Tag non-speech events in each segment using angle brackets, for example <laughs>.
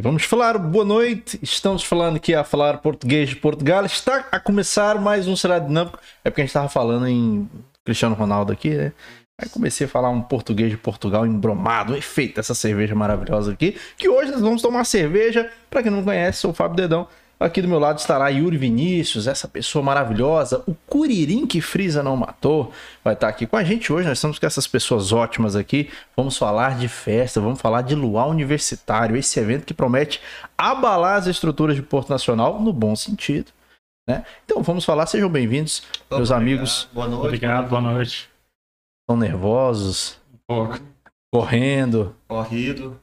Vamos falar, boa noite. Estamos falando aqui a falar português de Portugal. Está a começar mais um Será Dinâmico. É porque a gente estava falando em Cristiano Ronaldo aqui, né? Aí comecei a falar um português de Portugal embromado, um efeito essa cerveja maravilhosa aqui. Que hoje nós vamos tomar cerveja. Para quem não conhece, sou o Fábio Dedão. Aqui do meu lado estará Yuri Vinícius, essa pessoa maravilhosa, o Curirim que Frisa não matou, vai estar aqui com a gente hoje. Nós estamos com essas pessoas ótimas aqui. Vamos falar de festa, vamos falar de luau universitário, esse evento que promete abalar as estruturas de Porto Nacional no bom sentido. Né? Então vamos falar, sejam bem-vindos, meus Obrigado. amigos. Boa noite. Obrigado, boa noite. Estão nervosos, Um pouco. correndo, Corrido.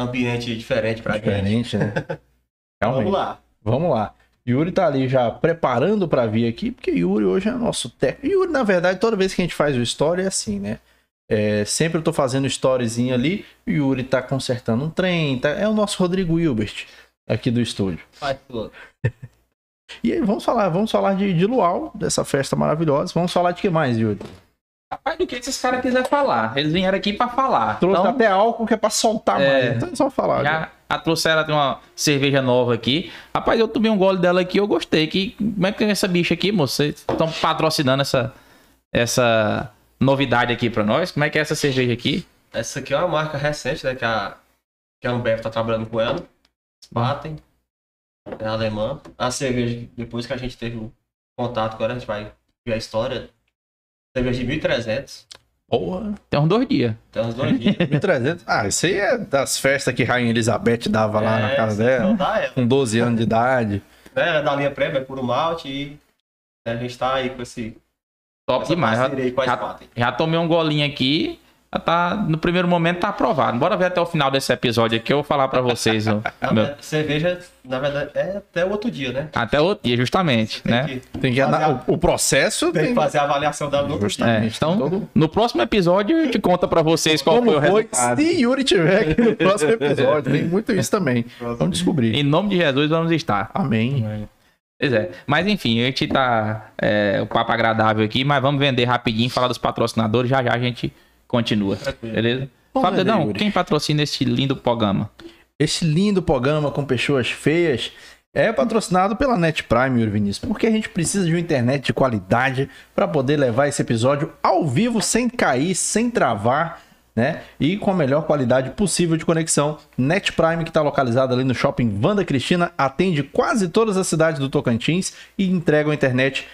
Ambiente diferente pra gente. diferente, né? <laughs> Realmente. Vamos lá. Vamos lá. Yuri tá ali já preparando pra vir aqui, porque Yuri hoje é nosso técnico. Yuri, na verdade, toda vez que a gente faz o story é assim, né? É, sempre eu tô fazendo storyzinho ali, o Yuri tá consertando um trem, tá? é o nosso Rodrigo Hilbert aqui do estúdio. Faz tudo. <laughs> E aí, vamos falar, vamos falar de, de Luau, dessa festa maravilhosa. Vamos falar de que mais, Yuri? Rapaz, do que esses caras quiserem falar. Eles vieram aqui pra falar. Trouxe então, até álcool que é pra soltar É. mais. Então é só falar. já a trouxeram até uma cerveja nova aqui. Rapaz, eu tomei um gole dela aqui, eu gostei. Que, como é que é essa bicha aqui, moço? Vocês estão patrocinando essa, essa novidade aqui pra nós? Como é que é essa cerveja aqui? Essa aqui é uma marca recente, né? Que a, que a Ambev tá trabalhando com ela. Spaten. É alemã. A cerveja, depois que a gente teve contato com ela, a gente vai ver a história. Cerveja de 1.300. Porra, Tem uns dois dias. Tem uns dois dias. <laughs> 1.300. Ah, isso aí é das festas que Rainha Elizabeth dava lá na É, casa dela, dá ela. com 12 anos de idade. É da linha Prêmio, é puro malte e né, a gente tá aí com esse. Top demais. Já, já, já tomei um golinho aqui. Tá, no primeiro momento tá aprovado. Bora ver até o final desse episódio aqui. Eu vou falar pra vocês. o <laughs> meu- cerveja, na verdade, é até o outro dia, né? até o outro dia, justamente. Tem né? que, Tem que a- o, o processo tem que tem fazer a avaliação no outro dia. É, então, no próximo episódio, a gente conta pra vocês qual como foi o foi resultado. se Yuri tiver aqui no próximo episódio. Tem muito isso também. Vamos descobrir. Em nome de Jesus, vamos estar. Amém. Pois é. Mas enfim, a gente tá. É, o papo agradável aqui, mas vamos vender rapidinho, falar dos patrocinadores. Já já a gente continua. Beleza? Vamos Fábio Dedão, Yuri. quem patrocina esse lindo programa? Esse lindo programa com pessoas feias é patrocinado pela Net Prime, Yuri Vinícius, porque a gente precisa de uma internet de qualidade para poder levar esse episódio ao vivo sem cair, sem travar, né? E com a melhor qualidade possível de conexão. Net Prime, que está localizada ali no shopping Vanda Cristina, atende quase todas as cidades do Tocantins e entrega a internet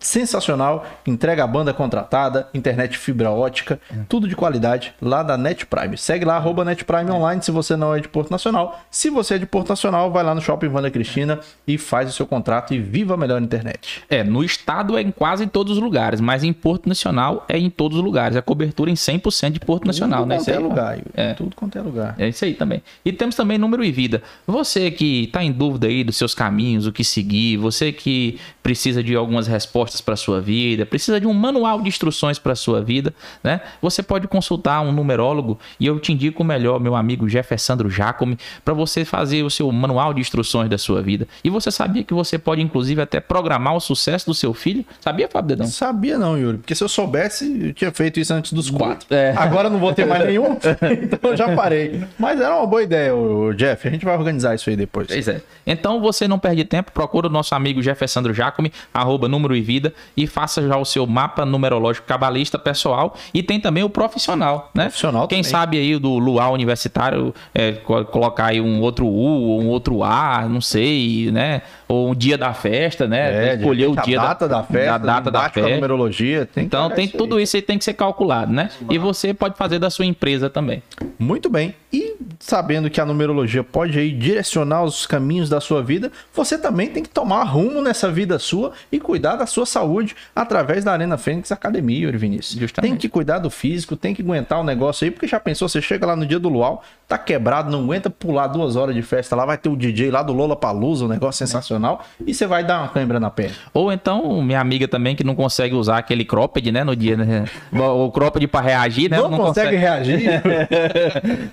sensacional, entrega a banda contratada, internet fibra ótica, tudo de qualidade lá da Net Prime. Segue lá, arroba Net Prime Online se você não é de Porto Nacional. Se você é de Porto Nacional, vai lá no Shopping Vanda Cristina e faz o seu contrato e viva a melhor internet. É, no estado é em quase todos os lugares, mas em Porto Nacional é em todos os lugares. É cobertura em 100% de Porto Nacional, Tudo né? quanto Isso é aí, lugar. É. Tudo quanto é lugar. É isso aí também. E temos também número e vida. Você que está em dúvida aí dos seus caminhos, o que seguir, você que precisa de algumas respostas para sua vida, precisa de um manual de instruções para sua vida, né? Você pode consultar um numerólogo e eu te indico melhor, meu amigo Jeffersandro Jacome, para você fazer o seu manual de instruções da sua vida. E você sabia que você pode inclusive até programar o sucesso do seu filho? Sabia, Fábio Dedão? Sabia não, Yuri, porque se eu soubesse, eu tinha feito isso antes dos quatro. É. Agora não vou ter mais nenhum, <laughs> então eu já parei. Mas era uma boa ideia, Jeff. A gente vai organizar isso aí depois. Pois é. Então você não perde tempo, procura o nosso amigo Jeffersandro Jacome, arroba número e vida, e faça já o seu mapa numerológico cabalista pessoal. E tem também o profissional, né? Profissional Quem também. sabe aí do Luar Universitário, é, co- colocar aí um outro U, ou um outro A, não sei, né? Ou um dia da festa, né? É, de Escolher o dia a data da, festa, da data da festa. numerologia. Tem Então tem isso aí. tudo isso aí tem que ser calculado, né? E você pode fazer da sua empresa também. Muito bem. E sabendo que a numerologia pode aí direcionar os caminhos da sua vida, você também tem que tomar rumo nessa vida sua e cuidar da sua saúde através da Arena Fênix Academia, Yuri Vinícius. Justamente. Tem que cuidar do físico, tem que aguentar o negócio aí, porque já pensou, você chega lá no dia do luau, tá quebrado, não aguenta pular duas horas de festa lá, vai ter o DJ lá do Lola Palusa, um negócio sensacional, e você vai dar uma cãibra na perna. Ou então, minha amiga também que não consegue usar aquele cropped, né, no dia, né? O cropped pra reagir, né? não, consegue reagir? <laughs>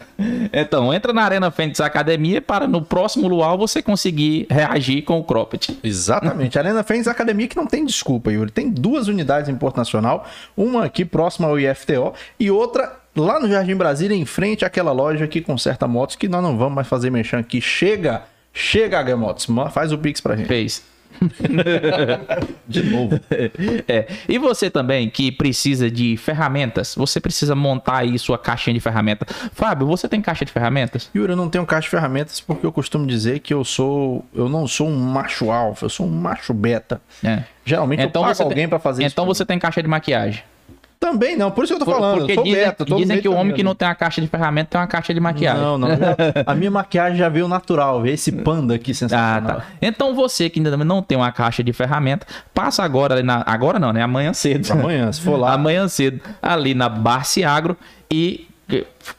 Então, entra na Arena Fênix Academia para no próximo luau você conseguir reagir com o cropped. Exatamente. A Arena Fênix Academia que não tem desculpa, Yuri. Tem duas unidades em Porto Nacional, uma aqui próxima ao IFTO e outra lá no Jardim Brasília, em frente àquela loja que conserta motos, que nós não vamos mais fazer mexer aqui. Chega, chega, H Motos, ma- faz o Pix pra gente. Fez. <laughs> De novo. <laughs> É. E você também que precisa de ferramentas, você precisa montar aí sua caixinha de ferramentas. Fábio, você tem caixa de ferramentas? Yuri, eu não tenho caixa de ferramentas porque eu costumo dizer que eu sou. Eu não sou um macho alfa, eu sou um macho beta. É. Geralmente Então eu pago você tem- alguém pra fazer isso. Então você tem caixa de maquiagem. Também não, por isso que eu tô Por- falando. porque eu dizem, no dizem que o homem que não tem uma caixa de ferramenta tem uma caixa de maquiagem. Não, não. <laughs> A minha maquiagem já veio natural. vê Esse panda aqui Ah, sensacional. tá. Então você que ainda não tem uma caixa de ferramenta, passa agora ali na. Agora não, né? Amanhã cedo. Amanhã, se for lá. <laughs> Amanhã cedo, ali na Barce Agro e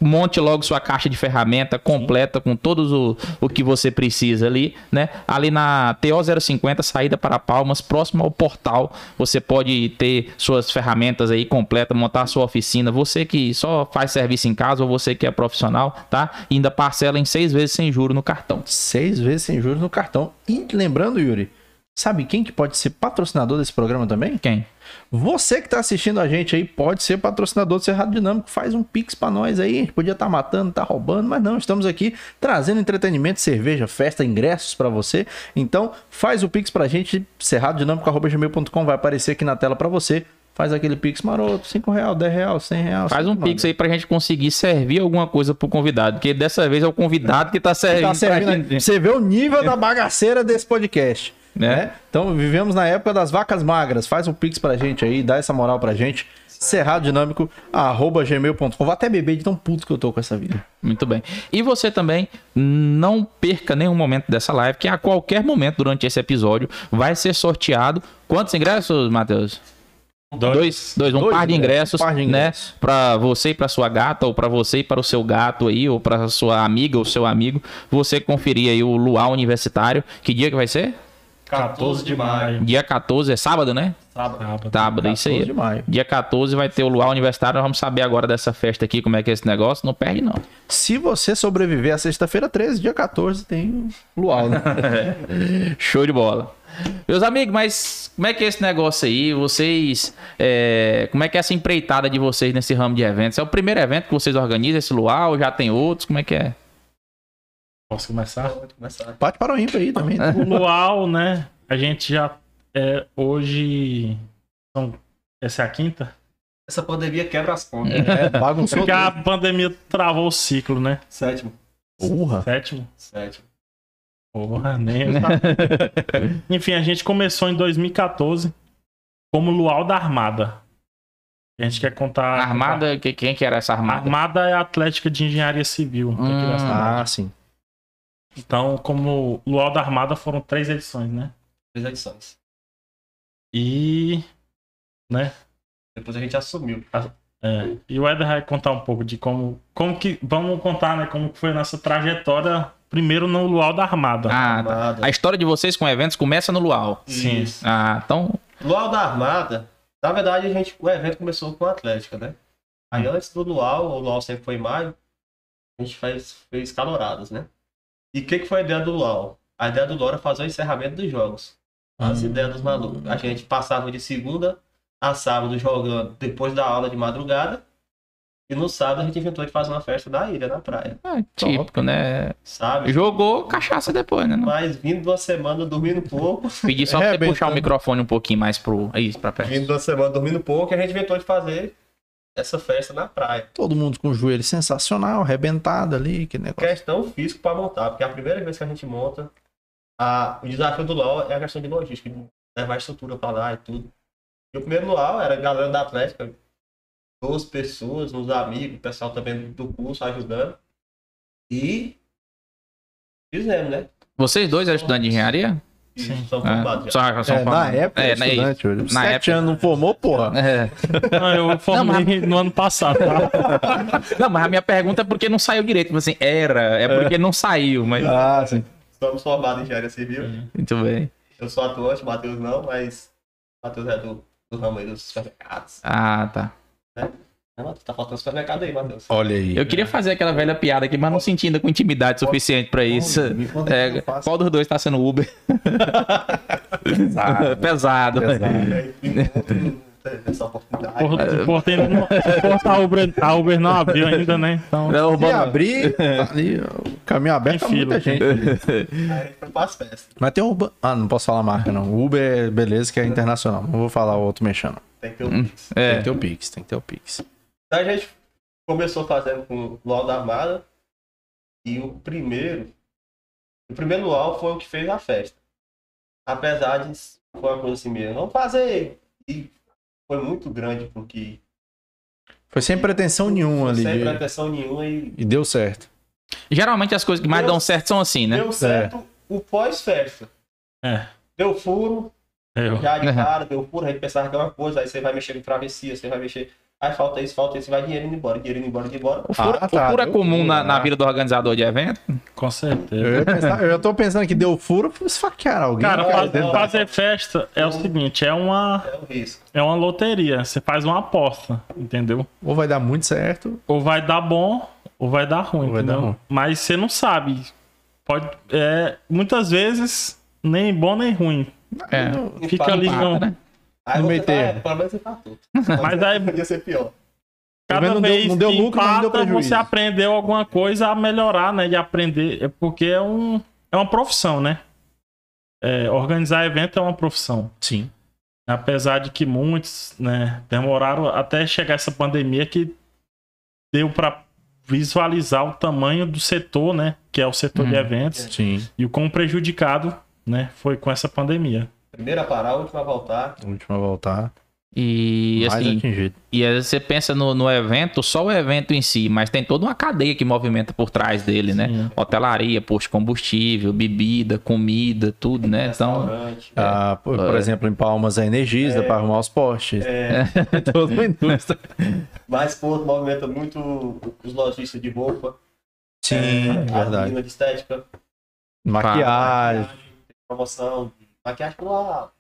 monte logo sua caixa de ferramenta completa com todos o, o que você precisa ali, né? Ali na TO 050, saída para Palmas, próximo ao portal, você pode ter suas ferramentas aí completas, montar sua oficina. Você que só faz serviço em casa ou você que é profissional, tá? E ainda parcela em seis vezes sem juro no cartão. Seis vezes sem juros no cartão. E lembrando, Yuri, sabe quem que pode ser patrocinador desse programa também? Quem? Você que tá assistindo a gente aí pode ser patrocinador do Cerrado Dinâmico. Faz um pix pra nós aí. A gente podia estar matando, tá roubando, mas não. Estamos aqui trazendo entretenimento, cerveja, festa, ingressos pra você. Então, faz o pix pra gente. cerradodinâmico.gmail.com vai aparecer aqui na tela pra você. Faz aquele pix maroto, 5 real, 10 real, 100 real. Faz um pix aí pra gente conseguir servir alguma coisa pro convidado, porque dessa vez é o convidado que tá servindo. Tá servindo. Você vê o nível da bagaceira desse podcast. Né? Né? Então, vivemos na época das vacas magras. Faz um pix pra gente aí, dá essa moral pra gente. Cerradodinâmico.gmail.com. Vou até beber de tão puto que eu tô com essa vida. Muito bem. E você também não perca nenhum momento dessa live, que a qualquer momento durante esse episódio vai ser sorteado. Quantos ingressos, Matheus? Dois, dois, um Dois par de ingressos, um par de né? ingressos. Para você e para sua gata, ou para você e para o seu gato aí, ou para sua amiga ou seu amigo, você conferir aí o Luau Universitário. Que dia que vai ser? 14 de maio. Dia 14, é sábado, né? Sábado. Sábado. Sábado, isso 14 aí. de maio. Dia 14 vai ter o Luau Universitário. Nós vamos saber agora dessa festa aqui, como é que é esse negócio. Não perde, não. Se você sobreviver a sexta-feira 13, dia 14, tem o luau, né? <laughs> Show de bola. Meus amigos, mas como é que é esse negócio aí? Vocês. é, como é que é essa empreitada de vocês nesse ramo de eventos? É o primeiro evento que vocês organizam esse luau? Já tem outros? Como é que é? Posso começar? Pode começar. Bate para o ímpar aí também. né? O Luau, né? A gente já. É, hoje. São, essa é a quinta? Essa pandemia quebra as contas. É, bagunçou Porque a pandemia travou o ciclo, né? Sétimo. Porra. Sétimo. Sétimo. Porra, nem <laughs> Enfim, a gente começou em 2014 como Luau da Armada. A gente quer contar. Armada, que- quem que era essa armada? Armada é a Atlética de Engenharia Civil. Hum. Ah, sim. Então, como Luau da Armada foram três edições, né? Três edições. E. Né? Depois a gente assumiu. É, e o Eder vai contar um pouco de como, como que, vamos contar, né, como que foi a nossa trajetória, primeiro no Luau da Armada. Ah, tá. Armada. A história de vocês com eventos começa no luau. Sim. Isso. Ah, então. Luau da Armada, na verdade, a gente, o evento começou com a Atlética, né? Aí antes do Luau, o Luau sempre foi em maio, a gente fez, fez caloradas, né? E o que, que foi a ideia do Luau? A ideia do Luau era fazer o encerramento dos jogos. As ideias dos malucos. A gente passava de segunda a sábado jogando depois da aula de madrugada. E no sábado a gente inventou de fazer uma festa na ilha, na praia. É típico, né? Sabe? Jogou cachaça depois, né? Mas vindo de uma semana dormindo pouco. <laughs> Pedi só pra você Arrebentando. puxar o microfone um pouquinho mais pro. Aí, pra perto. Vindo de uma semana dormindo pouco, a gente inventou de fazer essa festa na praia. Todo mundo com o joelho sensacional, arrebentado ali, que negócio. questão física para montar, porque é a primeira vez que a gente monta, a, o desafio do LOL é a questão de logística, de levar a estrutura para lá e tudo. E o primeiro LOL era a galera da Atlética, duas pessoas, uns amigos, o pessoal também do curso ajudando. E fizemos, né? Vocês dois eram estudantes de engenharia? Sim. São formados só É, na época, É, era na- estudante, olha. na Sete época- anos não formou, porra. É. <laughs> Ah, eu formei no ano passado, tá? <laughs> Não, mas a minha pergunta é porque não saiu direito. Tipo Assim, era, é porque não saiu, mas. Ah, sim. Somos formados em engenharia civil. Muito bem. Eu sou atuante, Matheus não, mas Matheus é do, do ramo aí dos supermercados. Ah, tá. Né? Tá faltando supermercado aí, Matheus. Olha aí. Eu queria fazer aquela velha piada aqui, mas não senti ainda com intimidade suficiente pra isso. É, qual dos dois tá sendo Uber? Pesado. <laughs> Pesado. Pesado. É, essa oportunidade. Por, por, ter- por a, Uber, a Uber não abriu ainda, né? Então, É, o Se Urbano- abrir, tá ali, o caminho aberto Tem muita fila. gente. Aí a gente. Mas tem o Urban... Ah, não posso falar marca, não. O Uber, é beleza, que é internacional. Não vou falar o outro mexendo. Tem que ter o Pix. Tem É. que ter o Pix, tem que ter o Pix. Então a gente começou fazendo com o Luau da Armada. E o primeiro. O primeiro Luau foi o que fez a festa. Apesar de foi uma coisa assim mesmo. Vamos fazer. E foi muito grande porque Foi sem pretensão nenhuma ali. sem pretensão nenhuma e E deu certo. Geralmente as coisas que mais Deus- dão certo são assim, né? deu certo o pós-festa. É. Deu furo, eu. já de cara, deu furo, a gente pensava que é uma coisa, aí você vai mexer em travessia, você vai mexer. Aí falta isso, falta isso, vai dinheiro indo embora, dinheiro indo embora, indo embora. O furo, Ah, o tá, furo é comum na, na né? vida do organizador de evento. Com certeza. Eu, pensar- eu tô pensando que deu furo, foi esfaquear alguém. Cara, Cara, faz- dentro da- fazer festa é o seguinte, é uma, É o risco. é uma loteria. Você faz uma aposta, entendeu? Ou vai dar muito certo. Ou vai dar bom, ou vai dar ruim, vai dar entendeu? ruim. Mas você não sabe. Pode, é, muitas vezes, nem bom nem ruim. É. Fica ali no, né? Aí No meio tá, termo. é, pelo menos você empatou. <laughs> Mas aí- podia ser pior. Cada não deu- vez não deu que lucro, mas não deu empata, prejuízo. você aprendeu alguma coisa a melhorar, né? E aprender. É porque é, um, é uma profissão, né? É, organizar evento é uma profissão. Sim. Apesar de que muitos, né, demoraram até chegar essa pandemia que deu para visualizar o tamanho do setor, né? Que é o setor de Hum. eventos. Sim. E o quão prejudicado, né? Foi com essa pandemia. Primeira a parar, a última a voltar. Última a voltar. E mais assim, atingido. e aí você pensa no, no evento, só o evento em si, mas tem toda uma cadeia que movimenta por trás dele, né? Sim. Hotelaria, posto de combustível, bebida, comida, tudo, né? Então, Restaurante. Ah, por, por É. exemplo, em Palmas a Energisa para arrumar os postes. É, <laughs> Toda uma indústria. mais Porto movimenta muito os lojistas de roupa. Sim, é, a verdade. menina de estética. Maquiagem. Promoção. Maquiagem lá.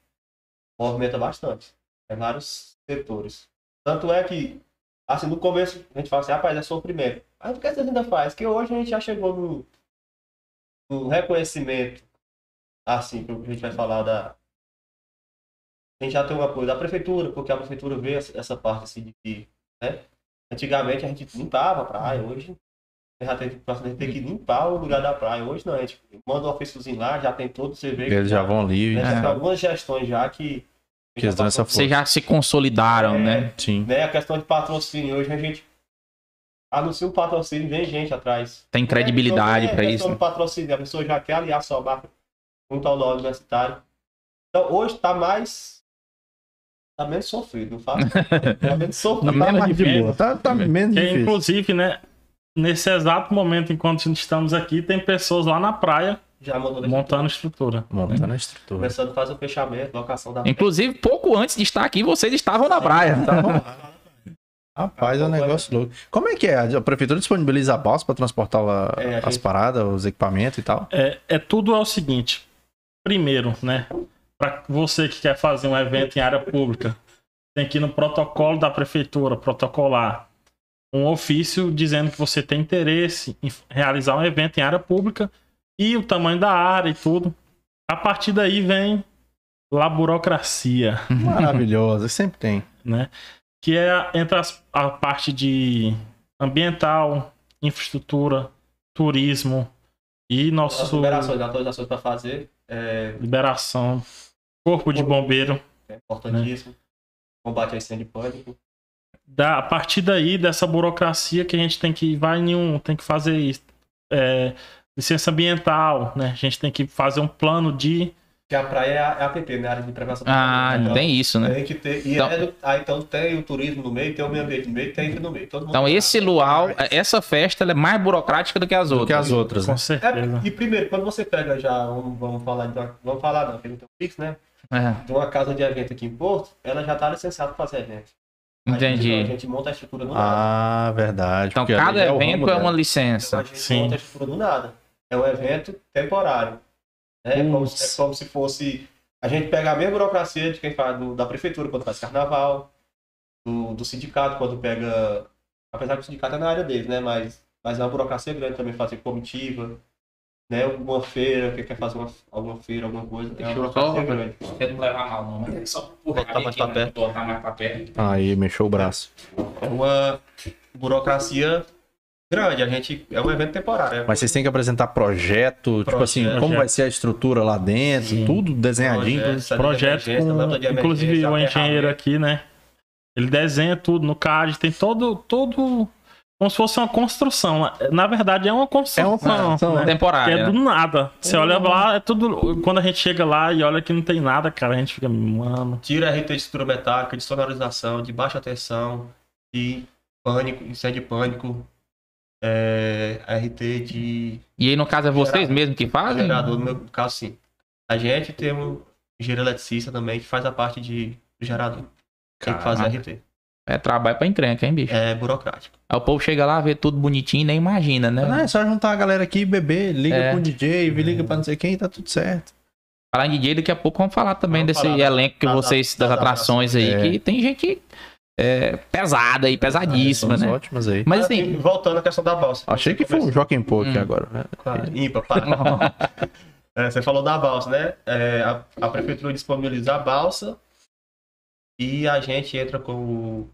Movimenta bastante. É vários setores. Tanto é que, assim, no começo a gente fala assim, rapaz, é só o primeiro. Mas o que você ainda faz? Que hoje a gente já chegou num, num reconhecimento, assim, que a gente vai falar da. A gente já tem um apoio da prefeitura, porque a prefeitura vê essa parte assim de que, né? Antigamente a gente limpava a praia, hoje já teve próximo ter que limpar o lugar da praia. Hoje não, a gente manda um ofíciozinho lá, já tem todo, você vê que Eles já vão ali. né, já É. tem algumas gestões já que. Que dão essa vocês já se consolidaram, É. né? Sim. né, a questão de patrocínio. Hoje a gente anuncia um patrocínio, vem gente atrás. Tem credibilidade pra é isso. questão né? patrocínio, a pessoa já quer aliar sua marca junto ao nó universitário. Então hoje tá mais. Tá menos sofrido, não fala? <laughs> Tá menos sofrido. Tá menos mais de boa. Tá, tá menos Que, difícil. inclusive, né? Nesse exato momento, enquanto estamos aqui, tem pessoas lá na praia Já montando estrutura. Montando a estrutura. Começando a fazer o fechamento, locação da. Inclusive, pouco antes de estar aqui, vocês estavam na praia. Tá bom. Rapaz, é um negócio louco. Como é que é? A prefeitura disponibiliza balsa para transportar lá É, a as gente- paradas, os equipamentos e tal? É, é tudo é o seguinte. Primeiro, né? Para você que quer fazer um evento em área pública, tem que ir no protocolo da prefeitura, protocolar um ofício dizendo que você tem interesse em realizar um evento em área pública e o tamanho da área e tudo. A partir daí vem a burocracia, Maravilhosa, sempre tem. né? Que é entre as- a parte de ambiental, infraestrutura, turismo e As nosso liberações, autorizações para fazer. É, liberação, corpo de bombeiro. é importantíssimo. Combate a incêndio e pânico. Da, a partir daí, dessa burocracia que a gente tem que vai em um, tem que fazer isso. É, licença ambiental, né? A gente tem que fazer um plano de. Que a praia é a, é a APP, né? Área de prevenção. Ah, Então, tem isso, né? Tem que ter. E Então- é ah, então tem o turismo no meio, tem o meio ambiente no meio, tem no meio. Todo mundo Então, esse luau, essa festa, ela é mais burocrática do que as Do que outras. as outras, né? Com certeza. É, e primeiro, quando você pega já, vamos, vamos falar de uma, vamos falar não, porque não tem um Pix, né? É, De uma casa de evento aqui em Porto, ela já está licenciada para fazer evento. A gente, a entendi. gente monta a estrutura do nada. Ah, verdade. Então, cada é evento é dela. uma Então, licença. a gente Sim. monta a estrutura do nada. É um evento temporário. É como, se- é como se fosse. A gente pega a mesma burocracia de quem faz do- da prefeitura quando faz carnaval, do, do sindicato quando pega. Apesar que o sindicato é na área deles, né? Mas, mas é uma burocracia grande também fazer comitiva. Né, uma feira, que quer fazer uma, alguma feira, alguma coisa, Deixa eu burocracia só- grande. Tenta não levar mal, não, mas é só Botar mais pra perto. Botar mais pra perto. Aí, mexeu o braço. É uma burocracia grande, a gente, é um evento temporário. é Mas vocês têm que apresentar projeto, tipo assim, Projeto. como vai ser a estrutura lá dentro, Sim. tudo desenhadinho. Projeto, Projeto de com, inclusive o engenheiro aqui, né? Ele desenha tudo no CAD, tem todo, todo, como se fosse uma construção. Na verdade é uma construção. É uma construção, né? Que Temporária. é do né? nada. Você olha lá, é tudo. Quando a gente chega lá e olha que não tem nada, cara, a gente fica, mano. Tira RT de estrutura metálica, de sonorização, de baixa tensão, de pânico, incêndio de pânico, é, RT de E aí, no caso, é vocês Gerador. mesmo que fazem? gerador, no meu caso sim. A gente tem um engenheiro eletricista também que faz a parte de do gerador. Tem que fazer Caraca. RT. É trabalho pra encrenca, hein, bicho? É burocrático. Aí o povo chega lá, vê tudo bonitinho e nem imagina, né? Não, é só juntar a galera aqui, beber, liga É. pro DJ, liga pra não sei quem, tá tudo certo. Falar em DJ, daqui a pouco vamos falar também Vamos desse falar da- elenco que da- vocês, das, das atrações aí, É. que tem gente é, pesada aí, pesadíssima, São né? ótimas aí. Mas Ah, assim, e voltando à questão da balsa. Achei que foi um Joaquim Pô aqui Hum. agora. né? Claro, ímpar, para. <laughs> É, você falou da balsa, né? É, a, a prefeitura disponibiliza a balsa e a gente entra com o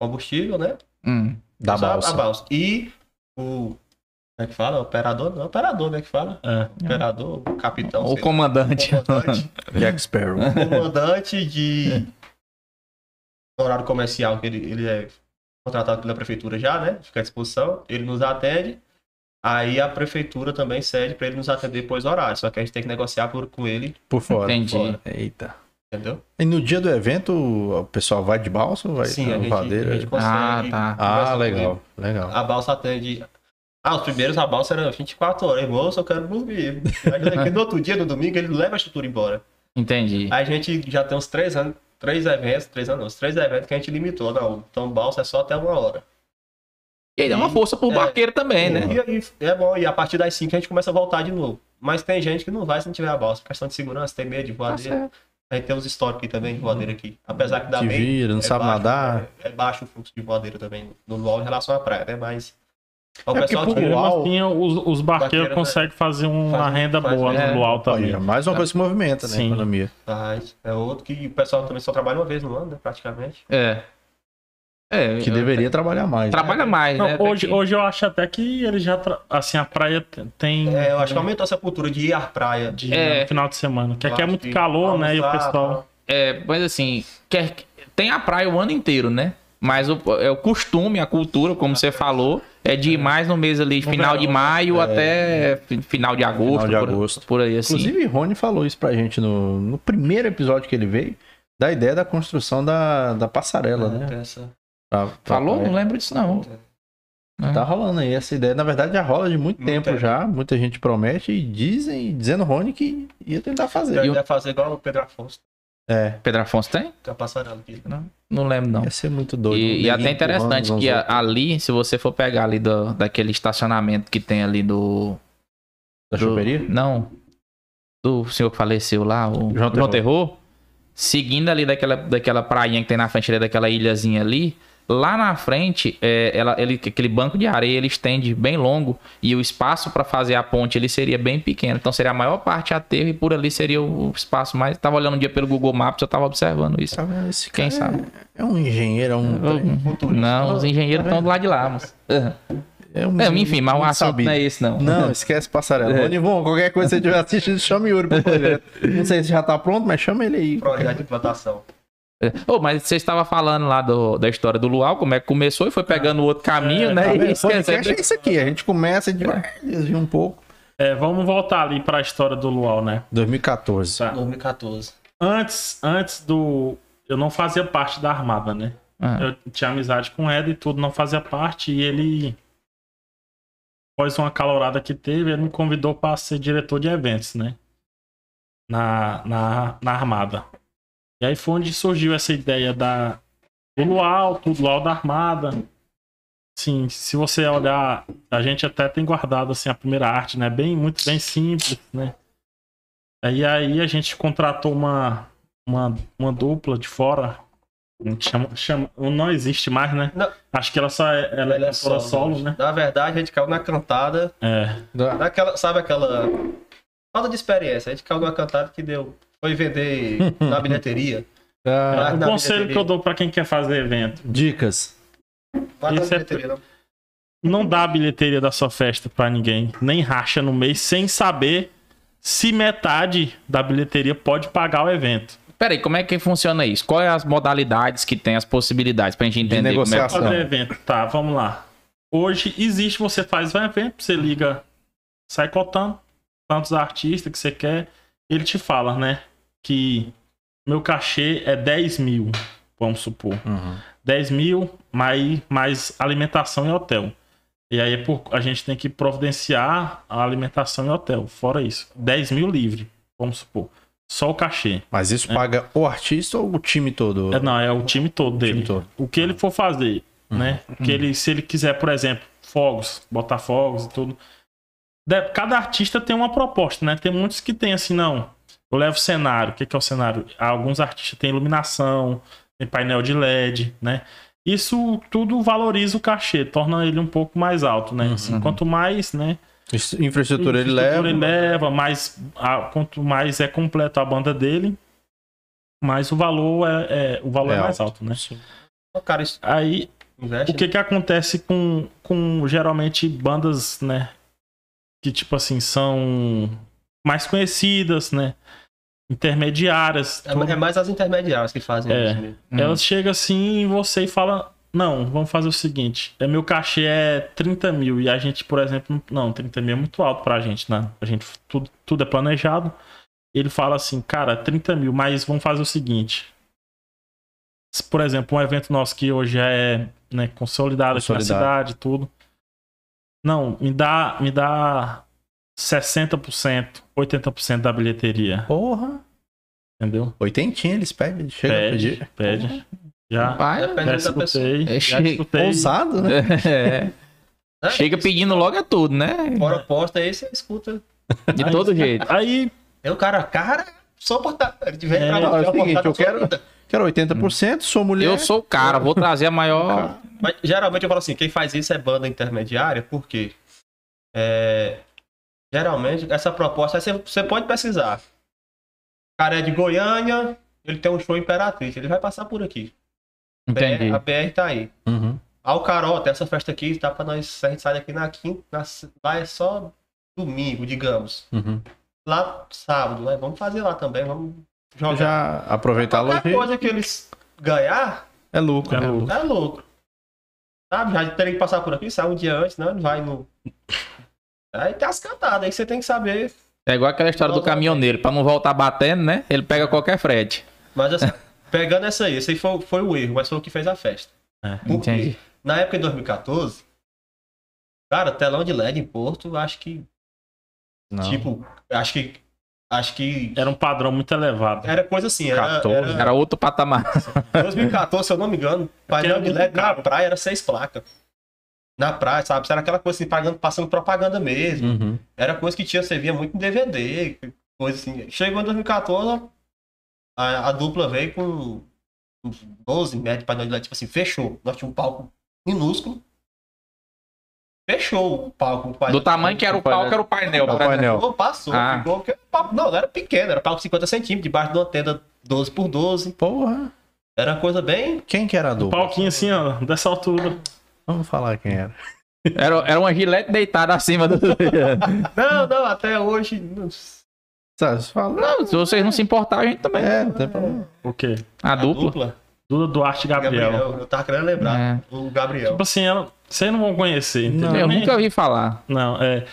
combustível, né? hum, Da balsa. A balsa. E o. Como é que fala? Operador? Não, operador, né? Que fala? É. Operador, o capitão. o lá. comandante. comandante, <laughs> Jack Sparrow. comandante de horário comercial, que ele, ele é contratado pela prefeitura já, né? Fica à disposição. Ele nos atende. Aí a prefeitura também cede para ele nos atender depois do horário. Só que a gente tem que negociar por, com ele, Por fora. Entendi. fora. Eita. Entendeu? E no dia do evento, o pessoal vai de balsa ou vai Sim, a gente, vadeira? a gente consegue. Ah, tá. Ah, legal, legal. A balsa atende. Ah, os primeiros a balsa era 24 horas. Moço, eu quero dormir. Aí no outro dia, no domingo, ele leva a estrutura embora. Entendi. Aí a gente já tem uns três anos, três eventos, três anos, não, três eventos que a gente limitou. Não, então balsa é só até uma hora. E aí dá uma força pro É. barqueiro também, né? E aí é bom, e a partir das 5 a gente começa a voltar de novo. Mas tem gente que não vai se não tiver a balsa. Questão de segurança, tem medo de Tá voadeira. certo. A gente tem uns históricos aqui também de voadeira aqui. Apesar que dá Te bem. vira, não é sabe baixo, nadar. É, é baixo o fluxo de voadeira também no luau em relação à praia, né? Mas. O É porque pessoal que Mesmo luau- assim, os, os barqueiros Barqueiro, conseguem fazer uma faz- renda faz- boa é. no luau também. é mais uma coisa que movimenta, né? A Sim. economia. faz, é outro que o pessoal também só trabalha uma vez no ano, né? Praticamente. É. É, Que eu- deveria trabalhar mais. né? Trabalha mais, Não, né? Até hoje, que- hoje eu acho até que ele já. tra- Assim, a praia tem. É, eu acho que aumentou essa cultura de ir à praia. de É. no final de semana. Que Eu aqui é muito calor, né? E o pessoal. É, mas assim, quer, tem a praia o ano inteiro, né? Mas o, é o costume, a cultura, como você falou, é de ir mais no mês ali, final de verão, maio até fi- final de agosto. Final de por, agosto. por aí assim. Inclusive, Rony falou isso pra gente no, no primeiro episódio que ele veio, da ideia da construção da, da passarela, É, né? essa- Pra- pra Falou? praia. Não lembro disso, não. Tá rolando aí essa ideia. Na verdade, já rola de muito, Muito tempo tempo. já. Muita gente promete e dizem, dizendo Rony que ia tentar fazer. Eu o- ia fazer igual o Pedro Afonso, É, Pedro Afonso tem? com a passarela aqui. Não lembro, não. ia ser muito doido. E, Um e até interessante que outros. ali, se você for pegar ali do, daquele estacionamento que tem ali do. Da do- choperia? Não. Do senhor que faleceu lá, o João João, Terror. Terror. Seguindo ali daquela, daquela prainha que tem na frente ali, daquela ilhazinha ali. Lá na frente, é, ela, ele, aquele banco de areia ele estende bem longo e o espaço para fazer a ponte ele seria bem pequeno. Então seria a maior parte aterro e por ali seria o espaço mais. Tava olhando um dia pelo Google Maps, eu tava observando isso. Tá vendo? Esse Quem cara sabe? É, é um engenheiro, é um. Futurista. Não, os engenheiros estão do lado de lá, mas. É um É, enfim, mas o assunto sabido. não é esse, não. Não, esquece passarela. <laughs> É. Bom, qualquer coisa que você estiver assistindo, chama o Yuri pro projeto. Não sei se já tá pronto, mas chama ele aí. Projeto de implantação. É. Ô, mas você estava falando lá do- da história do Luau, como é que começou e foi pegando outro caminho, É, né? Tá E Podcast é isso aqui. A gente começa, a vai desvia um pouco. É, vamos voltar ali pra história do Luau, né? 2014. Tá. 2014. Antes, antes do. Eu não fazia parte da Armada, né? Ah, Eu tinha amizade com o Ed e tudo, não fazia parte. E ele, após uma calorada que teve, ele me convidou para ser diretor de eventos, né? Na, na, na Armada. E aí foi onde surgiu essa ideia da, do Luau, tudo Luau da Armada. Sim, se você olhar, a gente até tem guardado assim a primeira arte, né? Bem, muito bem simples, né? E aí a gente contratou uma, uma, uma dupla de fora Chama, chama, não existe mais, né? Não. Acho que ela só é, ela é, cantora solo, né? Na verdade, a gente caiu na cantada, É. naquela, sabe aquela falta de experiência. A gente caiu numa cantada que deu, foi vender na <laughs> bilheteria. Ah, o na conselho bilheteria. que eu dou pra quem quer fazer evento: dicas. Vai na Isso é bilheteria, não. não dá a bilheteria da sua festa pra ninguém, nem racha no mês, sem saber se metade da bilheteria pode pagar o evento. Peraí, como é que funciona isso? Quais as modalidades que tem, as possibilidades pra gente entender como é que negociação. Fazer evento, tá, vamos lá. Hoje existe, você faz um evento, você liga, sai cotando tantos artistas que você quer, ele te fala, né, que meu cachê é 10 mil, vamos supor. Uhum. 10 mil, mais, mais alimentação e hotel. E aí é por, a gente tem que providenciar a alimentação e hotel. Fora isso. 10 mil livre, vamos supor. Só o cachê. Mas isso paga o artista ou o time todo? É, não, é o time todo dele. time todo. O que ele for fazer, né? O que ele, se ele quiser, por exemplo, fogos, botar fogos e tudo. Cada artista tem uma proposta, né? Tem muitos que tem assim, não. Eu levo cenário. O que é o cenário? Alguns artistas têm iluminação, tem painel de LED, né? Isso tudo valoriza o cachê, torna ele um pouco mais alto, né? Assim, quanto mais, né? Isso- Infraestrutura ele infraestrutura leva. ele leva, mais, a- quanto mais é completo a banda dele, mais o valor é, é- o valor é, É mais alto, né? O cara isso Aí investe. o que que acontece com, com geralmente bandas, né? Que tipo assim, são mais conhecidas, né? Intermediárias. É, tudo. é mais as intermediárias que fazem É. isso mesmo. Elas chegam assim em você e falam: Não, vamos fazer o seguinte: é, meu cachê é 30 mil. E a gente, por exemplo, não, 30 mil é muito alto pra gente, né? A gente, tudo, tudo é planejado. Ele fala assim: Cara, 30 mil, mas vamos fazer o seguinte. Se, Por exemplo, um evento nosso que hoje é né, consolidado aqui na Consolidado. cidade, tudo. Não, me dá, me dá 60%, 80% da bilheteria. Porra. Entendeu? Oitentinha eles pedem. Chega a Pede, pedir. pede. Já. Vai, Já da pessoa. escutei. É, já escutei. Ousado, né? É. <laughs> É, Chega pedindo logo é tudo, né? Proposta aí, você escuta. De todo jeito. Aí, Aí o cara, cara, sou portado. Ele vem É, não, é o seguinte, eu quero- vida. Quero 80%, sou mulher. Eu sou o cara, vou trazer a maior. Mas geralmente eu falo assim, quem faz isso é banda intermediária, por quê? É, geralmente, essa proposta, você, você pode pesquisar. O cara é de Goiânia, ele tem um show em Imperatriz, ele vai passar por aqui. Entendi. BR, a BR tá aí. Uhum. Ah, o Carol, tem essa festa aqui, tá pra nós, a gente sai daqui na quinta, na, lá é só domingo, digamos. Uhum. Lá sábado, né? vamos fazer lá também, vamos jogar. Já aproveitar a Qualquer coisa que eles ganhar, é lucro. É né? lucro. é lucro. Sabe? Já teria que passar por aqui, sai um dia antes, né? Vai no. Aí tem as cantadas, aí você tem que saber. É igual aquela história do caminhoneiro, pra não voltar batendo, né? Ele pega qualquer frete. Mas assim, <laughs> pegando essa aí, esse aí foi, foi o erro, mas foi o que fez a festa. É, Por quê? Entendi. Na época de 2014, cara, telão de LED em Porto, acho que. Não. Tipo, acho que. Acho que. era um padrão muito elevado. Era coisa assim, era, 14, era Era outro patamar. 2014, se eu não me engano, painel de LED na praia era seis placas. Na praia, sabe? Era aquela coisa assim, pagando, passando propaganda mesmo. Uhum. Era coisa que tinha, você via muito em DVD, coisa assim. Chegou em 2014, a, a dupla veio com uns 12 metros de painel de LED, tipo assim, fechou. Nós tínhamos um palco minúsculo. Fechou o palco. o painel- Do tamanho que era o palco, era o painel. O painel. Ficou, passou, Ah. ficou. palco- não, não era pequeno, era palco de 50 centímetros, debaixo de uma tenda 12 por 12. Porra. Era coisa bem. Quem que era a dupla? Palquinho assim, ó, dessa altura. Vamos falar quem era. Era, era uma gilete deitada acima do. <laughs> Não, não, até hoje. não-. Não, se vocês não se importarem, a gente também. É, não tem problema. O quê? A dupla. Duda Duarte e Gabriel. Eu tava querendo lembrar. É. O Gabriel. Tipo assim, ela, vocês não vão conhecer, entendeu? Eu Nem- nunca ouvi falar. Não, é.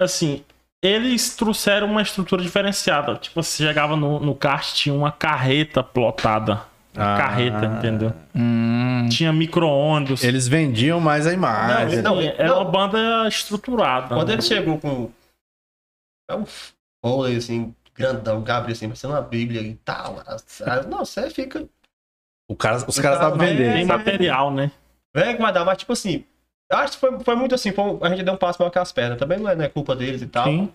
Assim, eles trouxeram uma estrutura diferenciada. Tipo, você chegava no, no kart, tinha uma carreta plotada. Ah. Carreta, entendeu? Hum, Tinha micro-ônibus. Eles vendiam mais a imagem. Não, não, era não. uma banda estruturada. Quando ele chegou com. É um folha assim, grandão, Gabriel assim, parecendo uma bíblia e tal. Não, você fica. O cara, os caras cara sabem vem- Tem material, né? Vem que vai dar, mas tipo assim. Acho que foi, foi muito assim, foi a gente deu um passo maior que as pernas. Também não é, não é culpa deles e tal. Sim.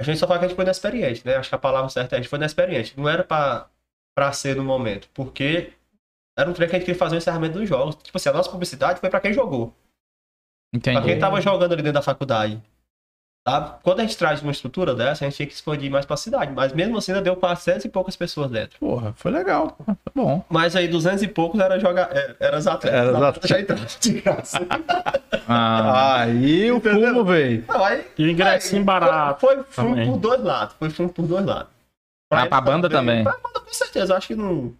A gente só fala que a gente foi inexperiente, né? Acho que a palavra certa é a gente foi inexperiente. Não era pra, pra ser no momento. Porque Era um trem que a gente queria fazer o encerramento dos jogos. Tipo assim, a nossa publicidade foi pra quem jogou. Entendi. Pra quem tava jogando ali dentro da faculdade. Sabe? Quando a gente traz uma estrutura dessa, a gente tinha que expandir mais pra cidade. Mas mesmo assim, ainda deu 400 e poucas pessoas dentro. Porra, foi legal. Tá bom. Mas aí, 200 e poucos era jogar. é, Era os atletas. Era os atletas. já entraram de graça. <laughs> Ah, Aí o fumo veio. Não, aí. E o ingressinho aí, barato Foi, foi fumo por dois lados. Foi fumo por dois lados. Ah, pra eles banda também. Pra banda, com certeza. Acho que não.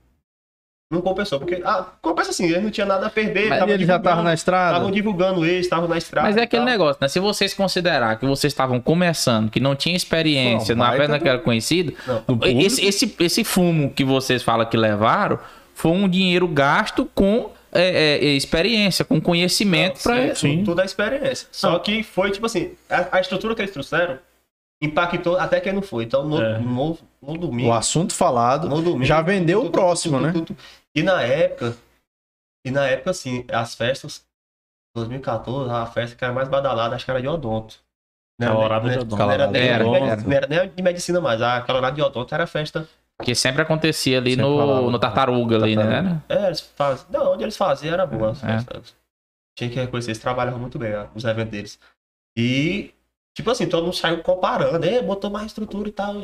Não compensou. Porque. Ah, compensa assim, eles não tinham nada a perder. Mas E tavam ele já tava divulgando- na estrada. Estavam divulgando eles, estavam na estrada. Mas é aquele tal. negócio, né? Se vocês considerar que vocês estavam começando, que não tinha experiência, Não, não baita apenas do- que era conhecido, Não. Esse, esse, esse fumo que vocês falam que levaram foi um dinheiro gasto com é, é, experiência, com conhecimento para Sim, tudo é experiência. Só que foi tipo assim, a, a estrutura que eles trouxeram impactou até quem não foi. Então no, É. no, no domingo. O assunto falado no domingo já vendeu tudo, o próximo, tudo, né? tudo, tudo. E na época, e na época assim, as festas 2014, a festa que era mais badalada, acho que era de odonto. Não era, Calorada nem- de odonto. não era, nem- Era, de medicina mais, a calorada de odonto era festa. que sempre acontecia ali Sempre falava, no, no Tartaruga ali, Tartaruga. né? É, eles faziam. Não, onde eles faziam era boa. as É. festas. Tinha que reconhecer, eles trabalhavam muito bem ah, os eventos deles. E, tipo assim, todo mundo saiu comparando, é, botou mais estrutura e tal.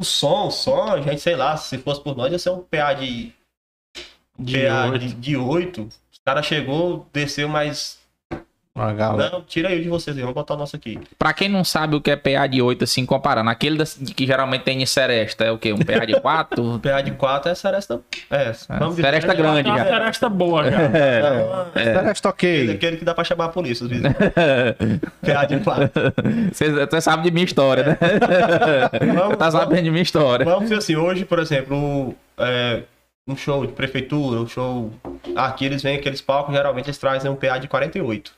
O som, o som, a gente, sei lá, se fosse por nós, ia ser um PA de. De PA oito. de, de 8. Os caras chegou, desceu, mas. Galera. Não, tira aí o de vocês aí, vamos botar o nosso aqui. Pra quem não sabe o que é PA de 8, assim, comparando, aquele das- que geralmente tem em Seresta, é o quê? Um PA de 4? <laughs> PA de 4 é Seresta. É, vamos dizer, Seresta Seresta grande, uma já. seresta boa já. <laughs> É, É, Celeste aquele, ok. aquele que dá pra chamar a polícia, às vezes. <laughs> PA de 4. Você sabe de minha história, né? Vamos- Você tá sabendo de minha história. Vamos dizer assim, hoje, por exemplo, um, é, um show de prefeitura, um show. Aqui eles vêm aqueles palcos, geralmente eles trazem um PA de 48.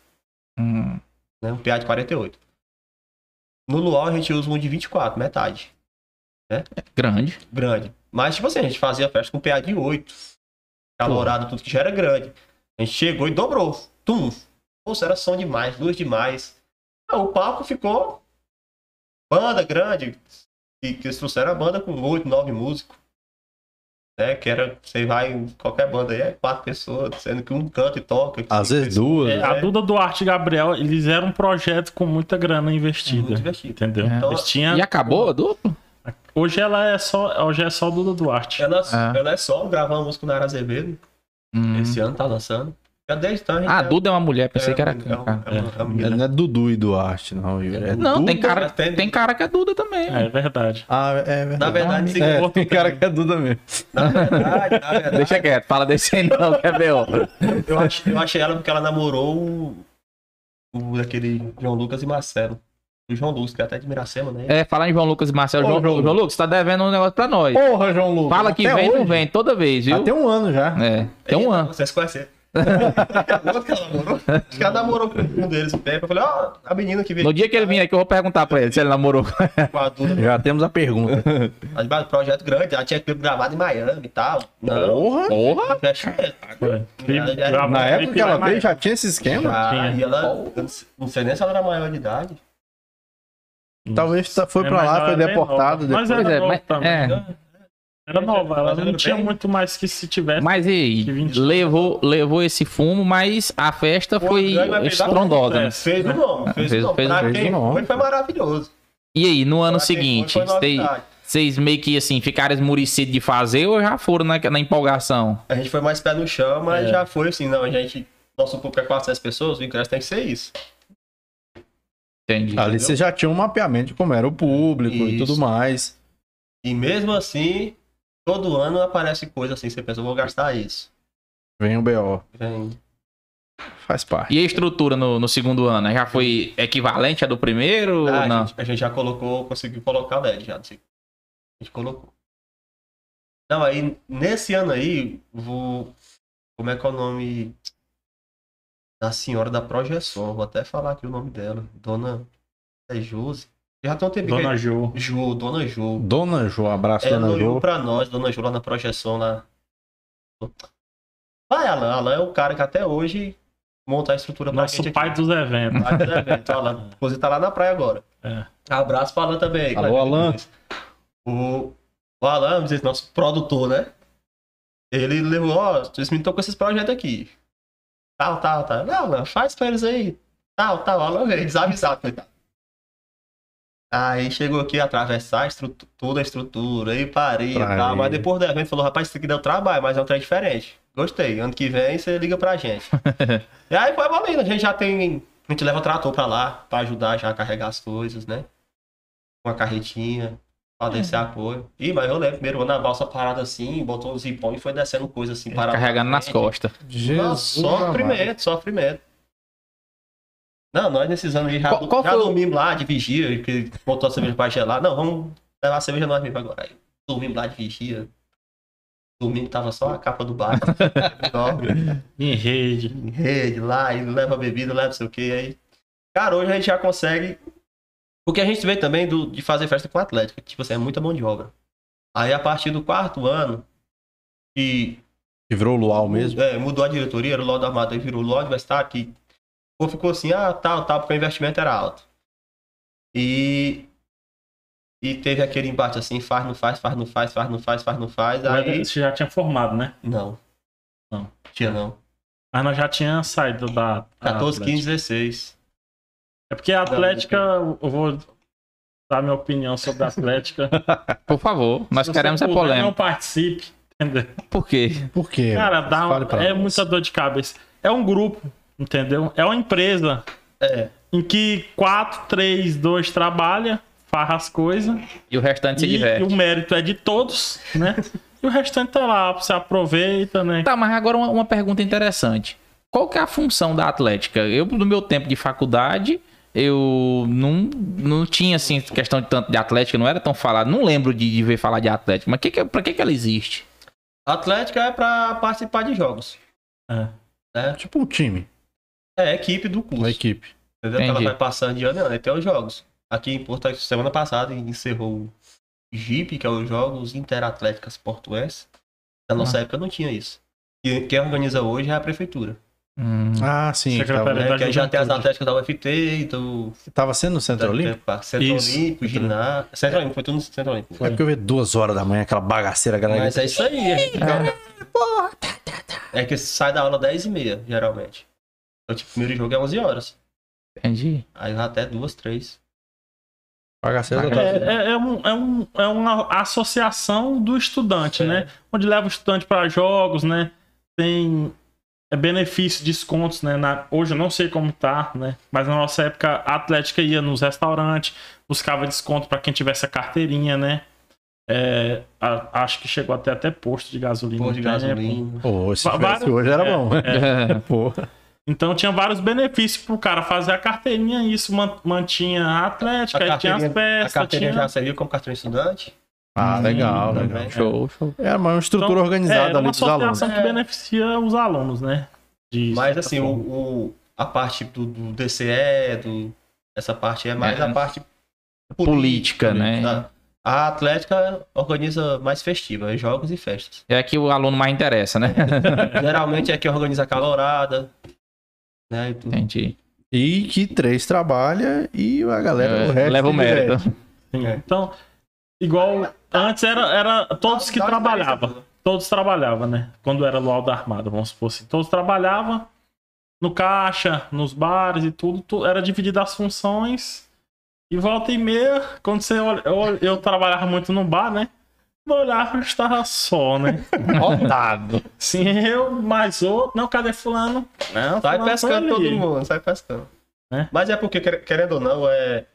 Hum, Né? Um PA de 48. No Luau a gente usa um de 24, metade. grande. Grande. Mas, tipo assim, a gente fazia festa com PA de 8. Calorado, tudo que já era grande. A gente chegou e dobrou. Tum! Poxa, era som demais, luz demais. Ah, o palco ficou. Banda grande. E que eles trouxeram a banda com 8, 9 músicos. Né? Que era. Você vai em qualquer banda aí, é quatro pessoas, sendo que um canta e toca. Às vezes duas. É, a Duda Duarte e Gabriel, eles eram um projeto com muita grana investida. Muito divertido. Entendeu? É. Eles tinham- E acabou a dupla? Hoje ela é só. Hoje é só Duda Duarte. Ela, É. ela é só gravar uma música na Ara Azevedo. Hum. Esse ano tá lançando. Já então a Ah, a é- Duda é uma mulher, pensei é- que era. é cara. é é. Não é Dudu e Duarte, não. É Não, tem cara, tem- tem cara que é Duda também. É verdade. Ah, é verdade. Na verdade, sim, É, tem cara que é Duda mesmo. na verdade, na verdade, Deixa quieto, fala desse aí não, quer ver? ó. eu, achei, eu achei ela porque ela namorou o, o daquele João Lucas e Marcelo. O João Lucas, que é até de Miracema, né? É, falar em João Lucas e Marcelo. Ô, João, João João, Lucas, tá devendo um negócio pra nós. Porra, João Lucas. Fala que até vem, não hoje. vem, toda vez, viu? Até um ano já. É, tem um ano. Vocês conhecem. Outro que ela namorou. Acho que ela namorou com um deles, o Pepe. Eu falei, ó, a menina que veio No dia que ele vier aqui, eu vou perguntar pra ele se ele namorou. com a Duda. Já temos a pergunta. Mas, mas, projeto grande, ela tinha clipe gravado em Miami e tal. Não, Porra. Porra! Na época que ela veio, já tinha esse esquema? Já, Tinha. e ela, não sei- nem se ela era maior de idade. Talvez foi É, pra lá, foi deportado. Mas é, mas- também. é. Era nova, ela não tinha bem- muito mais que se tivesse. Mas e aí? Que 20. Levou, levou esse fumo, mas a festa Pô, foi estrondosa. né? Fez o nome, fez, Fez- o nome. fez- pra fez o nome. foi, foi maravilhoso. E aí, no ano Pra seguinte, vocês- meio que assim, ficaram esmurecidos de fazer ou já foram na, na empolgação? A gente foi mais pé no chão, mas É. já foi assim, não, a gente... Nosso público é 400 pessoas, o ingresso tem que ser isso. Entendi. Ali você já tinha um mapeamento de como era o público e Isso. tudo mais. E mesmo assim, todo ano aparece coisa assim, você pensa, eu vou gastar isso. Vem o BO. Vem. Faz parte. E a estrutura no, no segundo ano? Já foi equivalente à do primeiro Ah, ou a, não? gente, a gente já colocou, conseguiu colocar LED já. assim. A gente colocou. Não, aí nesse ano aí, vou. Como é que é o nome da senhora da projeção? Vou até falar aqui o nome dela. Dona. É Josi. Já tem um tempo Dona que. Jo. Jo, Dona Jo. Dona Jo, abraço, Ela Dona Jo. pra nós, Dona Jo, lá na projeção lá. Vai, Alan. Alan é o cara que até hoje monta a estrutura pra Nosso gente pai aqui. dos eventos. Pai do evento, Alan. <laughs> Inclusive tá lá na praia agora. É. Abraço pra Alan também. Alô, Alan. O, o Alan, nosso produtor, né? Ele levou, ó, vocês me estão com esses projetos aqui. Tal, tal, tal. Não, não, faz pra eles aí. Tal, tal, alô, velho, desavisado, coitado. Aí chegou aqui a atravessar a estrutu- toda a estrutura, aí parei e tal. Mas depois do evento falou, rapaz, isso aqui deu trabalho, mas é um trem diferente. Gostei. Ano que vem você liga pra gente. <laughs> e aí foi evoluindo. A gente já tem. A gente leva trator pra lá, pra ajudar já a carregar as coisas, né? Uma carretinha, pra descer apoio. Ih, mas eu lembro, primeiro ano a balsa parada assim, botou um zipão e foi descendo coisa assim, parada. Carregando na nas costas. Nossa, amado. sofrimento, sofrimento. Não, nós nesses anos já, Qual- qual já foi o- dormimos lá de vigia, que botou a cerveja pra gelar. Não, vamos levar a cerveja nós mesmo agora. Aí, dormimos lá de vigia. Domingo tava só a capa do bar. <laughs> Em rede. em rede lá, e leva bebida, leva não sei o que. Aí, cara, hoje a gente já consegue. Porque a gente vem também do, de fazer festa com atlética, que, tipo assim, é muita mão de obra. Aí a partir do quarto ano, que Que virou luau mesmo. é, mudou a diretoria, era o Ló da Armada, aí virou o Ló Universitário, que pô, ficou assim, ah, tal, tal, porque o investimento era alto. E. E teve aquele embate assim, faz, não faz, faz, não faz, faz, não faz, faz, não faz. Aí. Você já tinha formado, né? Não. Não. Tinha não. Mas nós já tinha saído da. da 14, Atlética. 15, 16. É porque a Atlética, eu vou dar minha opinião sobre a Atlética. <laughs> Por favor, nós Se queremos é puder, Não polêmica. participe, entendeu? Por quê? Por quê? Cara, dá, é muita dor de cabeça. É um grupo, entendeu? É uma empresa É. em que 4, 3, 2 trabalha, faz as coisas. E o restante se E, e diverte. o mérito é de todos, né? e o restante tá lá, você aproveita, né? Tá, mas agora uma, uma pergunta interessante. Qual que é a função da Atlética? Eu, no meu tempo de faculdade, eu não, não tinha, assim, questão de tanto de Atlética, não era tão falado. Não lembro de, de ver falar de Atlética, mas que que, pra que, que ela existe? Atlética é pra participar de jogos. É. Né? Tipo um time, É a equipe do curso. uma equipe. Entendeu? Que ela Entendi. vai passando de ano em ano. Tem os jogos. Aqui em Porto, Alegre, semana passada, encerrou o JIP, que é os Jogos Interatléticas Portuense. Na nossa Ah. época não tinha isso. E quem organiza hoje é a prefeitura. Hum, Ah, sim. Secretário Tava, da Né? Que aí já tem as atléticas da UFT, do tava sendo no Centro Olímpico? Centro Isso. Olímpico, ginásio. Centro Olímpico, foi tudo no Centro Olímpico. É porque eu vi duas horas da manhã, aquela bagaceira, galera. Mas é isso aí. A gente joga. É que sai da aula 10 e meia, geralmente. Então, tipo, o primeiro jogo é 11 horas. entendi. Aí vai até duas, três. Bagaceira É, é, é, um- é um- é uma associação do estudante, É. né? Onde leva o estudante para jogos, né? Tem é, benefícios, descontos, né? Na- hoje eu não sei como tá, né? Mas na nossa época a Atlética ia nos restaurantes, buscava desconto para quem tivesse a carteirinha, né? É, a- acho que chegou até até posto de gasolina. Pôr de gasolina. Pô, se vários- hoje era é, bom. <laughs> Porra. Então tinha vários benefícios pro cara fazer a carteirinha, isso man- mantinha a Atlética, aí tinha as a festas, carteirinha tinha... já serviu como cartão estudante. Ah, legal, também. legal. Show, show. É uma estrutura Então, organizada é, ali uma dos alunos. associação que beneficia os alunos, né? De Mas assim, o, o- a parte do, do DCE, do, essa parte é mais É. a parte Política, né? tá? A Atlética organiza mais festiva, jogos e festas. É que o aluno mais interessa, né? <laughs> Geralmente é quem organiza a calorada, né? E tudo. Entendi. E que três trabalha e a galera É, o resto leva o se mérito. é. Então, igual antes era, era todos que trabalhavam. experiência Todos trabalhavam, né? Quando era Luau da Armada, vamos supor assim. Todos trabalhavam no caixa, nos bares e tudo. tu- era dividido as funções. E volta e meia, quando você olha. Eu, eu trabalhava muito no bar, né? Olhava estava só, né? Rodado. Sim, eu, mais outro. Não, cadê fulano? Não, Sai fulano pescando todo ali. mundo, sai pescando. É. Mas é porque, quer- querendo ou não, é,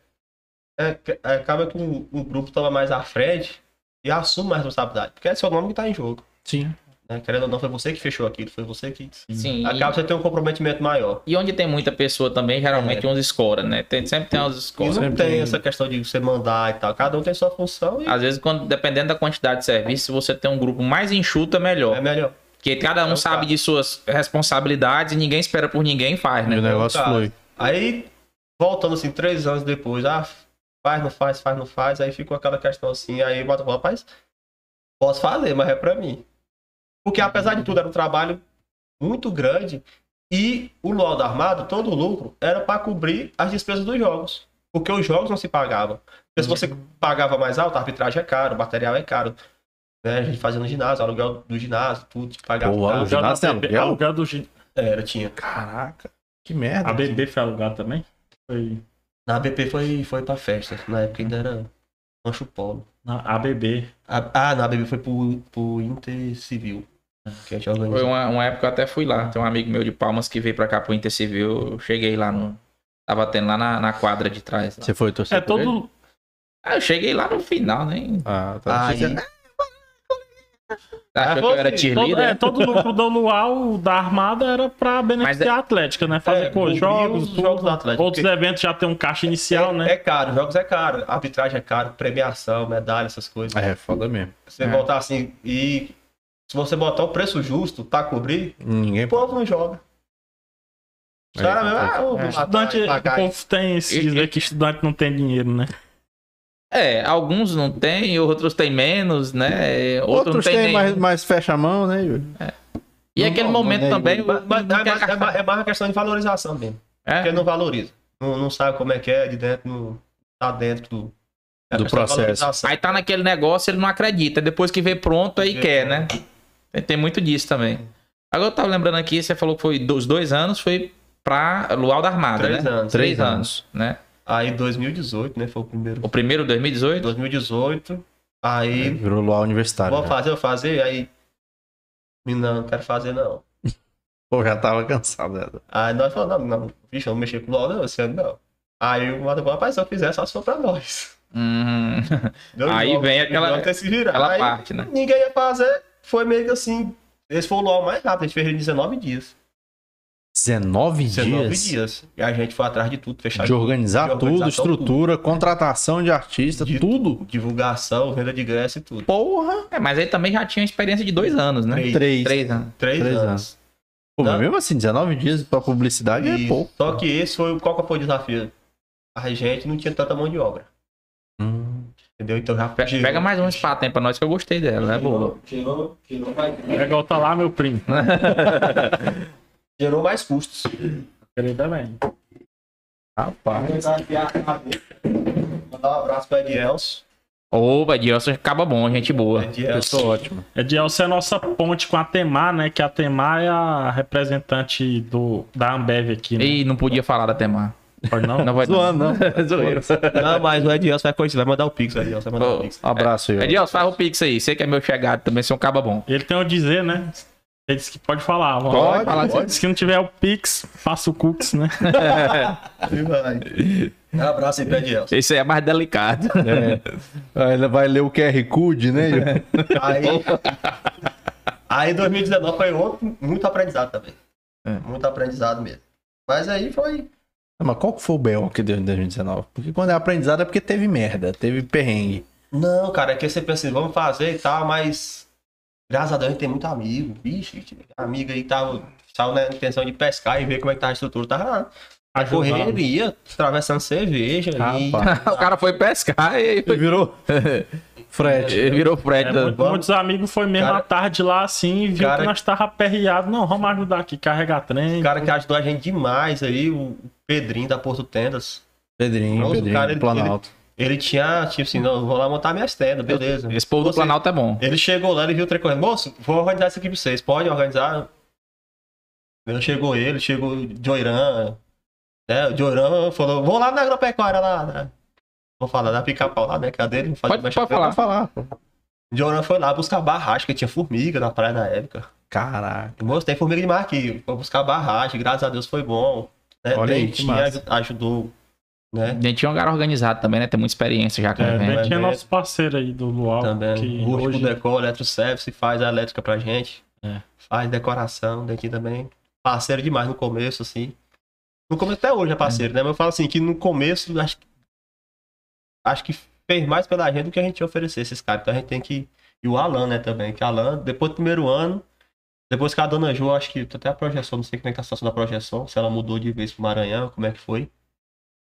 é, é- acaba que o, o grupo toma mais à frente e assume mais responsabilidade. Porque é seu nome que tá em jogo. Sim. Né? Querendo ou não, foi você que fechou aquilo, foi você que. Sim. e- Acaba você ter um comprometimento maior. E onde tem muita pessoa também, geralmente É. uns escora, né? Tem, sempre tem uns E escoras. não sempre tem tem- essa questão de você mandar e tal. Cada um tem sua função e Às vezes, quando, dependendo da quantidade de serviço, se você tem um grupo mais enxuto, é melhor. é melhor. Porque cada um É o sabe caso. de suas responsabilidades e ninguém espera por ninguém e faz, E o né? negócio Cara, flui. Aí, voltando assim, três anos depois, ah, faz, não faz, faz, não faz, aí ficou aquela questão assim, aí bota fala, rapaz, posso fazer, mas é pra mim. Porque apesar de tudo, era um trabalho muito grande e o LOL da Armado, todo o lucro, era pra cobrir as despesas dos jogos. Porque os jogos não se pagavam. Porque se você pagava mais alto, a arbitragem é caro, o material é caro. Né? A gente fazia no ginásio, aluguel do ginásio, tudo, pagava. Pô, aluguel. ginásio ABB, aluguel? aluguel do gi- Era, tinha. Caraca, que merda. A BB foi alugado também? Foi Na BP foi, foi pra festa. Na época ainda era Rancho Polo. na ABB. Ah, ah, na BP foi pro, pro Inter Civil. Que. Foi uma, uma época que eu até fui lá. Tem um amigo meu de Palmas que veio pra cá pro Intercivil. Eu cheguei lá no. Tava tendo lá na, na quadra de trás. lá. Você foi torcer É por ele? todo. Ah, eu cheguei lá no final, nem. Ah, tá. Aí, Achou que eu era Todo, é, todo lucro do luau da Armada era pra beneficiar a Atlética, né? Fazer É, pô, jogos, tudo. jogos do Atlético, Outros porque- eventos já tem um caixa inicial, é, né? é caro, jogos é caro, arbitragem é caro, premiação, medalha, essas coisas. É, foda mesmo. Você É. botar assim e se você botar o preço justo pra cobrir, Ninguém o povo não joga. Os É, caras mesmo, é. ah, vou matar Estudante, e o povo tem esse E- dizer e- que estudante não tem dinheiro, né? É, alguns não tem, outros tem menos, né? Outros, Outros tem mais, mais fecha a mão, né, Yuri? E Não, aquele não, momento não é também. o- Mas, não é, mais, é, é uma questão de valorização mesmo. É. Porque não valoriza. Não, não sabe como é que é de dentro, não tá dentro do, é Do processo. valorização. Aí tá naquele negócio, ele não acredita. Depois que vê pronto, aí quer, né? Tem, tem muito disso também. Agora eu tava lembrando aqui, você falou que foi dos dois anos, foi pra Luau da Armada, Três né? anos. Três Três anos, né? Aí 2018, né? Foi o primeiro. O primeiro 2018? 2018. Aí Virou luau universitário. vou já. fazer, vou fazer. Aí. Não, não quero fazer não. <laughs> Pô, já tava cansado. né? Aí nós falamos, não, não, bicho, eu não mexer com o LOL não, esse ano não. Aí o falou, rapaz, se eu fizer, só se for pra nós. Hum, Aí vem aquela- aquela Aí parte, né? Ninguém ia fazer, foi meio que assim. Esse foi o LOL mais rápido, a gente fez ele em 19 dias. 19 19 dias dias. E a gente foi atrás de tudo, fechar de organizar de organizar tudo, estrutura, contratação de artista, De tudo. divulgação, venda de ingresso e tudo. Porra! é, mas aí também já tinha experiência de dois anos, né? Três. Três. Três anos. Três, Três anos. anos. Pô, mas Não. mesmo assim, 19 dias pra publicidade é E pouco. Só que esse foi o- qual que foi o desafio? A gente não tinha tanta mão de obra. Hum. Entendeu? Então já Pe- Pega mais um espato aí pra nós que eu gostei dela, né, boa? Gerou, gerou, mais, Pega outra lá, meu primo. <laughs> gerou mais custos. Querido também. Rapaz. Mandar um abraço para Edielso. Opa, Edilson acaba bom, gente boa. Edielso. Pessoa ótima. Edielson é a nossa ponte com a Temar, né? Que a Temar é a representante do, da Ambev aqui, né? E não podia falar da Temar. Pode não? Não vai Zoando, não. <laughs> Zoeira. Não, mas o Edielso vai conhecer, vai mandar o Pix, o Edielso vai mandar Ô, o Pix. Um abraço aí. ó. Edilson, faz o pix aí. Você que é meu chegado também, você é um caba bom. Ele tem o dizer, né? Ele disse que pode falar. vamos lá. Pode falar disse que não tiver o Pix, faça o Cooks, né? <laughs> Vai. <laughs> Abraço aí Edielso. Esse aí é mais delicado. É. Ele vai ler o QR Code, né? Yuri? Aí, aí 2019 foi outro, muito aprendizado também. É. Muito aprendizado mesmo. Mas aí foi. Mas qual que foi o BO que deu em 2019? Porque quando é aprendizado é porque teve merda, teve perrengue. Não, cara, é que você pensa assim, vamos fazer e tal, mas. Graças a Deus a gente tem muito amigo. Vixe, amiga aí tava, tava na intenção de pescar e ver como é que tá a estrutura. Tava a Ajudando. correria, atravessando cerveja. e... <laughs> O cara foi pescar e Ele virou <laughs> frete. ele virou frete. É, da- muito- muitos amigos foi mesmo Cara- à tarde lá assim e viu Cara- que nós tava aperreado. Não, vamos ajudar aqui, carregar trem. O cara que ajudou a gente demais aí, o Pedrinho da Porto Tendas. Pedrinho, Nossa, Pedrinho, cara, ele- Planalto. Ele tinha, tipo assim, não, vou lá montar minhas tendas, beleza. Esse povo do Você- Planalto é bom. Ele chegou lá, ele viu o trem correndo. Moço, vou organizar isso aqui pra vocês. Pode organizar? Ele chegou ele, chegou o Joiran. Né? O Joiran falou, vou lá na agropecuária lá, né? Vou falar da pica-pau lá, né? Que é faz Pode- mais pode falar. Pode falar. pô. O Joiran foi lá buscar barragem, que tinha formiga na praia na época. Caraca. Moço, tem formiga demais aqui. Vou buscar barragem, graças a Deus foi bom. Né? Olha aí, que Dentinho massa. aju- ajudou. Né? A gente tinha um cara organizado também, né? Tem muita experiência já com o É, evento. Dentinho é é. nosso parceiro aí do Luau. Também. Que Rústico hoje... Decor, Eletroservice, faz a elétrica pra gente. É. Faz decoração, Dentinho também. Parceiro demais no começo, assim. No começo até hoje é parceiro, né? Mas eu falo assim, que no começo, acho, que- acho que fez mais pela gente do que a gente oferecer esses caras. Então a gente tem que... E o Alan, né, também. Que Alan, depois do primeiro ano, depois que a Dona Jo, acho que até a projeção, não sei como é que tá a situação da projeção, se ela mudou de vez pro Maranhão, como é que foi.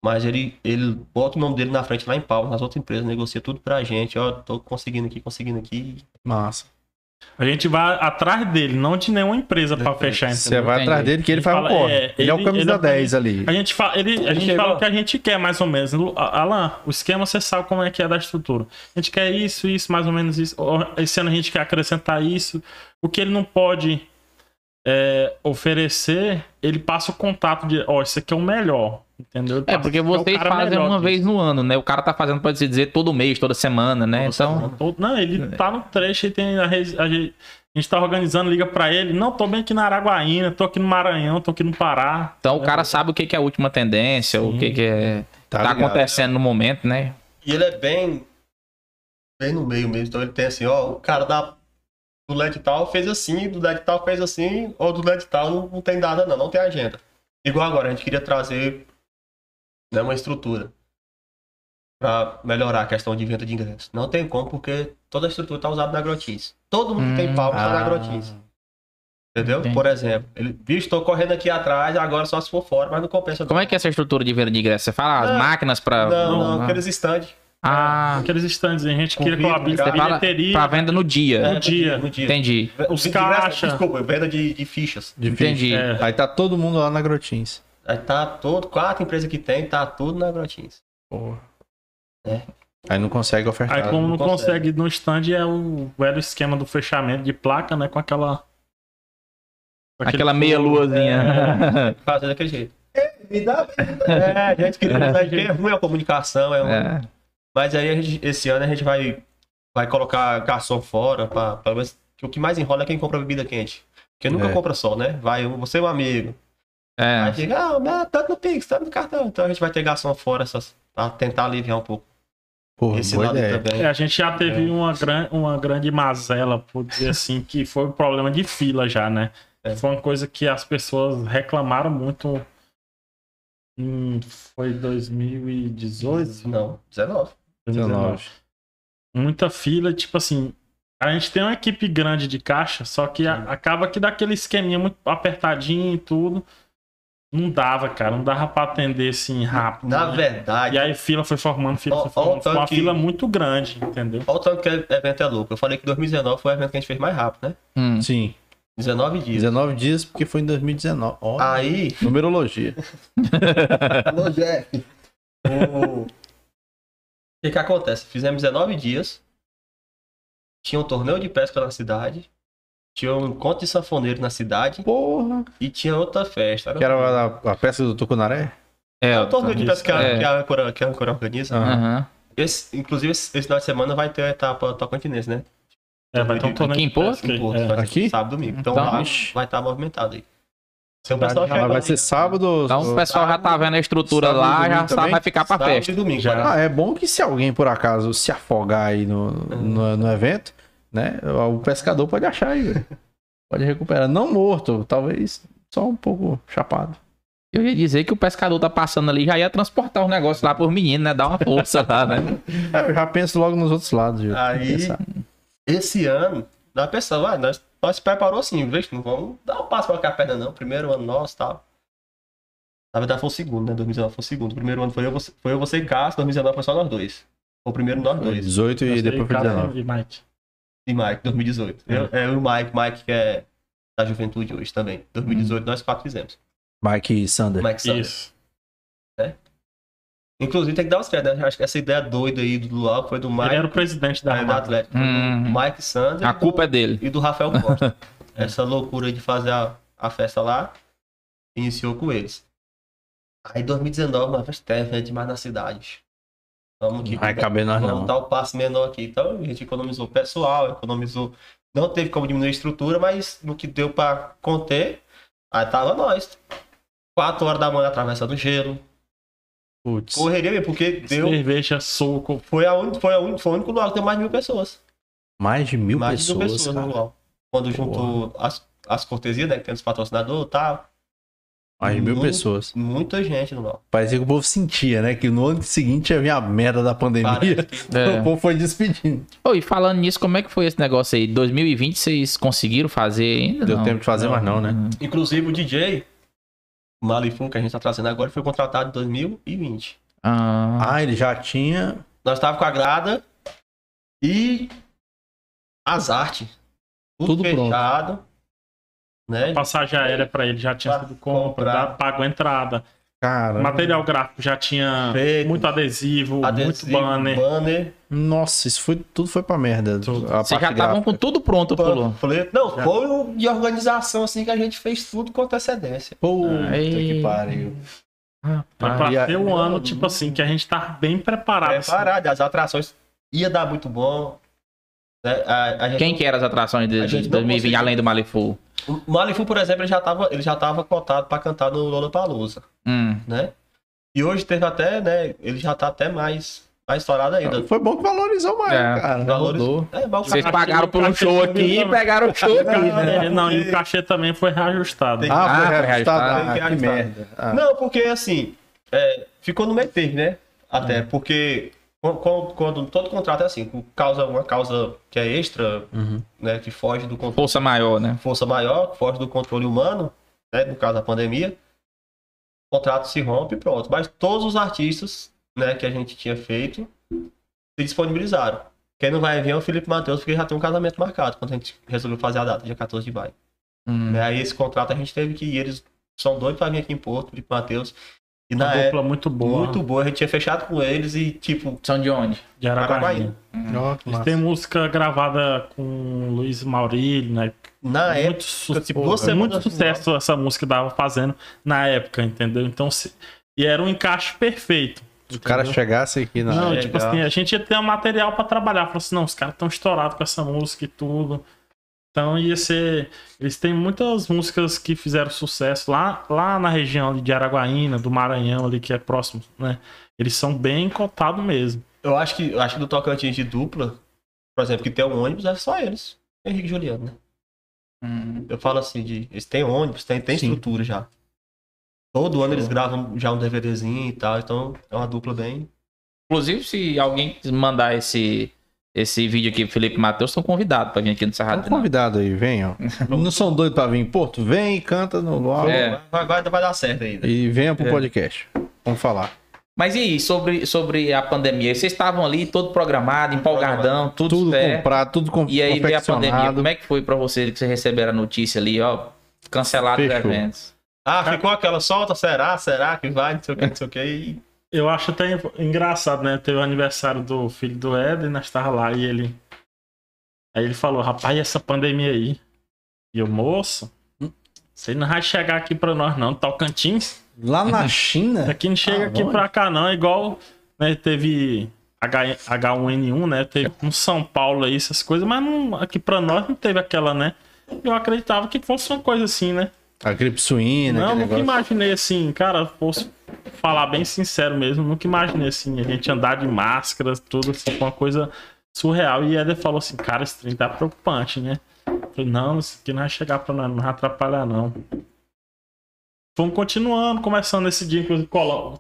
Mas ele, ele bota o nome dele na frente lá em Palmas, nas outras empresas, negocia tudo pra gente. Ó, tô conseguindo aqui, conseguindo aqui. Massa. A gente vai atrás dele, não de nenhuma empresa pra fechar, Você vai Entendi. atrás dele que ele Ele faz o fala, corre. é, ele, é o ele- camisa ele é o 10 ali. A gente fala, ele, a gente fala o que a gente quer, mais ou menos. Alan, o esquema você sabe como é que é da estrutura. A gente quer isso, isso, mais ou menos isso. Esse ano a gente quer acrescentar isso. O que ele não pode é, oferecer, ele passa o contato de, ó, isso aqui é o melhor. Entendeu? É, porque é vocês cara fazem uma vez no ano, né? O cara tá fazendo, pode se dizer, todo mês, toda semana, né? Toda então, semana. Todo- Não, ele tá no trecho e tem a, a gente, a gente tá organizando, liga pra ele. Não, tô bem aqui na Araguaína, tô aqui no Maranhão, tô aqui no Pará. então o cara sabe o que que é a última tendência, o que que é, Tá tá, acontecendo no momento, né? E ele é bem. Bem no meio mesmo. Então ele tem assim, ó, o cara da, do LED tal fez assim, do LED tal fez assim, ou do LED tal não, não tem nada, não, não tem agenda. Igual agora, a gente queria trazer né, uma estrutura pra melhorar a questão de venda de ingressos. Não tem como, porque toda a estrutura tá usada na Grotis. Todo mundo que tem Hum, palco tá na Ah, Grotis. Entendeu? Entendi. Por exemplo, ele, tô correndo aqui atrás, agora só se for fora, mas não compensa. Como é que é essa estrutura de venda de ingresso? Você fala as Não, máquinas pra. Não, não, Ah. aqueles stands. Ah, Aqueles stands, a gente Com queria você fala bilheteria. pra venda no dia. É. dia. No dia. Entendi. Os Venda de ingresso, caixa. Desculpa, venda de, de fichas. Difícil. Entendi. É. Aí tá todo mundo lá na Grotins. Aí tá todo, quatro empresas que tem, tá tudo na Grotins. Porra. É. Aí não consegue ofertar. Aí como não não consegue no stand é o velho esquema do fechamento de placa, né? Com aquela. com aquele Aquela meia luazinha. <laughs> Fazer daquele jeito. É, me dá. É, gente que que é ruim a comunicação, é, ruim. É. Mas aí a gente- esse ano a gente vai, vai colocar garçom fora, pra, pra que o que mais enrola é quem compra bebida quente. Porque nunca É. compra só, né? Vai você e um amigo. É. Aí chega, ah, mas tanto no Pix, tanto no cartão. Então a gente vai ter garçom fora essas, pra tentar aliviar um pouco Porra, esse lado ideia. também. É, a gente já teve uma, gran, uma grande mazela, por dizer assim, que foi um problema de fila já, né? É. Foi uma coisa que as pessoas reclamaram muito. Em, foi 2018? Não, 19. 19. Muita fila, tipo assim. A gente tem uma equipe grande de caixa, só que a- acaba que daquele esqueminha muito apertadinho e tudo. Não dava, cara. Não dava pra atender assim rápido. Na né? verdade, E aí fila foi formando, fila Ó, foi formando. Foi uma tanque- fila muito grande, entendeu? olha o tanto que o evento é louco. Eu falei que 2019 foi o evento que a gente fez mais rápido, né? Hum. Sim. 19 dias. 19 dias porque foi em 2019. Ó, Aí, numerologia. <laughs> Alô, Jeff. O o que que acontece? Fizemos 19 dias. Tinha um torneio de pesca na cidade. Tinha um encontro de sanfoneiro na cidade. Porra. E tinha outra festa. Que era a, a peça do Tucunaré? É, É o torneio de pesca que a, É. que a Ancora, que a Ancora organiza. Aham. Esse, inclusive, esse, esse final de semana vai ter a etapa Tocantinense, né? É, vai ter um torneio Aqui em de Porto? pesca aí, Em Porto, é. Aqui? Sábado e domingo. Então, Então, vai estar movimentado aí. Um pessoal vai ser sábado. Então o pessoal já tá vendo a estrutura Sábado lá, já sabe, vai ficar pra Sábado festa. e domingo. Já. Ah, é bom que se alguém por acaso se afogar aí no, no, no evento, né? O pescador pode achar aí, velho. Pode recuperar. Não morto, talvez só um pouco chapado. Eu ia dizer que o pescador tá passando ali, já ia transportar os negócios lá pros meninos, né? Dar uma força lá, né? É, eu já penso logo nos outros lados, viu? Aí, esse ano, nós pensamos, ah, nós, nós se preparou assim, veja, não vamos dar um passo pra cá a perna não, primeiro ano nosso e tal. Na verdade foi o segundo, né, 2019 foi o segundo, o primeiro ano foi eu, você, foi eu, você e Cássio, 2019 foi só nós dois. Foi o primeiro nós dois, 18 e depois foi Cássio 19. e Mike. e Mike, 2018. Eu, é, eu e o Mike, Mike que é da juventude hoje também, 2018 nós quatro fizemos. Mike Sander. Mike Sanders. Isso. Inclusive tem que dar os créditos, né? acho que essa ideia doida aí do Luau foi do Mike, Ele era o presidente da é, do Armada. Atlético, foi do Hum. Mike Sanders. A e do- culpa é dele. e do Rafael Costa. <laughs> Essa loucura de fazer a, a festa lá iniciou com eles. Aí 2019, uma festa é demais na cidade. Vamos que Não vai caber nós vamos não. dar o passo menor aqui. Então a gente economizou pessoal, economizou. Não teve como diminuir a estrutura, mas no que deu pra conter, aí tava nós. Quatro horas da manhã atravessando gelo. Putz. Correria mesmo, porque deu. Cerveja, suco. Foi, a un... foi, a un... foi o único lugar que tem mais de mil pessoas. Mais de mil mais de mil pessoas, pessoas no cara. lugar. Quando juntou as, as cortesias, né? Que tem os patrocinadores e tal. Mais de mil Muito- pessoas. Muita gente no lugar. Parecia que o povo sentia, né? Que no ano seguinte ia vir a merda da pandemia. Que- <laughs> É. O povo foi despedindo. Ô, e falando nisso, como é que foi esse negócio aí? 2020 vocês conseguiram fazer ainda? Deu não? tempo de fazer, mas não, né? Inclusive o DJ, o Malifun, que a gente tá trazendo agora, foi contratado em 2020. Ah, Ah, ele já tinha. Nós tava com a grada e as artes. Tudo pronto. fechado. Né? Passagem aérea pra ele já tinha sido compra, comprar. pago a entrada. Cara. Material gráfico já tinha Feito. muito adesivo, Adesivo, muito banner. banner Nossa, isso foi, tudo foi pra merda. Vocês já estavam com tudo pronto, pulou. panfleto. Não, foi o de organização assim que a gente fez tudo com antecedência. Puta que pariu. Mas pra E a- ser um ano, tipo assim, que a gente tá bem preparado. assim. Preparado, as atrações ia dar muito bom. Né? A, a gente- Quem que eram as atrações de, A de gente não 2020, conseguiu. além do Malifu? O Malifu, por exemplo, ele já tava, ele já tava cotado pra cantar no Lollapalooza, Hum. né? E hoje teve até, né, ele já tá até mais, mais estourado ainda. Foi bom que valorizou mais, É, cara. Valores... Mudou. É, Vocês pagaram por um show aqui e também. pegaram o show aqui, né? É, não, e o cachê também foi reajustado. Ah, Ah, foi reajustado. reajustado. Ah, Tem que que reajustar. merda. Ah. Não, porque assim, é, ficou no meio termo, né? Até porque quando, quando- todo contrato é assim, causa, uma causa que é extra, Uhum. né, que foge do controle, Força maior, né? força maior, que foge do controle humano, né, no caso da pandemia, o contrato se rompe e pronto. Mas todos os artistas, né, que a gente tinha feito, se disponibilizaram. Quem não vai ver é o Felipe Matheus, porque já tem um casamento marcado, quando a gente resolveu fazer a data, dia 14 de maio. Hum. Né, Aí esse contrato a gente teve que ir, eles são doidos pra vir aqui em Porto, Felipe Matheus. E na Uma época, dupla muito boa. muito boa, a gente tinha fechado com eles e, tipo, São de onde? De Araguaína. Araguaína. Eles massa. têm música gravada com o Luiz Maurílio, né? na muito, época, su tipo, duas é semanas muito sucesso essa música tava fazendo na época, entendeu? Então, se... e era um encaixe perfeito. Se o cara chegasse aqui na. Não, Legal. tipo assim, a gente ia ter um material pra trabalhar. Falou assim, não, os caras estão estourados com essa música e tudo. Então ia ser. Eles têm muitas músicas que fizeram sucesso lá, lá na região ali de Araguaína, do Maranhão, ali que é próximo, né? Eles são bem cotados mesmo. Eu acho que, eu acho que do Tocantins de dupla, por exemplo, que tem um ônibus, é só eles. Henrique e Juliano, né? Hum. Eu falo assim, de, eles têm ônibus, tem, tem Sim. estrutura já. Todo ano eles gravam já um DVDzinho e tal, então é uma dupla bem. Inclusive, se alguém mandar esse, esse vídeo aqui Felipe Matheus, estão convidados pra vir aqui no Cerrado. Final. convidado aí, vem, ó. <laughs> Não são doidos pra vir em Porto? Vem e canta no luau. É. Vai, vai, vai dar certo ainda. E venha pro É. podcast. Vamos falar. Mas e aí, sobre, sobre a pandemia? Vocês estavam ali todo programado, empolgadão, tudo, Tudo certo. comprado, tudo com, E aí veio a pandemia. Como é que foi pra vocês que vocês receberam a notícia ali, ó? Cancelado os eventos. Ah, ficou aquela solta, será? Será que vai? Não sei o que, não sei o que. Eu acho até engraçado, né? Teve o aniversário do filho do Éden, nós tava lá e ele. Aí ele falou, rapaz, essa pandemia aí? E o moço, você não vai chegar aqui pra nós, não, Tocantins. Lá na China? Aqui não chega Ah, aqui pra cá, não. É igual, né? Teve H, H1N1, né? Teve um São Paulo aí, essas coisas, mas não, aqui pra nós não teve aquela, né? Eu acreditava que fosse uma coisa assim, né? A gripe suína, Não, nunca negócio. imaginei assim, cara, posso falar bem sincero mesmo, nunca imaginei assim, a gente andar de máscara, tudo assim, foi uma coisa surreal. E Eder falou assim, cara, esse trem tá preocupante, né? Eu falei, não, isso aqui não vai chegar pra nós, não vai atrapalhar, não. Fomos continuando, começando esse dia, inclusive,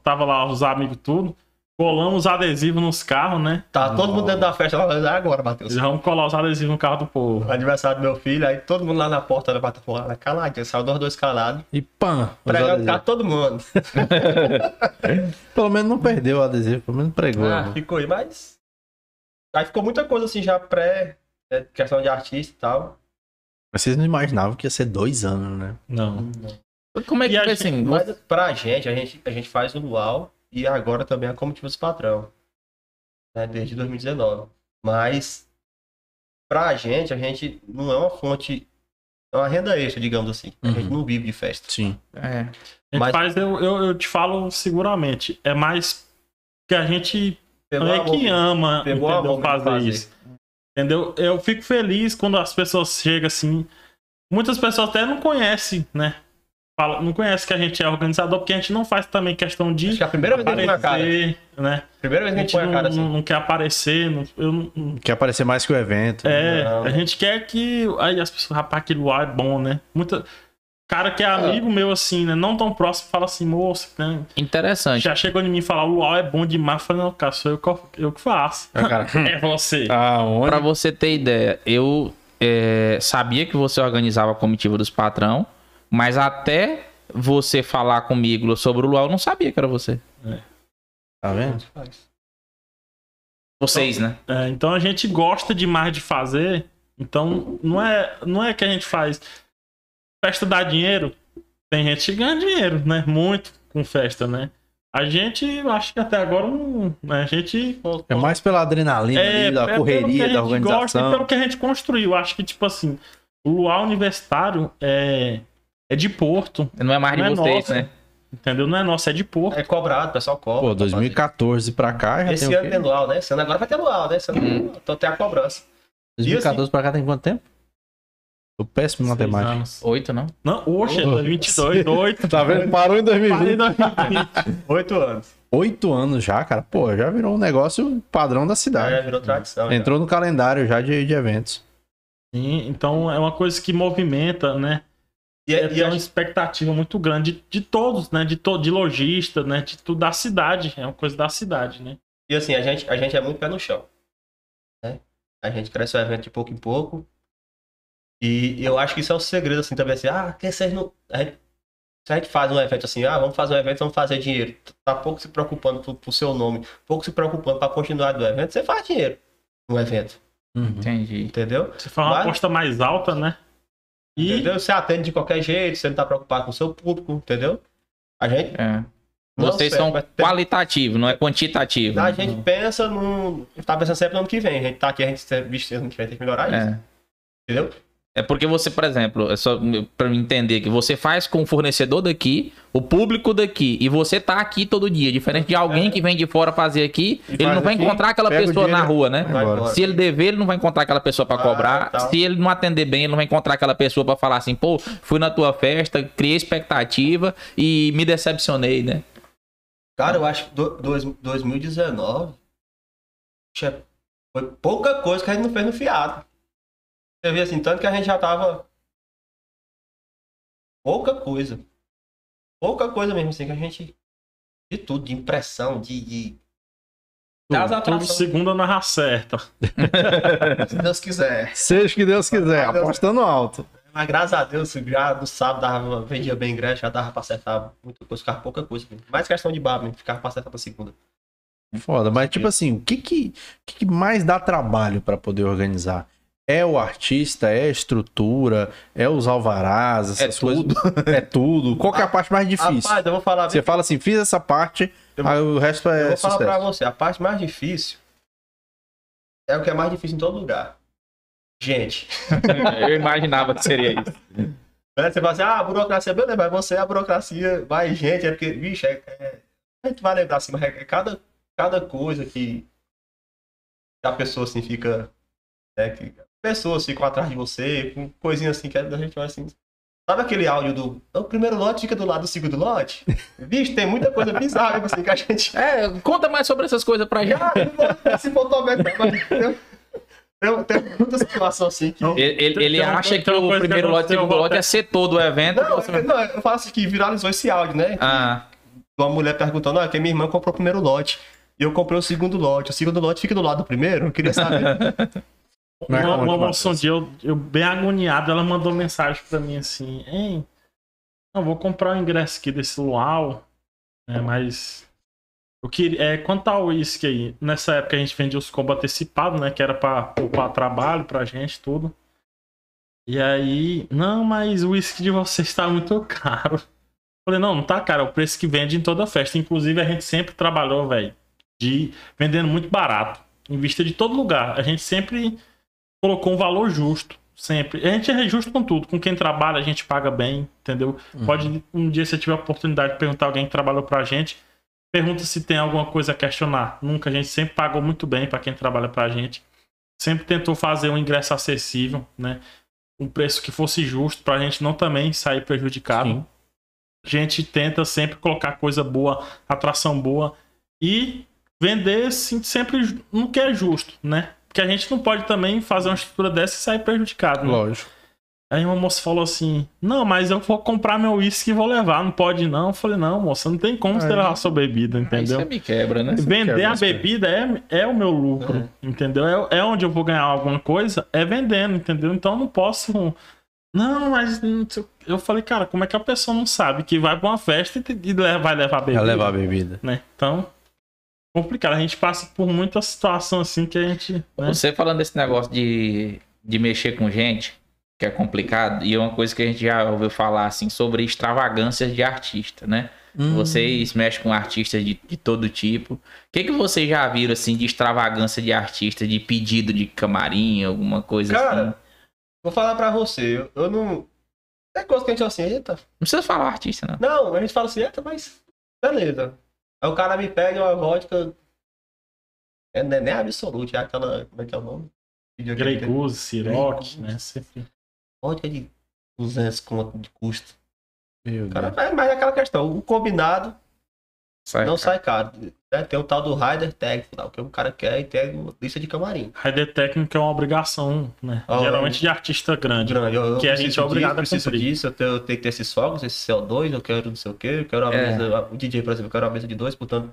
tava lá os amigos tudo, colamos adesivos nos carros, né? tá todo mundo dentro da festa lá, "Ah, agora, Matheus. Já vamos colar os adesivos no carro do povo. Aniversário do meu filho, aí todo mundo lá na porta da bata porra, caladinho, saiu nós dois calados, E pã. pregando pra todo mundo. <laughs> Pelo menos não perdeu o adesivo, pelo menos pregou. Ah, ficou aí, mas. Aí ficou muita coisa assim já pré, né, questão de artista e tal. Mas vocês não imaginavam que ia ser dois anos, né? Não. Como é que E a foi gente- assim? Mas pra gente, a gente, a gente faz o Luau e agora também a Comitivas Patrão. Né, desde 2019. Mas pra gente, a gente não é uma fonte. É uma renda extra, digamos assim. A gente Uhum. não vive de festa. Sim. É. A gente Mas- faz, eu, eu, eu te falo seguramente, é mais que a gente Pegou não é que ama Pegou entendeu, mesmo fazer, isso. Entendeu? Eu fico feliz quando as pessoas chegam assim. Muitas pessoas até não conhecem, né? Fala, não conhecem que a gente é organizador, porque a gente não faz também questão de Acho que é a primeira vez que a gente põe a cara. aparecer, né? Primeira vez que a gente gente a não, cara assim. não- não quer aparecer, não- eu não- Quer aparecer mais que o evento. é, Não. a gente quer que. Aí as pessoas, rapaz, aquele luau é bom, né? Muita. Cara que é amigo meu, assim, né? Não tão próximo, fala assim, moço, né? Interessante. Já chegou em mim e falou, o luau é bom demais. Eu falei, não, cara, sou eu que, eu que faço. É, cara. <laughs> É você. Aonde? Pra você ter ideia, eu é, sabia que você organizava a comitiva dos patrão, mas até você falar comigo sobre o Luau, eu não sabia que era você. Tá vendo? Faz. Vocês, né? É, então a gente gosta demais de fazer Então, não é, não é que a gente faz. Festa dá dinheiro. Tem gente que ganha dinheiro, né? Muito com festa, né? A gente, eu acho que até agora não. né? A gente. É mais pela adrenalina ali, da é pelo que a correria, gente da Gosta e organização. pelo que a gente construiu. Acho que, tipo assim, o Luau Universitário é, é de Porto, Não é mais de é vocês, né? entendeu? Não é nosso, é de Porto. É cobrado, o pessoal cobra. Pô, pra fazer. 2014 pra cá já Esse tem o ano quê? tem luau, né? Esse ano agora vai ter luau, né? Esse ano Hum. então tem a cobrança. 2014 pra cá tem quanto tempo? Tô péssimo em matemática. anos. Oito, não? Não, oxe, Oh. 22, 8. Tá vendo? Parou em 2020. 2020. Oito anos. Oito anos já, cara. Pô, já virou um negócio padrão da Já cidade. virou tradição. já. Entrou no calendário já de, de eventos. Sim, então é uma coisa que movimenta, né? E, É, e a uma expectativa muito grande de, de todos, né? De, to, de lojista, né? De tudo da cidade. É uma coisa da cidade, né? E assim, a gente, a gente é muito pé no chão. Né? A gente cresce o evento de pouco em pouco. E eu acho que isso é o segredo, assim, também, assim, ah, que vocês não. A gente, se a gente faz um evento assim, ah, vamos fazer um evento, vamos fazer dinheiro. Tá pouco se preocupando pro, pro seu nome, pouco se preocupando pra continuidade do evento, você faz dinheiro no evento. Entendi. Entendeu? Você faz uma Vai. aposta mais alta, né? E Entendeu? Você atende de qualquer jeito, você não tá preocupado com o seu público, entendeu? A gente, É. Vocês são qualitativos, não é quantitativo. a gente pensa no. Tá pensando sempre no ano que vem. A gente tá aqui, a gente visto ano que vem tem que melhorar isso. É. Entendeu? É porque você, por exemplo, é só para entender que você faz com o fornecedor daqui, o público daqui, e você tá aqui todo dia, diferente de alguém que vem de fora fazer aqui, E ele faz não vai aqui, encontrar aquela pessoa na rua, né? Se ele dever, ele não vai encontrar aquela pessoa pra Ah, cobrar. tá. Se ele não atender bem, ele não vai encontrar aquela pessoa pra falar assim, pô, fui na tua festa, criei expectativa e me decepcionei, né? Cara, eu acho que do, dois, 2019 tinha- foi pouca coisa que a gente não fez no fiado. Você vê assim, tanto que a gente já tava. Pouca coisa. Pouca coisa mesmo, assim, que a gente. De tudo, de impressão, de. de... Das tudo atrações, segunda na acerta. <laughs> se Deus quiser. Seja o que Deus quiser, apostando alto. Mas graças a Deus, já no sábado dava, vendia bem ingresso, já dava pra acertar muita coisa, ficava pouca coisa. Mais questão de bar mesmo, ficava pra acertar pra segunda. Foda, mas tipo assim, o que que, o que que mais dá trabalho pra poder organizar? É o artista, é a estrutura, é os alvarás, essas É coisas. tudo. <laughs> É tudo. Qual que é a parte mais difícil? Rapaz, eu vou falar Você fala assim, fiz essa parte, Eu vou- aí o resto Eu é vou falar pra sucesso. você, a parte mais difícil é o que é mais difícil em todo lugar. Gente. <laughs> Eu imaginava que seria isso. Né? Você fala assim, ah, a burocracia, beleza, mas você é a burocracia, vai, gente, é porque, bicho, é, é- a gente vai lembrar assim, mas é, é cada, cada coisa que a pessoa assim fica. Né, que pessoas ficam atrás de você, com coisinha assim que a gente vai assim. Sabe aquele áudio do. O primeiro lote fica do lado do segundo lote? <laughs> Bicho, tem muita coisa bizarra assim, que a gente. É, conta mais sobre essas coisas pra gente. Ah, se fotometrar, mas tem- tem, muita situação assim que. Ele, ele- Tem- ele acha que o primeiro lote e segundo lote é ser todo o evento. Não, você- eu- não, eu falo assim que viralizou esse áudio, né? Ah, Uma mulher perguntando, ah, que minha irmã comprou o primeiro lote. E eu comprei o segundo lote. O segundo lote fica do lado do primeiro? Eu queria saber. <laughs> Uma, conte, uma Matheus. moça um dia, eu, eu bem agoniado, ela mandou mensagem pra mim assim, hein, eu vou comprar o ingresso aqui desse luau, né, mas eu queria, é, quanto ao uísque aí? Nessa época a gente vendia os combos antecipados, né, que era pra poupar trabalho pra gente, tudo. E aí, não, mas o uísque de vocês tá muito <laughs> caro. Falei, não, não tá caro, é o preço que vende em toda festa. Inclusive, a gente sempre trabalhou, velho, de vendendo muito barato. Em vista de todo lugar. A gente sempre colocou um valor justo. Sempre. A gente é justo com tudo. Com quem trabalha, a gente paga bem, entendeu? Pode, um dia, se você tiver a oportunidade de perguntar a alguém que trabalhou pra gente, pergunta se tem alguma coisa a questionar. Nunca. A gente sempre pagou muito bem pra quem trabalha pra gente. Sempre tentou fazer um ingresso acessível, né? Um preço que fosse justo pra gente não também sair prejudicado. Sim. A gente tenta sempre colocar coisa boa, atração boa e vender assim, sempre no que é justo, né? Porque a gente não pode também fazer uma estrutura dessa e sair prejudicado. Né? Lógico. Aí uma moça falou assim: Não, mas eu vou comprar meu uísque e vou levar, não pode não. Eu falei: Não, moça, não tem como você Aí- levar a sua bebida, aí entendeu? você me quebra, né? Vender quebra a bebida é, é o meu lucro, entendeu? É, é onde eu vou ganhar alguma coisa, é vendendo, entendeu? Então eu não posso. Não, mas. Eu falei, cara, como é que a pessoa não sabe que vai pra uma festa e, e vai levar bebida? Vai levar a bebida. Né? Então, complicado. A gente passa por muita situação assim que a gente. né? Você falando desse negócio de de mexer com gente, que é complicado, e é uma coisa que a gente já ouviu falar assim sobre extravagâncias de artista, né? Hum. Vocês mexem com artistas de, de todo tipo. O que, que vocês já viram assim de extravagância de artista, de pedido de camarim, alguma coisa Cara, assim? vou falar pra você, eu, eu não. É coisa que a gente fala assim, eita. Não precisa falar artista, não. Não, a gente fala assim, eita, mas beleza. Aí o cara me pede uma vodka. É, não é nem absolute, é aquela. Como é que é o nome? Grey Goose, Ciroc, Goose. né? Sempre. Vodka de 200 conto de custo. Meu O cara, Deus. é, mas é aquela questão, o combinado Sai, não cara. sai caro. né? Tem o tal do Rider Tag, lá, o que o cara quer e tem lista de camarim. Rider técnico é uma obrigação, né? Ah, Geralmente de artista grande. Grande, eu, eu Que a gente é obrigado disso, a preciso cumprir. disso, eu tenho, eu tenho que ter esses fogos, esse CO2, eu quero não sei o que, eu quero uma É. mesa, o DJ, por exemplo, eu quero uma mesa de dois, portanto.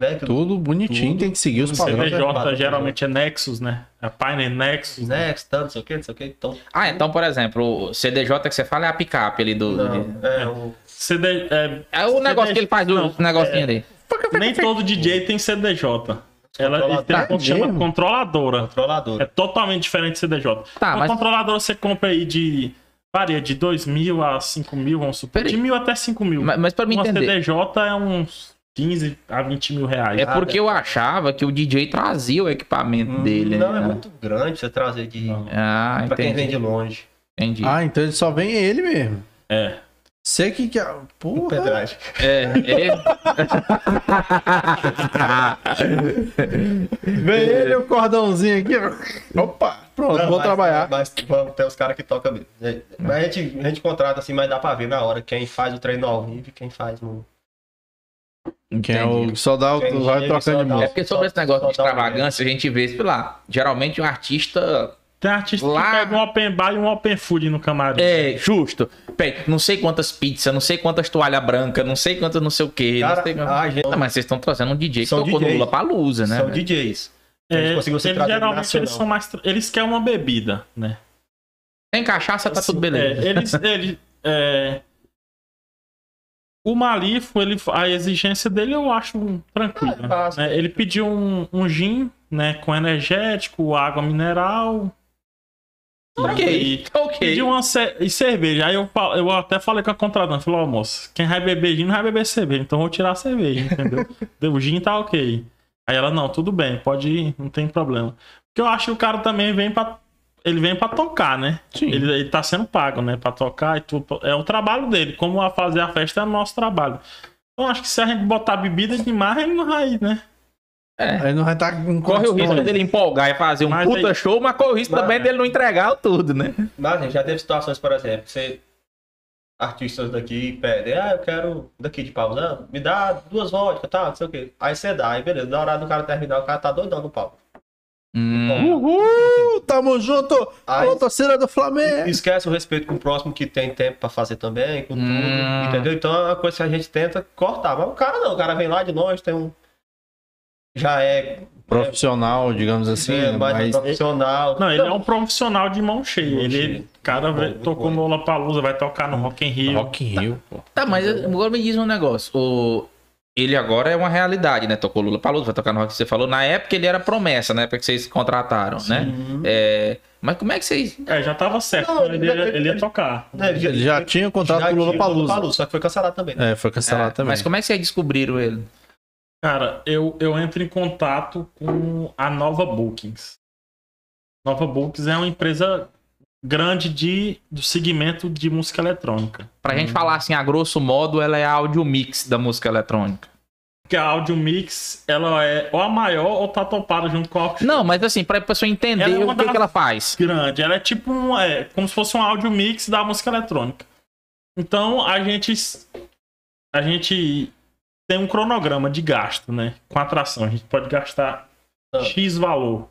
Né, que Tudo bonitinho, Tudo. tem que seguir os padrões. CDJ padrão. geralmente é Nexus, né? É Pioneer Nexus. né? Next, tanto, não sei o que, não sei o que. Então, Ah, então, por exemplo, o CDJ que você fala é a picape ali do. do- não, é, o, CD, é, É o negócio que ele faz, o negocinho é- ali. nem todo DJ tem CDJ. Ela ele tem Ah, o que chama controladora. controlador. É totalmente diferente de CDJ. Tá, Uma mas controladora você compra aí de. Varia de 2 mil a 5 mil, vamos supor. Peraí. De mil até 5 mil. Mas, mas pra me Uma entender, CDJ é uns 15 a 20 mil reais. é porque eu achava que o DJ trazia o equipamento Hum, dele. não, né? é muito grande você trazer de. Não. Ah, pra quem vem entendi. de longe. entendi. Ah, então ele só vem ele mesmo. É. Você que quer. O Porra. pedragem. É, é. Vem ele e o cordãozinho aqui. ó. Opa, pronto, Não, vou mas- trabalhar. Mas vamos ter os caras que tocam mesmo. É, Mas a gente, a gente contrata assim, mas dá pra ver na hora quem faz o treino ao vivo e quem faz no. Quem é o que só dá o vai trocando de dá É música. porque sobre esse negócio de um extravagância, a gente vê, sei lá, geralmente o artista. Tem artista Lá- que pega um open bar e um open food no camarim. É, justo. Pega, não sei quantas pizzas, não sei quantas toalhas brancas, não sei quantas não sei o quê. não Cara, sei... a gente- Ah, mas vocês estão trazendo um DJ que São tocou no DJs. Lula Palusa, né? São? DJs. É, A gente conseguiu ser eles traduzido geralmente eles são mais. tra- Eles querem uma bebida, né? Tem cachaça, tá tudo beleza. É, eles, <laughs> ele, é, o Malifo, ele, a exigência dele eu acho tranquila. É, né? Ele pediu um, um gin, né, com energético, água mineral. Ok, E ok. pediu uma ce- e cerveja. Aí eu, fal- eu até falei com a contratante, falei, ó, moço, quem vai beber gin não vai beber cerveja, então eu vou tirar a cerveja, entendeu? <laughs> o gin tá ok. Aí ela, não, tudo bem, pode ir, não tem problema. Porque eu acho que o cara também vem pra. Ele vem pra tocar, né? Sim. Ele, ele tá sendo pago, né? Pra tocar e tudo. É o trabalho dele. Como a fazer a festa é o nosso trabalho. Então acho que se a gente botar bebida demais, ele não vai, né? Aí não vai estar com Corre o risco dele empolgar e fazer um Mas puta aí- show, mas corre o risco Mas- também dele não entregar tudo, né? Mas gente, já teve situações, por exemplo, você. Artistas daqui pedem, ah, eu quero daqui de pausa, me dá duas vodkas, tá? Não sei o quê. Aí você dá, aí beleza, na hora do cara terminar, o cara tá doidão no palco. Hum, Uhul, tamo junto. Aí- Alô, torcida do Flamengo. Esquece o respeito com o próximo que tem tempo pra fazer também, com tudo, Hum. entendeu? Então é uma coisa que a gente tenta cortar. Mas o cara não, o cara vem lá de longe, tem um. Já é. Profissional, digamos assim. é, né? mais Mas profissional. Não, ele é um profissional de mão cheia. Mão ele, cheia. cara, muito tocou no Lollapalooza, vai tocar no Rock in Rio. Rock in Rio, pô. Tá, mas agora me diz um negócio. O... Ele agora é uma realidade, né? Tocou Lula Palusa, vai tocar no rock você falou. Na época ele era promessa, na época que vocês contrataram, né? Uhum. É... Mas como é que vocês. É, já tava certo. Não, ele, ele- ele, ia ele- tocar. Né, Ele já tinha contrato já com o Lula Palusa. Só que foi cancelado também. né? É, foi cancelado É, também. Mas como é que vocês descobriram ele? Cara, eu, eu entro em contato com a Nova Bookings. Nova Bookings é uma empresa grande de, do segmento de música eletrônica. Pra gente falar assim, a grosso modo, ela é a audio mix da música eletrônica. Porque a Audio Mix, ela é ou a maior ou tá topada junto com a Não, mas assim, pra pessoa entender é o que, que ela faz. grande. Ela é tipo um, é, como se fosse um Audio Mix da música eletrônica. Então a gente a gente tem um cronograma de gasto, né? Com atração. A gente pode gastar Ah. X valor.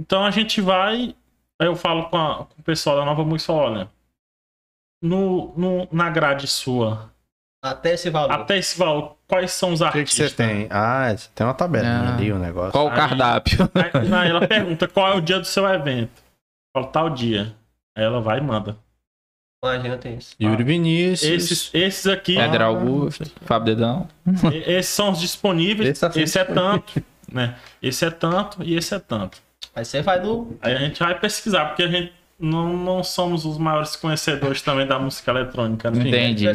Então a gente vai. Aí eu falo com, a- com o pessoal da Nova Música, olha. No, no, na grade sua, Até esse valor. até esse valor, quais são os O que, que artistas? você tem? Ah, você tem uma tabelinha Ah. ali, o negócio. Qual o Aí- cardápio? Aí, aí ela pergunta qual é o dia do seu evento. Eu falo, tal dia. Aí ela vai e manda. Imagina, tem isso. Yuri Vinícius. Esses, esses aqui, Éder Augusto, Fábio Dedão. esses são os disponíveis. Esse tá Esse, é tanto, né? Esse é tanto e esse é tanto. Aí você vai no. Aí a gente vai pesquisar, porque a gente não, não somos os maiores conhecedores também da música eletrônica, né? Entendi.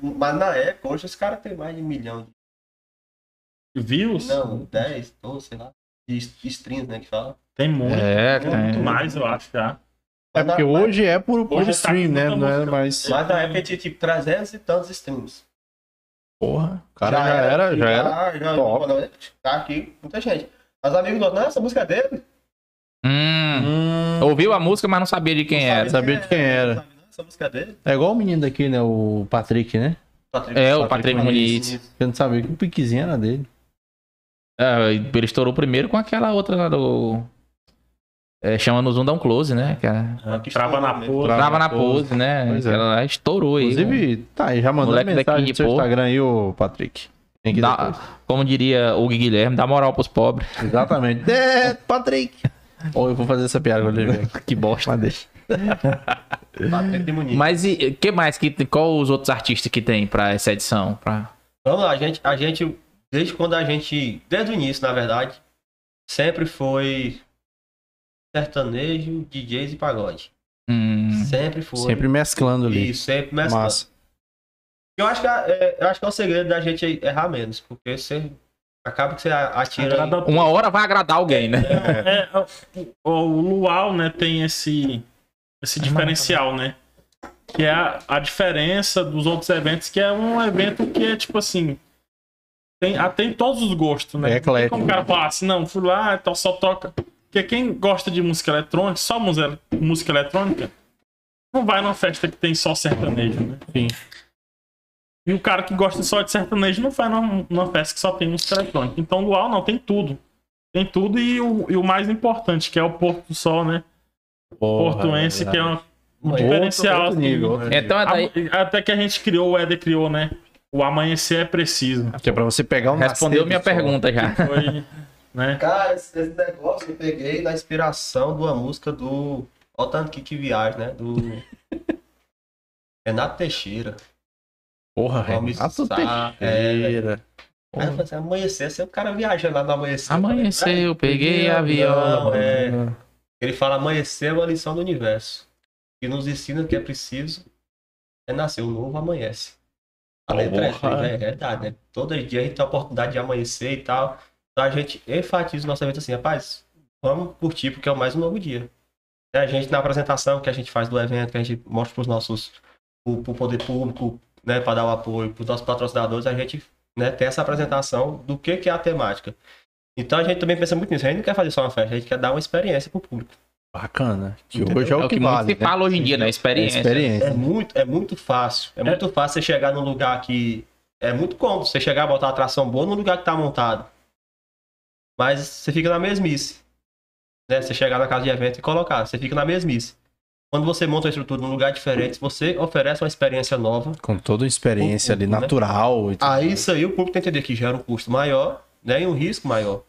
Mas na época, hoje os caras têm mais de um milhão de. Views? Não, 10, 12, sei lá. De de streams, né? Que fala. Tem muito. É, muito tem. mais, eu acho, já. É porque na- hoje é por, por Hoje tá stream, né? Não é mais. Mas na época tinha tipo 300 e tantos streams. Porra, o cara já, era, já era. Já, top. já, tá aqui, muita gente. Mas amigos nossos, não, essa música é dele. Hum. Hum, Ouviu a música, mas não sabia de quem Não era. sabia de quem era. não sabe não, Essa música é dele. é igual o menino daqui, né? O Patrick, né? Patrick. É, o Patrick Patrick Muniz. Muniz. Eu não sabia que o piquezinho era dele. É, ele estourou primeiro com aquela outra lá do. É, chama no Zoom Down Close, né? Ah, que Trava na pose. Trava Trava na pose. pose, né? Pois é. Aquela lá estourou aí. Inclusive, tá aí, já mandou mensagem daqui, no seu pô. Instagram aí, ô Patrick. Tem que Dá- como diria o Gui Guilherme, dá moral pros pobres. Exatamente. É, Patrick. Ou eu vou fazer essa piada quando ele vier. Que bosta. Mas deixa. Mas e que mais? Que, qual os outros artistas que tem pra essa edição? Pra... Vamos lá, a gente, a gente, desde quando a gente, desde o início, na verdade, sempre foi sertanejo, DJs e pagode. Hum, Sempre foi. Sempre mesclando ali. Isso, sempre mesclando. Massa. Eu acho que, é, eu acho que é o segredo da gente errar menos, porque você acaba que você atira. Agrada uma hora vai agradar alguém, né? É, o, o Luau, né, tem esse, esse diferencial, né? Que é a, a diferença dos outros eventos, que é um evento que é tipo assim. Tem, tem todos os gostos, né? É Não tem eclético. como o cara falar assim, não, fui lá, então só toca. Porque quem gosta de música eletrônica, só música, eletrônica, não vai numa festa que tem só sertanejo, né? Sim. E o cara que gosta só de sertanejo não vai numa, numa festa que só tem música eletrônica. Então, Luau não, tem tudo. Tem tudo e o, e o mais importante, que é o Porto do Sol, né? Portuense, que é um um Outro- diferencial. outro assim. nível, outro nível. Então é daí. A- Até que a gente criou, o Éder criou, né? O amanhecer é preciso. Que é pra você pegar um Respondeu minha pergunta já. Foi, né? Cara, esse, esse negócio eu peguei na inspiração de uma música do. Olha o tanto que, que viagem, né? Do. <laughs> Renato Teixeira. Porra, Renato Teixeira. Aí eu falei assim, amanhecer, sempre o cara viajando lá no amanhecer. Amanheceu, peguei avião. É. Ele fala amanhecer é uma lição do universo. Que nos ensina que é preciso é nascer, o novo amanhece. A letra é, é verdade, né? Todo dia a gente tem a oportunidade de amanhecer e tal. Então a gente enfatiza o nosso evento assim, rapaz, vamos curtir porque é mais um novo dia. É, a gente na apresentação que a gente faz do evento, que a gente mostra para os nossos, pro, pro poder público, né, para dar o apoio, para os nossos patrocinadores, a gente né, tem essa apresentação do que, que é a temática. Então a gente também pensa muito nisso. A gente não quer fazer só uma festa, a gente quer dar uma experiência pro público. Bacana. Que Entendeu? hoje é o, É o que, que, muito vale. se fala hoje em dia, né? né? Experiência. Experiência. É muito, é muito fácil. É, muito fácil você chegar num lugar que. É muito cômodo você chegar e botar uma atração boa no lugar que tá montado. Mas você fica na mesmice. Né? Você chegar na casa de evento e colocar, você fica na mesmice. Quando você monta a estrutura num lugar diferente, você oferece uma experiência nova. Com toda a experiência ali, Né? natural. E tudo Aí isso aí o público tem que entender que gera um custo maior né? e um risco maior.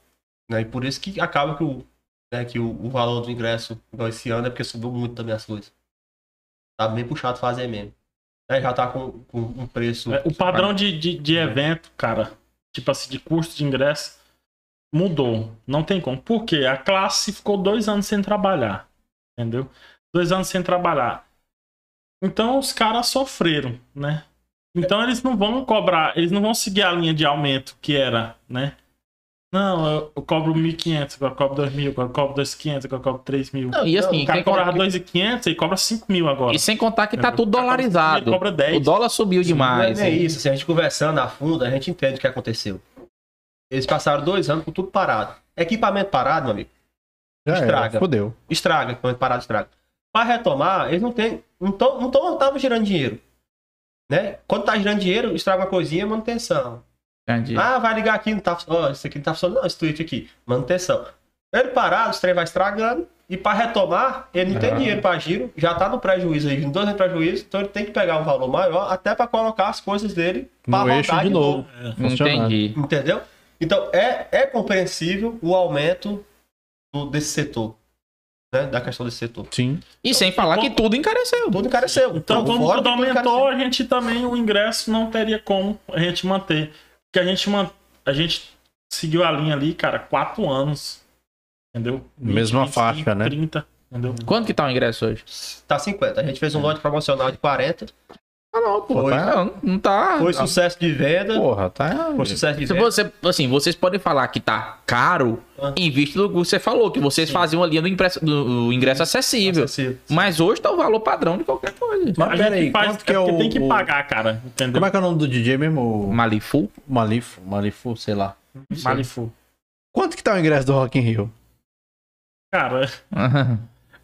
Né? E por isso que acaba que o, né, que o, o valor do ingresso esse ano é porque subiu muito também as coisas. Tá bem puxado fazer mesmo. Né? Já tá com, com um preço. É, O padrão de, de, de evento, cara, tipo assim, de custo de ingresso, mudou. Não tem como. Por quê? A classe ficou dois anos sem trabalhar. Entendeu? Dois anos sem trabalhar. Então os caras sofreram, né? Então eles não vão cobrar, eles não vão seguir a linha de aumento que era, né? Não, eu, eu cobro 1.500, agora eu cobro 2.000, agora eu cobro 2.500, agora eu cobro 3.000. Não, e assim, O cara quem cobrava cobra- 2.500 e cobra 5.000 agora. E sem contar que tá tudo cobra dolarizado. 5.000, Cobra 10. O dólar subiu é demais. nem isso, assim, a gente conversando a fundo, a gente entende o que aconteceu. Eles passaram dois anos com tudo parado. Equipamento parado, meu amigo, Já era, estraga. Fodeu. estraga, equipamento parado estraga. Para retomar, eles não tem, não estão não tão, não tavam girando dinheiro. Né? Quando tá girando dinheiro, estraga uma coisinha, manutenção. Entendi. Ah, vai ligar aqui, não tá, ó, isso aqui não tá funcionando, não, esse tweet aqui, manutenção. Ele parado, o trem vai estragando, e para retomar, ele não tem dinheiro para giro, já tá no prejuízo aí, em dois anos de prejuízo, então ele tem que pegar um valor maior, até para colocar as coisas dele pra No eixo rodar de novo. funcionando. Entendi. Entendeu? Então é, é compreensível o aumento do- desse setor, né? Da questão desse setor. Sim. E sem falar que tudo encareceu. Tudo encareceu. Então, como fora tudo aumentou, a gente também, o ingresso não teria como a gente manter. Porque a gente, man... a gente seguiu a linha ali, cara, quatro anos. entendeu? Mesma faixa, né? 30, entendeu? Quanto que tá o ingresso hoje? Tá 50. A gente fez um lote promocional de 40. Ah, não, pô. Foi. Tá, Não, não tá. Foi sucesso de venda. porra, tá. Foi sucesso de venda. você, assim, vocês podem falar que tá caro Ah. em vista do que você falou, que vocês faziam a linha do, impresso- do ingresso acessível. Acessível. Mas hoje tá o valor padrão de qualquer coisa. Mas a pera gente aí, faz quanto que é porque o. tem que pagar, cara, entendeu? Como é que é o nome do DJ mesmo? Malifu? Malifo, Malifo, sei lá. Malifu. Quanto que tá o ingresso do Rock in Rio? Cara, <laughs>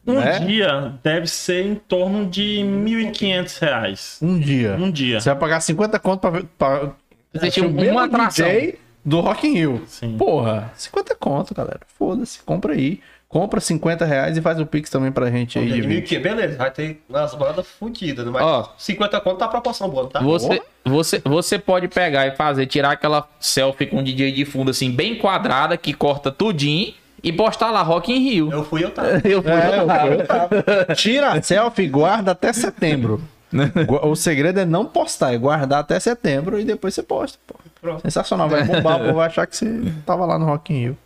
um É? dia deve ser em torno de 1.500 reais. Um dia. Um dia. Você vai pagar 50 conto pra ver. Pra... Assistir o uma atração. DJ do Rock in Rio. Sim. Porra, 50 conto, galera. Foda-se, compra aí. Compra 50 reais e faz o Pix também pra gente aí. de De 20. 1.500, beleza, vai ter umas bandas fodidas, né? mas Ó. 50 conto tá a proporção boa, tá? Você, você, você pode pegar e fazer, tirar aquela selfie com o DJ de fundo assim, bem quadrada, que corta tudinho, e postar lá Rock in Rio. Eu fui, eu tava. <laughs> Eu fui É, eu, lá. eu tava. Tira a selfie guarda até setembro. <laughs> O segredo é não postar, é guardar até setembro e depois você posta. Pô. Sensacional, vai <laughs> bombar, o povo vai achar que você tava lá no Rock in Rio.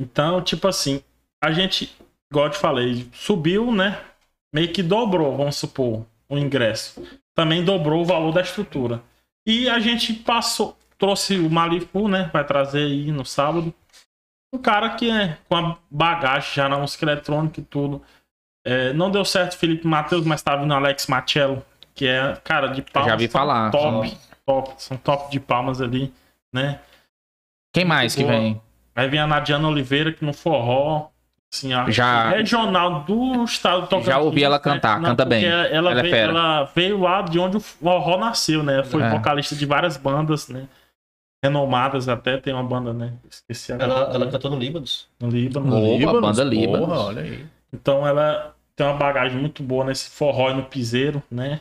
Então, tipo assim, a gente, igual eu te falei, subiu, né? Meio que dobrou, vamos supor, o ingresso. Também dobrou o valor da estrutura. E a gente passou, trouxe o Malifu, né? Vai trazer aí no sábado. Um cara que é com a bagagem já na música eletrônica e tudo. É, não deu certo Felipe Matheus, mas tá vindo Alex Machello, que é, cara, de palmas. Já vi falar. Top, top. São top de palmas ali, né? Quem mais que vem? Aí vem a Nadiana Oliveira, que no forró, assim, a Já- regional do estado do. Já ouvi ela né? cantar, canta porque bem. Ela, Ela é veio, fera. ela veio lá de onde o forró nasceu, né? Foi É. vocalista de várias bandas, né? Renomadas até, tem uma banda, né? Esqueci agora. Ela, ela cantou no Líbano. No Líbano. Opa, banda Líbanos. Porra, olha aí. Então ela tem uma bagagem muito boa nesse forró e no piseiro, né?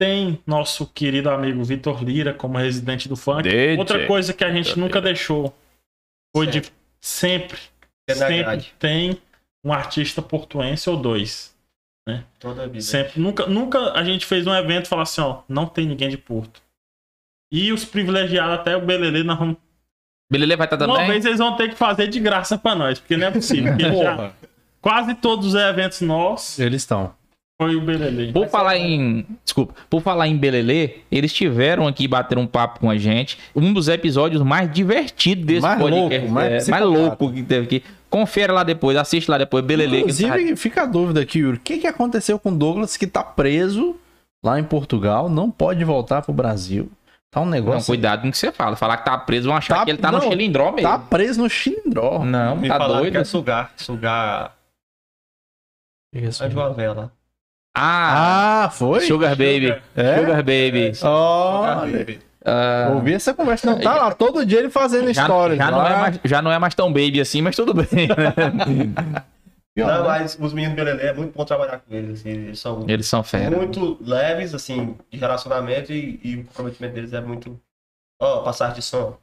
Tem nosso querido amigo Vitor Lira como residente do funk. DJ. Outra coisa que a gente nunca deixou foi de sempre, É sempre tem um artista portuense ou dois. Toda a vida. Sempre, nunca, nunca a gente fez um evento e falar assim, ó, não tem ninguém de Porto. E os privilegiados até o Belelê nós vamos Belele vai estar uma também? vez eles vão ter que fazer de graça pra nós, porque não é possível. já- quase todos os eventos nossos Eles estão. foi o Belelê. Por falar em. Desculpa. Por falar em Belelê, eles tiveram aqui bater um papo com a gente. Um dos episódios mais divertidos desse Mais podcast. louco, mais é, mais louco que teve aqui. Confere lá depois, assiste lá depois. Belelê. que tá- Inclusive, fica a dúvida aqui, Yuri. O que, que aconteceu com o Douglas que tá preso lá em Portugal? Não pode voltar pro Brasil. Tá um Não, negócio. cuidado com o que você fala. Falar que tá preso, vão achar Tá- que ele tá no não, chilindró mesmo. Tá preso no Chilindró. Não, Me tá falaram que doido. é sugar. Sugar Isso. a de uma vela. Ah, Ah, foi? Sugar Baby. É? Sugar Baby. Olha. Ah, Ouvi essa conversa. Não, tá lá todo dia ele fazendo já, stories. já não lá. é mais, já não é mais tão baby assim, mas tudo bem. Pior, <laughs> Não, né? mas os meninos do Belelê é muito bom trabalhar com eles. Assim, eles são Eles são fera. muito leves, assim, de relacionamento e, e o comprometimento deles é muito. Ó, passagem de som.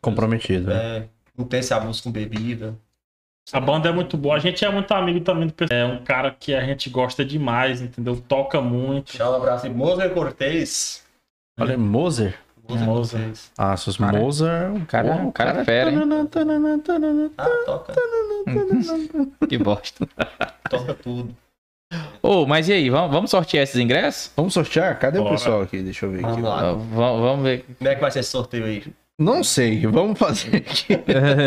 Comprometido. né? É, não tem esse abuso com bebida. A banda é muito boa. A gente é muito amigo também do pessoal. É um cara que a gente gosta demais, entendeu? Toca muito. Tchau, um abraço. E Moser Cortez. Olha, Moser. Moser Moser. Cortez. Ah, seus Cara, Moser. o cara- o cara é fera, hein? Ah, toca. <laughs> Que bosta. Toca tudo. Ô, mas e aí, vamos, vamos sortear esses ingressos? Vamos sortear? Cadê o Bora. pessoal aqui? Deixa eu ver aqui. Vamos lá. Ah, va- vamos ver. Como é que vai ser esse sorteio aí? Não sei, vamos fazer aqui.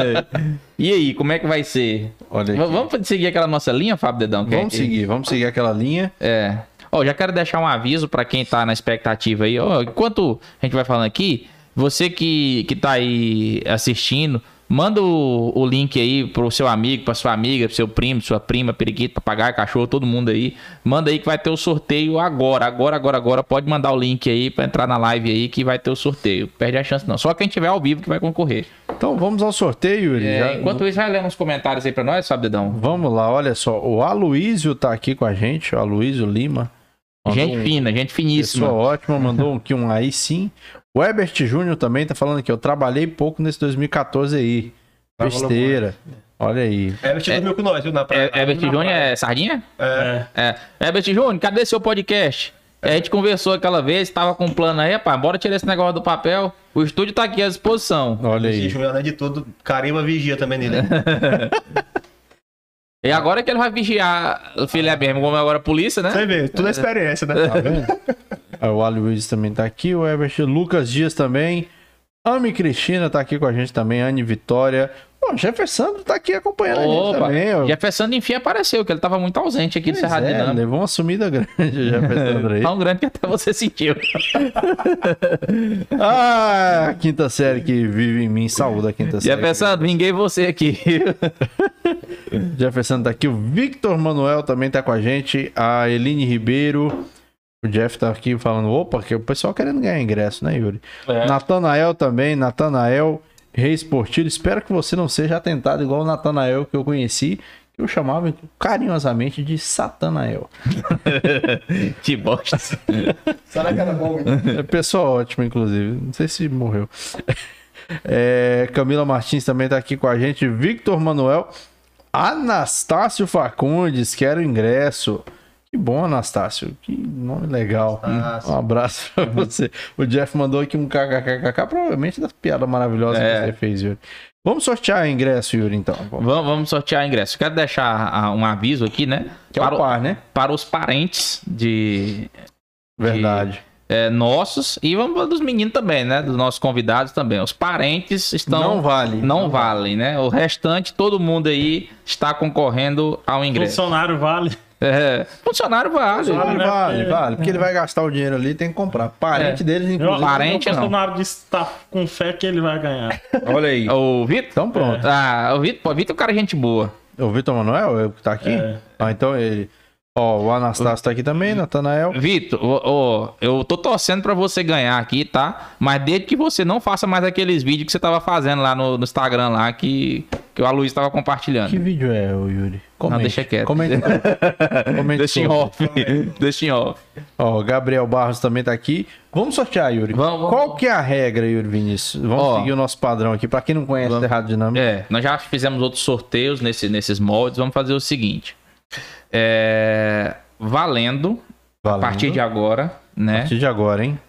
<laughs> e aí, como é que vai ser? Olha aqui. Vamos seguir aquela nossa linha, Fábio Dedão? Vamos é- seguir, vamos seguir aquela linha. É. Ó, já quero deixar um aviso pra quem tá na expectativa aí. Ó, enquanto a gente vai falando aqui, você que, que tá aí assistindo, manda o, o link aí pro seu amigo, pra sua amiga, pro seu primo, sua prima, periquito, papagaio, cachorro, todo mundo aí. Manda aí que vai ter o sorteio agora, agora, agora, agora. Pode mandar o link aí pra entrar na live aí que vai ter o sorteio. Perde a chance não. Só quem tiver ao vivo que vai concorrer. Então vamos ao sorteio, Yuri. É, Já- enquanto isso, vai lendo uns comentários aí pra nós, sabe, Dedão? Vamos lá, olha só. O Aloísio tá aqui com a gente, o Aloísio Lima. Mandou Gente um- fina, gente finíssima. Pessoa ótima, mandou aqui um aí sim. O Herbert Júnior também tá falando aqui, eu trabalhei pouco nesse 2014 aí. Trabalhou Besteira. Olha aí. Everton dormiu com nós, viu? Na praia. É, Herbert Júnior é sardinha? É. É. É. Herbert Júnior, cadê seu podcast? A gente conversou aquela vez, tava com um plano aí, rapaz, bora tirar esse negócio do papel. O estúdio tá aqui à disposição. Olha aí. Esse além de tudo, carimba vigia também nele. <laughs> E agora que ele vai vigiar o filé mesmo, como agora a polícia, né? Você vê, tudo é experiência, né? Tá vendo? Aí o Ali Luiz também tá aqui, o Everett, Lucas Dias também. Ami Cristina tá aqui com a gente também, Anne Vitória. O Jefferson tá aqui acompanhando a gente Opa, também. ó. Jefferson enfim apareceu, que ele tava muito ausente aqui do Pois Cerrado é, Dinâmico. levou uma sumida grande o Jefferson <laughs> aí. Tão grande que até você sentiu. <laughs> Ah, a quinta série que vive em mim, saúde a quinta série. Jefferson, vinguei você aqui. <laughs> Jefferson tá aqui, o Victor Manuel também tá com a gente, a Eline Ribeiro. O Jeff tá aqui falando, opa, que o pessoal querendo ganhar ingresso, né, Yuri? É. Natanael também, Natanael Reis Portilho. Espero que você não seja atentado igual o Natanael que eu conheci, que eu chamava carinhosamente de Satanael. <laughs> que bosta. <laughs> Será que era bom? É pessoa ótima, inclusive. Não sei se morreu. <laughs> É, Camila Martins também tá aqui com a gente. Victor Manuel. Anastácio Facundes, quero ingresso. Que bom, Anastácio. Que nome legal. Anastácio. Um abraço pra você. O Jeff mandou aqui um kkkk, provavelmente das piadas maravilhosas É. que você fez, Yuri. Vamos sortear ingresso, Yuri, então. Vamos. Vamos, sortear ingresso. Quero deixar ah, um aviso aqui, né? Que é o Para, o- par, né? para os parentes de Verdade. é, nossos e vamos falar dos meninos também, né? Dos nossos convidados também. Os parentes estão. não vale. Não valem, né? O restante, todo mundo aí está concorrendo ao ingresso. Funcionário vale. É, funcionário vale. Vale, né? vale, Porque- vale. Porque ele vai gastar o dinheiro ali, tem que comprar. Parente deles, Eu, inclusive. Parente, o não. funcionário que tá com fé que ele vai ganhar. <laughs> Olha aí. O Vitor? Então pronto. Ah, o Vitor, o Vitor é um cara gente boa. O Vitor Manuel é o que tá aqui? É. Ah, então ele. Ó, o Anastácio tá aqui também, Natanael. Vitor, ó, eu tô torcendo pra você ganhar aqui, tá? Mas desde que você não faça mais aqueles vídeos que você tava fazendo lá no, no Instagram lá que, que o Aloysio tava compartilhando. Que vídeo é, o Yuri? Comente. deixa quieto. Comente. <laughs> Comente Deixa em off. <laughs> Deixa em off. Ó, o Gabriel Barros também tá aqui. Vamos sortear, Yuri. Vamos, vamos, Qual vamos. que é a regra, Yuri Vinícius? Vamos Ó. seguir o nosso padrão aqui. Pra quem não conhece o Errado Dinâmico. É, nós já fizemos outros sorteios nesse, nesses moldes. Vamos fazer o seguinte. É, valendo, a Valendo. partir de agora, A né? partir de agora, hein?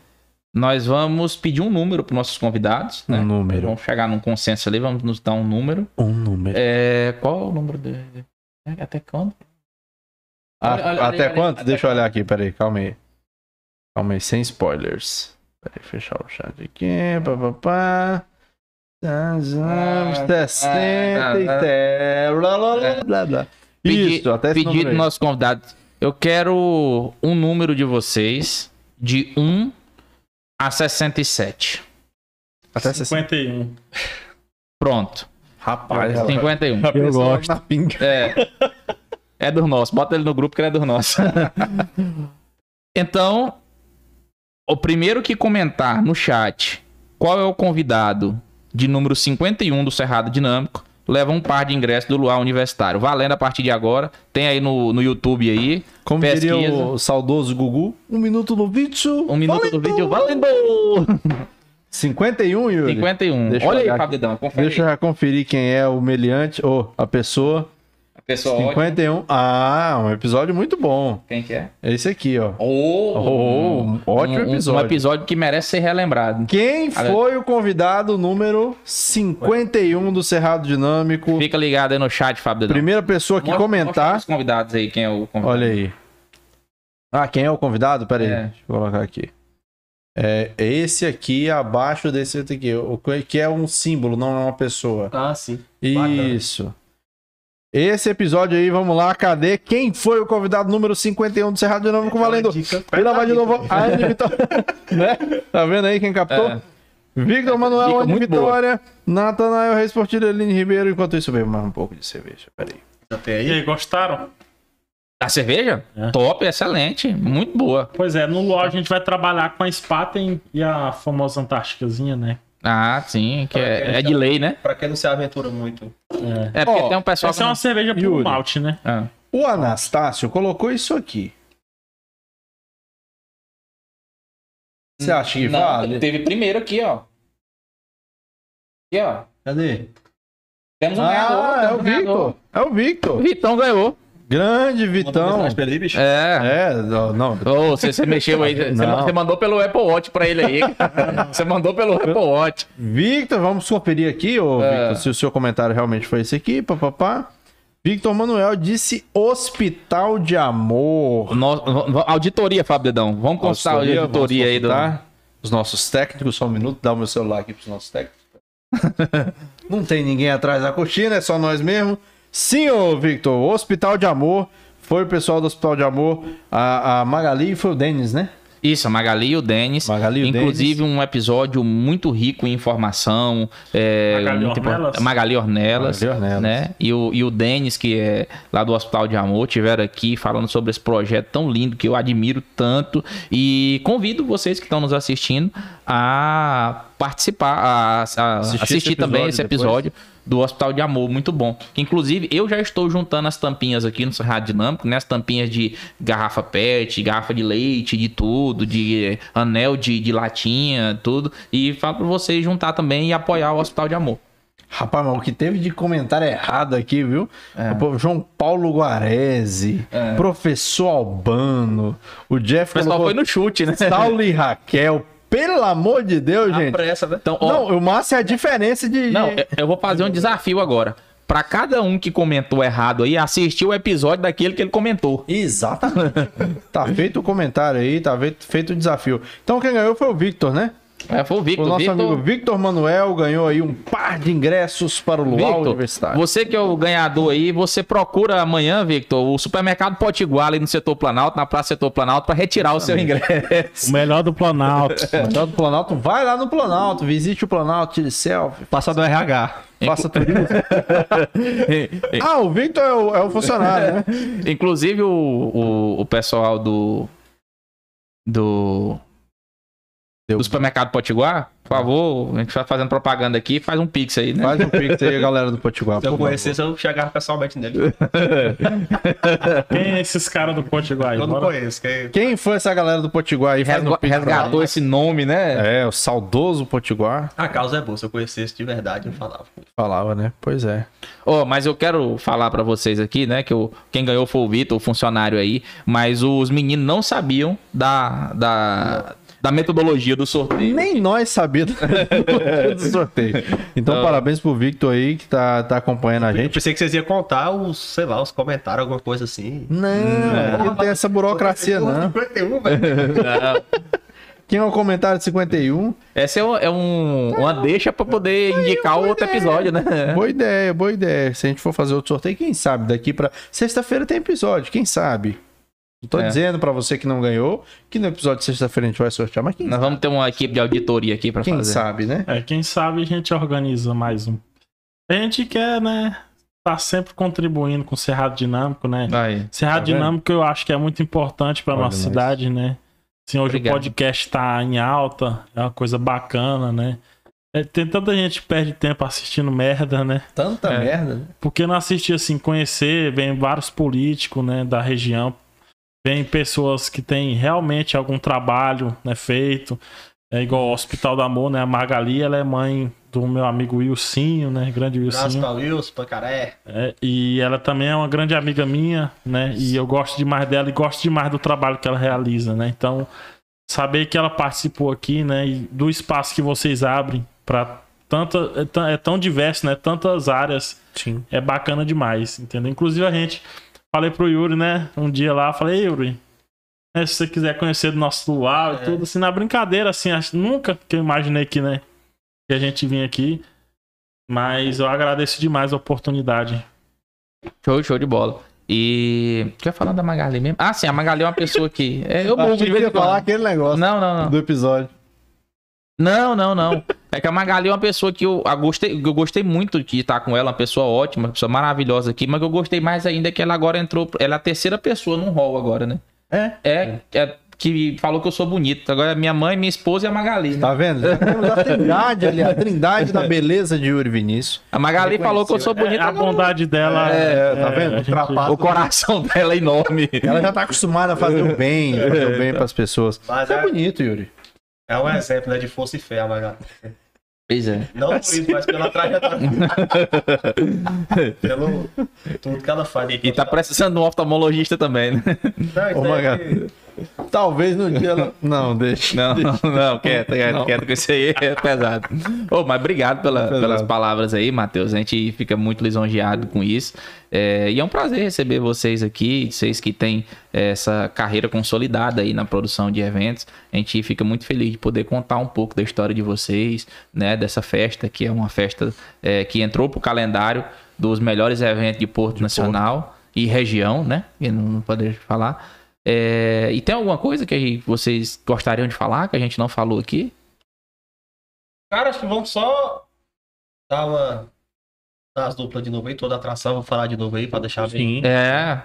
Nós vamos pedir um número para nossos convidados, né? Um número. Vamos chegar num consenso ali, vamos nos dar um número. Um número. É, qual é o número dele? Até quando? Ah, olha, olha, até olha, quanto? Deixa eu olhar aqui, peraí, calma aí. Calma aí, sem spoilers. Peraí, fechar o chat aqui. Pá, pá, pá. Ah, 60 e blá, blá, blá, blá, blá. Pedi- Isso, até esse Pedido aí. nossos convidados. Eu quero um número de vocês de 1 a 67. Até 60. 51. Pronto. Rapaz, Eu- 51. a pessoa gosto. na pinga. É. É dos nossos. Bota ele no grupo que ele é dos nossos. <laughs> então, o primeiro que comentar no chat qual é o convidado de número 51 do Cerrado Dinâmico leva um par de ingressos do Luar Universitário. Valendo a partir de agora. Tem aí no, no YouTube aí. Como Pesquisa. diria o saudoso Gugu, um minuto no vídeo. Um minuto do vídeo. Valendo! <laughs> 51, Yuri? 51. Deixa Olha aí. Fabidão. Confere Deixa eu conferir quem é o meliante, ou a pessoa. Pessoal, ótimo. 51. Ah, um episódio muito bom. Quem que é? É esse aqui, ó. Oh, Oh, um ótimo um- episódio. Um episódio que merece ser relembrado. Quem Olha. foi o convidado número 51 do Cerrado Dinâmico? Fica ligado aí no chat, Fábio. Primeira pessoa que Mostra- mostra comentar. os convidados aí, quem é o convidado. Olha aí. Ah, quem é o convidado? Pera aí. É. Deixa eu colocar aqui. É esse aqui abaixo desse aqui. O que é um símbolo, não é uma pessoa. Ah, sim. Bacana. Esse episódio aí, vamos lá, cadê? Quem foi o convidado número 51 do Cerrado Dinâmico valendo? Vou lavar de novo. A Anne Vitória. né? Tá vendo aí quem captou? É. Victor Manuel, Dica Anne muito boa. Vitória, Natanael Reis Portilho, Eline Ribeiro. Enquanto isso, bebo mais um pouco de cerveja. Peraí. Já tem E aí? aí, gostaram? A cerveja? É. Top, excelente. Muito boa. Pois é, no LoL a gente vai trabalhar com a Spaten e a famosa Antárticazinha, né? Ah, sim, que é, é de lei, né? Pra quem não se aventura muito. É. É porque Ó, tem um pessoal Essa que é não... uma cerveja Yuri. malte, né? Ah. O Anastácio colocou isso aqui. Você acha que Não, vale? teve primeiro aqui, ó. Aqui, ó. Cadê? Temos um ganhador. Ah, é temos o um ganhador. Victor. É o O Victor. Vitão ganhou. Grande Vitão. ele, bicho. É. É, não. você, você mexeu aí. Você, mandou pelo Apple Watch pra ele aí. <laughs> Você mandou pelo Apple Watch. Victor, vamos conferir aqui, ô, É. Victor, se o seu comentário realmente foi esse aqui, papapá. Victor Manuel disse Hospital de Amor. No- no- auditoria, Fábio Dedão. Vamos constar a Auditoria, aí do. Os nossos técnicos, só um minuto, dá o meu celular aqui pros nossos técnicos. <laughs> Não tem ninguém atrás da cortina, é só nós mesmo. Sim, ô Victor, Hospital de Amor. Foi o pessoal do Hospital de Amor, a, a Magali e foi o Denis, né? Isso, a Magali e o Denis. Magali e o Inclusive, um episódio muito rico em informação. É, Magali Ornelas. Magali Ornelas. Magali Ornelas. Né? E, o, e o Denis, que é lá do Hospital de Amor, tiveram aqui falando sobre esse projeto tão lindo que eu admiro tanto. E convido vocês que estão nos assistindo a participar, a, a Assistir assistir, esse também episódio esse depois. episódio do Hospital de Amor, muito bom. Que, inclusive, eu já estou juntando as tampinhas aqui no Rádio Dinâmico, né? As tampinhas de garrafa PET, garrafa de leite, de tudo, de anel de, de latinha, tudo. E falo pra vocês juntar também e apoiar o Hospital de Amor. Rapaz, mas o que teve de comentário errado aqui, viu? É. João Paulo Guarese, professor Albano, o Jeff O pessoal colocou foi no chute, né? Saulo e Raquel. Pelo amor de Deus, A gente. pressa, né? Então, ó, Não, o Márcio é a diferença de. Não, eu- eu vou fazer um desafio agora. Pra cada um que comentou errado aí, assistir o episódio daquele que ele comentou. Exatamente. <laughs> tá feito o comentário aí, tá feito, feito o desafio. Então quem ganhou foi o Victor, né? É, foi o O Victor. nosso Victor, amigo Victor Manuel ganhou aí um par de ingressos para o Luau Victor, Universitário. você que é o ganhador aí, você procura amanhã, Victor, o supermercado Potiguar ali no setor Planalto, na Praça Setor Planalto, pra retirar o seu ingresso. O melhor do Planalto. <laughs> Então, do Planalto, vai lá no Planalto, visite o Planalto, tire selfie, Passa do RH. faça turismo. ah, o Victor é o, é o funcionário, né? <laughs> Inclusive o, o, o pessoal do. Do. Deu. Do supermercado Potiguar, por favor, a gente vai fazendo propaganda aqui, faz um pix aí, né? Faz um pix aí, galera do Potiguar. Se eu conhecesse, eu chegava pessoalmente nele. <laughs> Quem é esses caras do Potiguar aí? Eu não conheço. Que... Quem foi essa galera do Potiguar aí? Um Resga- Resgatou esse nome, né? É, o saudoso Potiguar. A causa é boa. Se eu conhecesse de verdade, eu falava. Falava, né? Pois é. Ó, mas eu quero falar pra vocês aqui, né, que o, quem ganhou foi o Vitor, o funcionário aí, mas os meninos não sabiam da, da, da metodologia do sorteio. Nem nós sabíamos do sorteio. Então, Não. parabéns pro Victor aí que tá, tá acompanhando a Eu gente. pensei que vocês iam contar os, sei lá, os comentários, alguma coisa assim. Não, não tem essa burocracia, não. 51, velho. Quem é o comentário de 51? Essa é, um- é um- uma deixa pra poder indicar o outro episódio, né? Boa ideia, boa ideia. Se a gente for fazer outro sorteio, quem sabe daqui pra. Sexta-feira tem episódio, quem sabe? Não tô É. dizendo pra você que não ganhou que no episódio de sexta-feira a gente vai sortear, mas quem, Nós vamos ter uma equipe de auditoria aqui pra quem fazer. sabe, né? É, quem sabe a gente organiza mais um. A gente quer, né? Tá sempre contribuindo com o Cerrado Dinâmico, né? Vai. Cerrado Tá? Dinâmico eu acho que é muito importante pra Olha nossa nós. cidade, né? Assim, hoje Obrigado. o podcast tá em alta, é uma coisa bacana, né? É, tem tanta gente que perde tempo assistindo merda, né? Tanta É. merda, né? Porque não assistir assim, conhecer, vem vários políticos, né, da região, vem pessoas que têm realmente algum trabalho, né, feito. É igual o Hospital do Amor, né? A Magali, ela é mãe do meu amigo Wilsinho, né? Grande Wilsinho. pra Wilson, Pancaré. É, e ela também é uma grande amiga minha, né? E eu gosto demais dela e gosto demais do trabalho que ela realiza, né? Então, saber que ela participou aqui, né? E do espaço que vocês abrem para tanta é tão- é tão diverso, né? Tantas áreas Sim. é bacana demais, entendeu? Inclusive a gente falei pro Yuri, né? Um dia lá, falei, "Ei, Yuri, né, se você quiser conhecer do nosso luau e É. tudo, assim, na brincadeira, assim, acho, nunca que eu imaginei que, né, que a gente vinha aqui. Mas eu agradeço demais a oportunidade. Show, show de bola. E. Quer falar da Magali mesmo? Ah, sim, a Magali é uma pessoa que. É, eu Achei de que vez ia em quando. falar aquele negócio Não, não, não. do episódio. Não, não, não. É que a Magali é uma pessoa que eu, a gostei, eu gostei muito de estar com ela, uma pessoa ótima, uma pessoa maravilhosa aqui, mas que eu gostei mais ainda é que ela agora entrou. Ela é a terceira pessoa num hall agora, né? É. É, é que falou que eu sou bonito. Agora é minha mãe, minha esposa e a Magali. né? Tá vendo? Já temos a trindade ali, a trindade da beleza de Yuri Vinícius. A Magali falou que eu sou bonito. É, a bondade dela. É, tá vendo? a gente-. O coração dela é enorme. Ela já tá acostumada a fazer o bem, fazer o bem pras pessoas. Mas é é- bonito, Yuri. É um exemplo, né, de força e fé, a Magali. Pois é. Não por isso, mas pela trajetória. <laughs> Pelo tudo que ela faz. E tá precisando de um oftalmologista também, né? Não, isso Ô, é Talvez no dia. ela- <laughs> Não, deixa. Não, não, não, quieto, quieto, Não. quieto, que isso aí é pesado. Ô, mas obrigado pela- Pesado. pelas palavras aí, Matheus. A gente fica muito lisonjeado com isso. É, e é um prazer receber vocês aqui, vocês que têm é, essa carreira consolidada aí na produção de eventos. A gente fica muito feliz de poder contar um pouco da história de vocês, né? Dessa festa, que é uma festa é, que entrou pro calendário dos melhores eventos de Porto Nacional e região, né? E não, não poder falar. É, e tem alguma coisa que vocês gostariam de falar que a gente não falou aqui? Cara, acho que vamos só dar uma. Dar as duplas de novo aí, toda a atração, vou falar de novo aí pra deixar bem, Sim. É,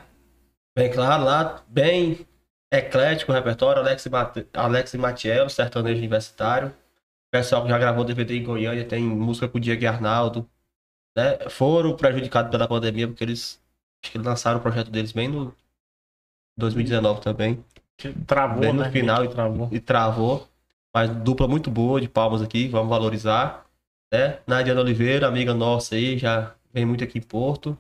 bem claro lá. Bem eclético o repertório. Alex, e Mate- Alex e Matiello, sertanejo universitário. Pessoal que já gravou DVD em Goiânia, tem música com o Diego e Arnaldo. Né? Foram prejudicados pela pandemia, porque eles acho que lançaram o projeto deles bem no 2019 também. Que Travou, Bem no né? final. Travou. e travou. Mas dupla muito boa, de palmas aqui, vamos valorizar. Né? Nadiana Oliveira, amiga nossa aí, já vem muito aqui em Porto.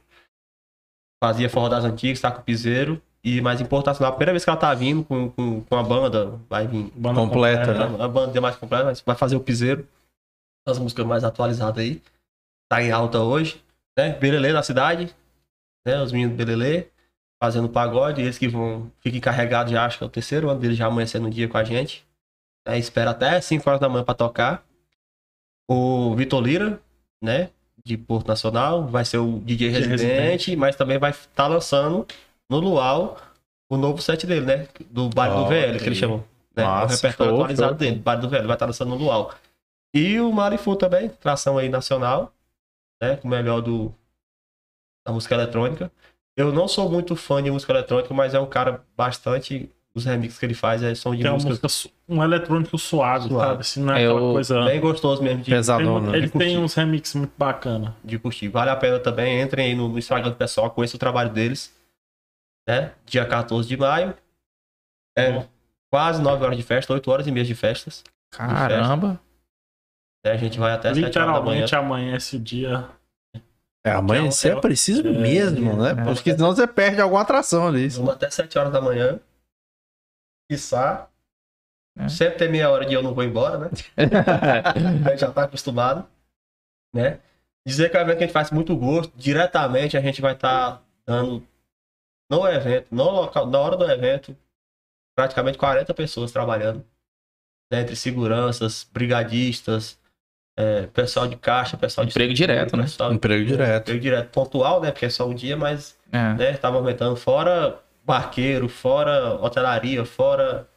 Fazia forró das antigas, tá com o piseiro. E mais importante, a primeira vez que ela tá vindo com, com, com a banda, vai vir Banda Completa, né? a banda mais completa, mas vai fazer o piseiro. As músicas mais atualizadas aí. Tá em alta hoje. Né? Belelê na cidade. Né? Os meninos do Belelê. Fazendo pagode. Eles que vão. Ficam encarregados já, acho que é o terceiro ano deles já amanhecendo no dia com a gente. Né? Espera até 5 horas da manhã pra tocar. O Vitor Lira, né? De Porto Nacional. Vai ser o DJ residente, residente. mas também vai estar lançando no Luau o novo set dele, né? Do baile do Ó, VL, que ele chamou. Né? Massa, o repertório show, atualizado show, dele, baile do VL, vai estar lançando no Luau. E o Marifu também, tração aí nacional, né? O melhor do, da música eletrônica. Eu não sou muito fã de música eletrônica, mas é um cara bastante. Os remixes que ele faz é som de é música música, um eletrônico suave, Suave. sabe? Assim, não é É aquela o- coisa. bem gostoso mesmo de, Tem Pesadão, mu- né? ele De tem uns remixes muito bacana. de curtir. Vale a pena também. Entrem aí no, Instagram do pessoal, conheçam o trabalho deles. Né? Dia 14 de maio. É Bom. quase 9 horas de festa, 8 horas e meia de festas. caramba. né? A gente vai até 7 horas da manhã. Literalmente amanhece o dia. É, amanhecer É, é, é, preciso é, mesmo, né? é. Porque senão você perde alguma atração ali. Vamos até 7 horas da manhã. Quiçá. É. Sempre tem meia hora de eu não vou embora, né? <laughs> a gente já tá acostumado, né? Dizer que é um evento que a gente faz muito gosto, diretamente a gente vai estar dando no evento, no local, na hora do evento, praticamente 40 pessoas trabalhando, né? entre seguranças, brigadistas, é, pessoal de caixa, pessoal de Emprego direto, né? pessoal- Emprego direto. Emprego direto, pontual, né? Porque é só um dia, mas É. né? Tava aumentando fora barqueiro, fora hotelaria, fora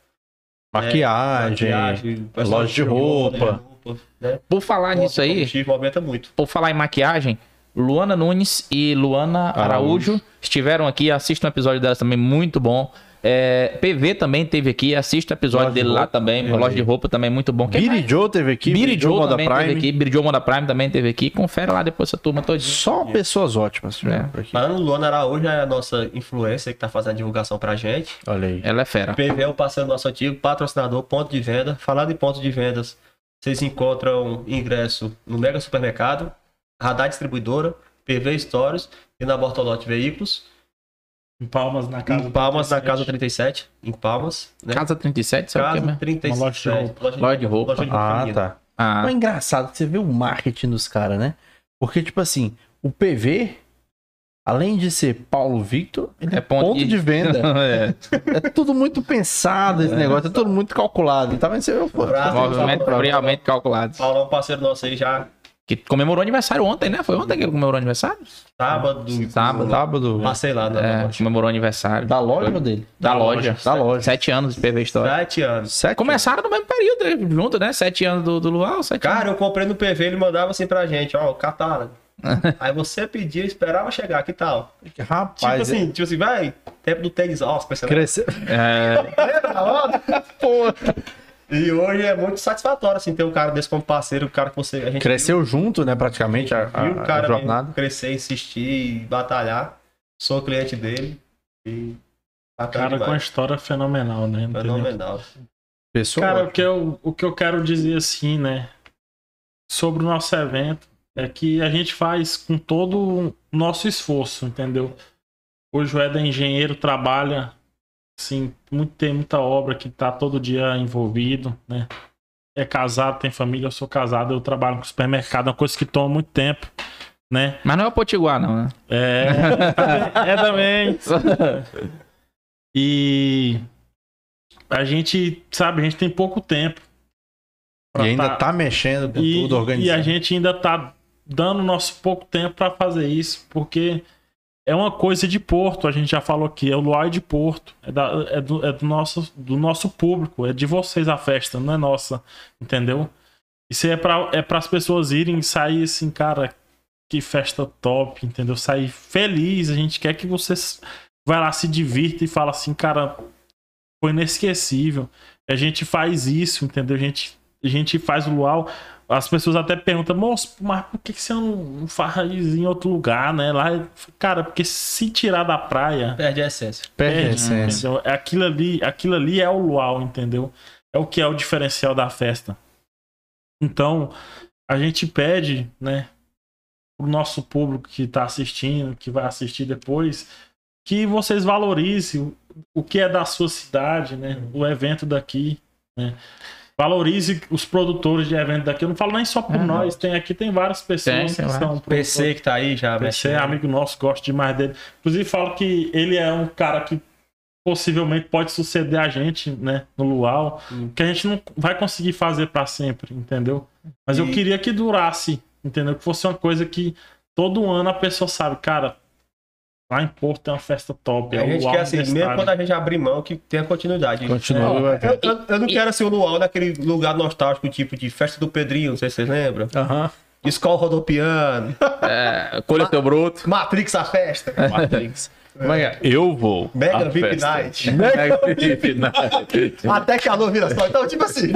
Maquiagem. maquiagem, pessoal loja de roupa. né? Por falar nisso aí, aumenta muito. por falar em maquiagem, Luana Nunes e Luana Araújo, Araújo. estiveram aqui. Assista um episódio delas também, muito bom. É, PV também teve aqui, assista o episódio Loja de dele lá roupa. também. Olha Loja de roupa também, muito bom. Quem Billy? Joe teve aqui. Billy Joe Moda também Prime. teve aqui. Billy Joe Moda Prime também teve aqui. Confere lá depois essa turma todinha. Só pessoas ótimas É. Mano, Luana Araújo é a nossa influencer que tá fazendo a divulgação pra gente. Olha aí. Ela é fera. PV é o parceiro nosso antigo, patrocinador, ponto de venda. Falando em ponto de vendas, vocês encontram ingresso no Mega Supermercado, Radar Distribuidora, PV Stories e na Bortolotti Veículos. Em Palmas na casa. Em Palmas, na 37. Casa 37, em Palmas. Né? Casa 37, sabe o que é Casa mesmo? 37. Uma loja de roupa. Loja de roupa. Ah, feminina. tá. Ah, Mas é engraçado que você vê o marketing dos caras, né? Porque, tipo assim, o PV, além de ser Paulo Victor, ele é, É ponto ponto, de- de... venda. <laughs> é. é tudo muito pensado esse negócio, é tudo muito calculado. Tá vendo? Você vê, pô, Movimento Paulo- friamente calculado. Paulo é um parceiro nosso aí já Que comemorou aniversário ontem, né? Foi ontem que ele comemorou aniversário? sábado. Sábado. sábado. Passei lá, É, né? comemorou aniversário. Da loja ou dele? Da loja. Da loja. Sete anos de PV História. Sete anos. Sete Começaram no mesmo período, junto, né? Sete anos do, do Luau, sete Cara, eu comprei no PV, ele mandava assim pra gente, ó, o catálogo. <laughs> Aí você pedia, esperava chegar, que tal? Tipo Rapaz, assim, tipo assim, vai, tempo do tênis, ó, cresceu. anos. É, <laughs> E hoje é muito satisfatório, assim, ter um cara desse como parceiro, um cara que você. A gente Cresceu junto, né? Praticamente a, viu, a- viu o a cara jornada. crescer, insistir e batalhar. Sou cliente dele. E Cara com uma demais. história fenomenal, né? Entendeu? Fenomenal. Pessoa. Cara, o que, eu, o que eu quero dizer assim, né? sobre o nosso evento é que a gente faz com todo o nosso esforço, entendeu? Hoje o Eda é engenheiro, trabalha, assim, muito, tem muita obra que tá todo dia envolvido, né? É casado, tem família, eu sou casado, eu trabalho com supermercado, é uma coisa que toma muito tempo, né? Mas não é o Potiguar, não, né? É, <laughs> é também. <laughs> E a gente, sabe, a gente tem pouco tempo. E ainda tá- tá mexendo com e, tudo e organizado. a gente ainda tá dando nosso pouco tempo pra fazer isso, porque é uma coisa de Porto, a gente já falou aqui, é o Luau de Porto, é, da- é do, é do nosso, do nosso público, é de vocês a festa, não é nossa, entendeu? Isso é pra, é as pessoas irem sair assim, cara, que festa top, entendeu? Sair feliz, a gente quer que vocês vai lá, se divirta e fala assim, cara, foi inesquecível. A gente faz isso, entendeu? A gente, a gente faz o luau. As pessoas até perguntam, moço, mas por que você não faz em outro lugar, né? Lá, cara, porque se tirar da praia, Perde a essência. Perde a perde, essência. entendeu? É Aquilo ali, aquilo ali é o luau, entendeu? É o que é o diferencial da festa. Então, a gente pede, né, pro nosso público que tá assistindo, que vai assistir depois, que vocês valorizem o, o que é da sua cidade, né? O evento daqui, né? Valorize os produtores de evento daqui. Eu não falo nem só por nós, tem aqui tem várias pessoas Tem, que são. PC que tá aí já, PC é amigo nosso, gosto demais dele. Inclusive, falo que ele é um cara que possivelmente pode suceder a gente, né, no Luau, Hum. que a gente não vai conseguir fazer pra sempre, entendeu? Mas eu E- queria que durasse, entendeu? Que fosse uma coisa que todo ano a pessoa sabe, cara, lá em Porto tem uma festa top. É A gente quer assim, mesmo quando a gente abrir mão, que tenha continuidade. Continua o Eu, eu- eu não quero ser o luau naquele lugar nostálgico, tipo de festa do Pedrinho, não sei se vocês lembram. Aham. Escola rodopiano, É, colha teu broto. Matrix a festa, Matrix. Mas é, eu vou. Mega VIP festa. Night. Mega VIP Night. Até calor vira só. Então, tipo assim,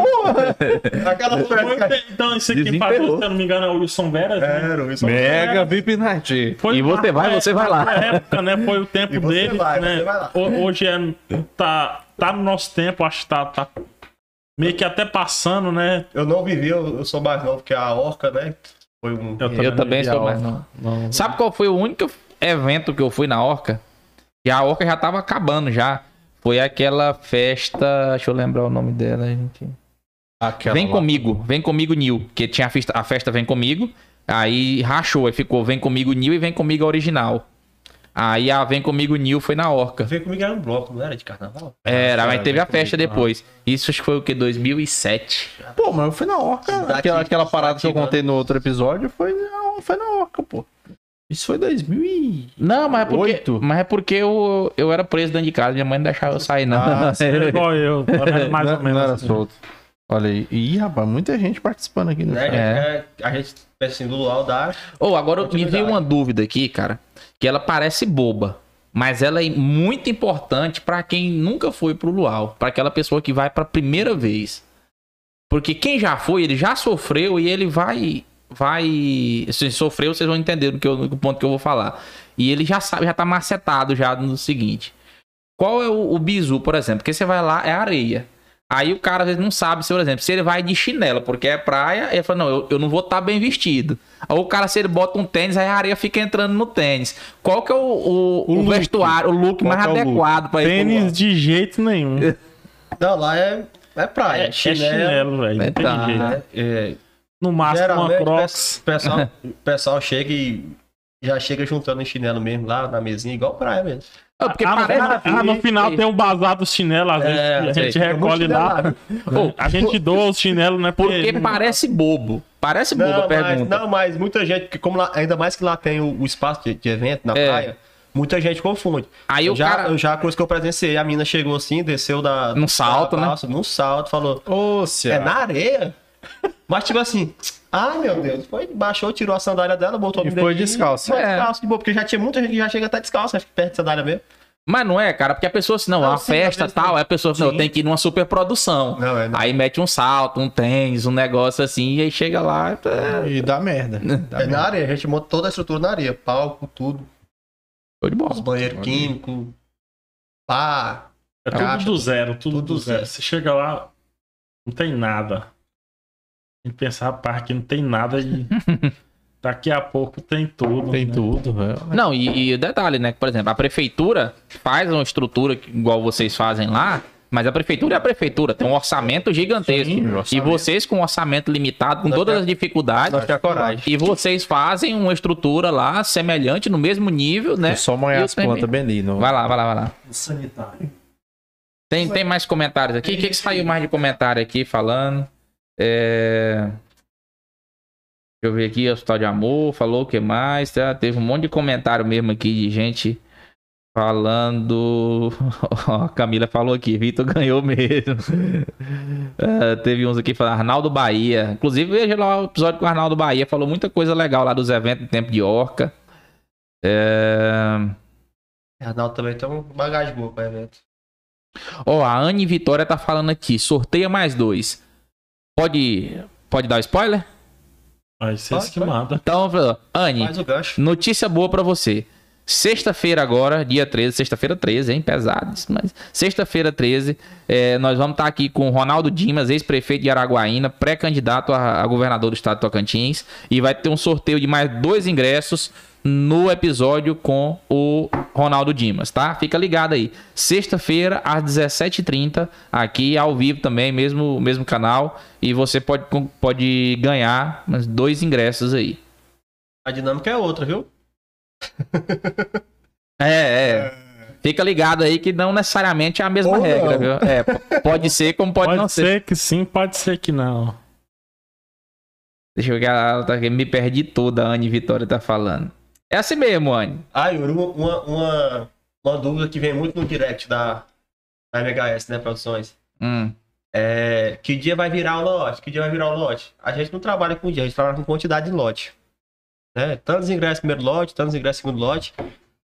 festa. Então, isso aqui, patrocínio, se eu não me engano, é o Wilson Veras. né? Era, isso. Mega VIP Night. Foi E você vai, você vai lá. Na época, né? Foi o tempo E dele, vai, né? você vai lá. Ho- Hoje é tá tá no nosso tempo, acho que tá, tá meio que até passando, né? Eu não vivi, eu, eu sou mais novo que a Orca, né? Foi um. Eu também vi a sou mais. Não. Sabe qual foi o único evento que eu fui na Orca? E a Orca já tava acabando já. Foi aquela festa. Deixa eu lembrar o nome dela, gente. Aquela Vem lá. comigo, vem comigo, Nil. Que tinha a festa, a festa Vem Comigo. Aí rachou, aí ficou Vem Comigo, Nil e Vem Comigo original. Aí a Vem Comigo, Nil foi na Orca. Veio comigo era um bloco, não era de carnaval? Era, Nossa, mas teve a Vem festa Comigo, depois. Isso acho que foi o que? 2007. Pô, mas eu fui na Orca. Cidade- Aquela, aquela parada que eu cidade, contei no outro episódio foi na, foi na Orca, pô. Isso foi 2000 e... Não, mas é porque, Oito? mas é porque eu, eu era preso dentro de casa. Minha mãe não deixava eu sair, não. Ah, <laughs> É igual eu, mais não, ou menos. não era assim. solto. Olha aí. Ih, rapaz, muita gente participando aqui no Né? chat. É. A gente assim, do luau da. Ou agora me veio uma dúvida aqui, cara, que ela parece boba, mas ela é muito importante pra quem nunca foi pro luau, pra aquela pessoa que vai pra primeira vez. Porque quem já foi, ele já sofreu e ele vai vai se sofreu, vocês vão entender o que eu, o ponto que eu vou falar. E ele já sabe, já tá macetado já no seguinte. Qual é o, o bizu, por exemplo? Porque você vai lá, é areia. Aí o cara às vezes não sabe, se, por exemplo, se ele vai de chinelo, porque é praia, ele fala, não, eu, eu não vou estar bem vestido. Aí o cara, se ele bota um tênis, aí a areia fica entrando no tênis. Qual que é o, o, O o look. vestuário, o look Qual mais é adequado pra ir pro Tênis de jeito nenhum. É, Não, lá é, é praia. é chinelo, velho. Não tem Tá. jeito. né? É, No máximo uma geralmente, Crocs. o pessoal, <laughs> pessoal chega e já chega juntando em chinelo mesmo lá na mesinha, igual praia mesmo. Ah, porque ah, no, parece- ah, no final tem um bazar dos chinelos, às vezes É, a gente sei. recolhe lá. Ô, A gente doa os chinelos, né? porque parece bobo. Parece bobo a Não, mas, pergunta. não, mas muita gente, porque como lá, ainda mais que lá tem o, o espaço de, de evento na É. praia, muita gente confunde. Aí eu o já, cara- já, coisa que eu presenciei, a mina chegou assim, desceu da. Num salto, da né? Num salto, falou, Ô, é Ceará. na areia? Mas tipo assim, ai meu Deus, foi, baixou, tirou a sandália dela, botou E no foi dedinho, descalço. Foi É. descalço de boa, porque já tinha muita gente que já chega até descalço, né, perto de sandália mesmo. Mas não é, cara, porque a pessoa, assim, não, Não, uma sim, festa tal, aí a pessoa, não, Sim. tem que ir numa super produção. Não, é, não. Aí mete um salto, um tênis, um negócio assim, e aí chega lá. é, E dá merda. Dá É na merda. areia, a gente monta toda a estrutura na areia, palco, tudo, Show de bola. os banheiros químicos, pá, É tudo do zero, tudo, tudo do do zero. zero. Você chega lá, não tem nada. E pensar, rapaz, aqui não tem nada e <laughs> daqui a pouco tem tudo. Tem né? tudo, velho. Não, e, e o detalhe, né? que, Por exemplo, a prefeitura faz uma estrutura que- igual vocês fazem lá, mas a prefeitura é a prefeitura, tem um orçamento gigantesco. Sim, E orçamento. vocês com um orçamento limitado, com Nós todas as dificuldades, Nós temos coragem. e vocês fazem uma estrutura lá semelhante, no mesmo nível, né? É só molhar E as o plantas bem ali. No... Vai lá, vai lá, vai lá. Sanitário. Tem, tem mais comentários aqui? O que, que saiu mais de comentário aqui falando? É... Deixa eu ver aqui, Hospital de Amor, falou o que mais? Tá? Teve um monte de comentário mesmo aqui de gente falando. <laughs> A Camila falou aqui, Vitor ganhou mesmo. <laughs> É, teve uns aqui falando, Arnaldo Bahia. Inclusive, veja lá o episódio com o Arnaldo Bahia, falou muita coisa legal lá dos eventos em tempo de Orca. É... Arnaldo também tem uma bagagem boa para evento. Ó, a Anne Vitória tá falando aqui. Sorteia mais dois. Pode, pode dar spoiler? Aí vocês Pode, mandam. Então, Anne, notícia boa pra você. Sexta-feira agora, dia 13, sexta-feira 13, hein? Pesado isso, mas sexta-feira 13, é, nós vamos estar aqui com o Ronaldo Dimas, ex-prefeito de Araguaína, pré-candidato a, a governador do estado de Tocantins, e vai ter um sorteio de mais dois ingressos no episódio com o Ronaldo Dimas, tá? Fica ligado aí. Sexta-feira, às 17h30, aqui ao vivo também, mesmo, mesmo canal, e você pode, pode ganhar dois ingressos aí. A dinâmica é outra, viu? <laughs> É, é. Fica ligado aí que não necessariamente é a mesma Ou regra, não. viu? É, pode ser como pode, Pode, não ser. ser que sim, pode ser que não. Deixa eu ver, tá aqui, me perdi toda, a Anne Vitória tá falando. É assim mesmo, Anne. Ah, Yuri, uma, uma, uma dúvida que vem muito no direct da, da MHS, né, Produções? Hum. É, que dia vai virar o lote? Que dia vai virar o lote? A gente não trabalha com dia, a gente trabalha com quantidade de lote. Né? Tantos ingressos primeiro lote, tantos ingressos segundo lote.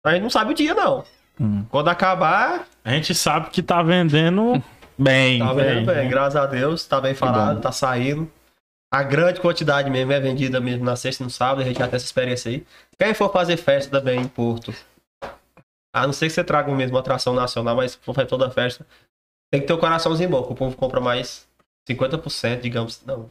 A gente não sabe o dia, não. Hum. Quando acabar, A gente sabe que tá vendendo bem. tá vendo bem. bem. Graças a Deus, tá bem falado, tá saindo. A grande quantidade mesmo é vendida mesmo na sexta e no sábado, a gente já tem essa experiência aí. Quem for fazer festa também em Porto, a não ser que você traga mesmo atração nacional, mas for fazer toda a festa, tem que ter o coraçãozinho bom, que o povo compra mais 50%, digamos, não,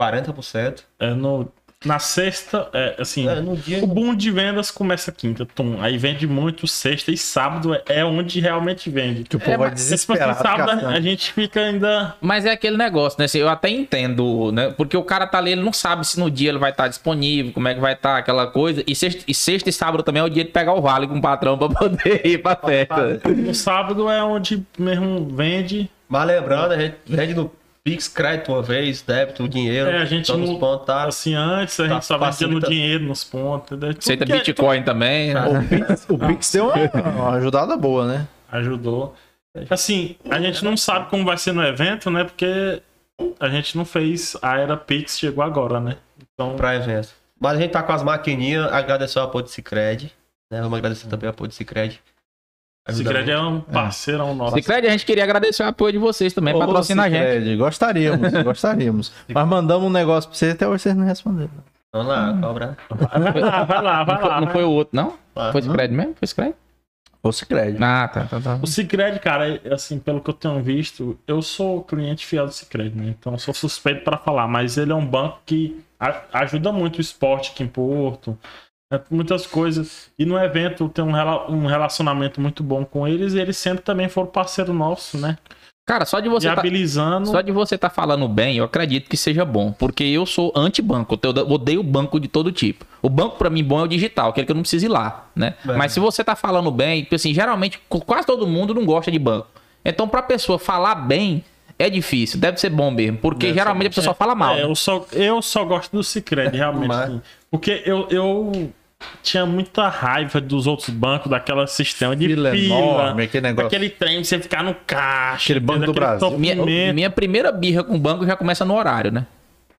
40%. É no, na sexta, é, assim, É, no dia. o boom de vendas começa quinta, tum. Aí vende muito sexta e sábado é- é onde realmente vende. Que o povo vai Mas, tipo assim, sábado a gente fica ainda. Mas é aquele negócio, né? assim, Eu até entendo, né? Porque o cara tá ali, ele não sabe se no dia ele vai estar disponível, como é que vai estar aquela coisa. E sexta, e sexta e sábado também é o dia de pegar o vale com o patrão pra <laughs> poder ir pra festa. No sábado é onde mesmo vende. Mas lembrando, a gente vende no Pix crédito uma vez, débito, dinheiro. É, a gente todos não- os pontos, tá? Assim, antes a Tá gente só facilita- dinheiro, nos pontos. Tudo Aceita que é- Bitcoin também, né? O Pix, o Pix deu uma, uma ajudada boa, né? ajudou. Assim, a gente não sabe como vai ser no evento, né? Porque a gente não fez. A era Pix chegou agora, né? Então, Pra evento. Mas a gente tá com as maquininhas, agradecer o apoio do Cicred. Né? Vamos agradecer também o apoio do Cicred. Grande é um parceirão nosso. Cicred, a gente queria agradecer o apoio de vocês também, Ô, patrocina a gente. Cicred, Gostaríamos, <laughs> gostaríamos. Mas mandamos um negócio pra vocês até hoje vocês não responderam. Vamos lá, cobra. Vai lá, vai lá, vai Não foi, lá. não foi o outro, não? Lá. Foi Cicred mesmo? Foi Cicred? Ou Cicred. Ah, tá, tá, tá. O Cicred, cara, é- assim, pelo que eu tenho visto, eu sou cliente fiel do Cicred, né? Então eu sou suspeito para falar, mas ele é um banco que ajuda muito o esporte aqui em Porto, né? muitas coisas. E no evento tem um, rela- um relacionamento muito bom com eles e eles sempre também foram parceiro nosso, né? Cara, só de você tá, Viabilizando. só de você tá falando bem, eu acredito que seja bom, porque eu sou anti-banco, eu odeio banco de todo tipo. O banco pra mim bom é o digital, aquele que eu não preciso ir lá, né? É. Mas se você tá falando bem, porque, assim, geralmente qu- quase todo mundo não gosta de banco. Então pra pessoa falar bem é difícil, deve ser bom mesmo, porque Deve geralmente a pessoa só fala mal. É, eu, só, eu só gosto do Cicred, realmente. Mas-. Porque eu, eu tinha muita raiva dos outros bancos, daquele sistema de Fila fila. enorme, aquele negócio. Aquele trem de você ficar no caixa. Aquele Banco do Brasil. Minha, minha primeira birra com o banco já começa no horário, né?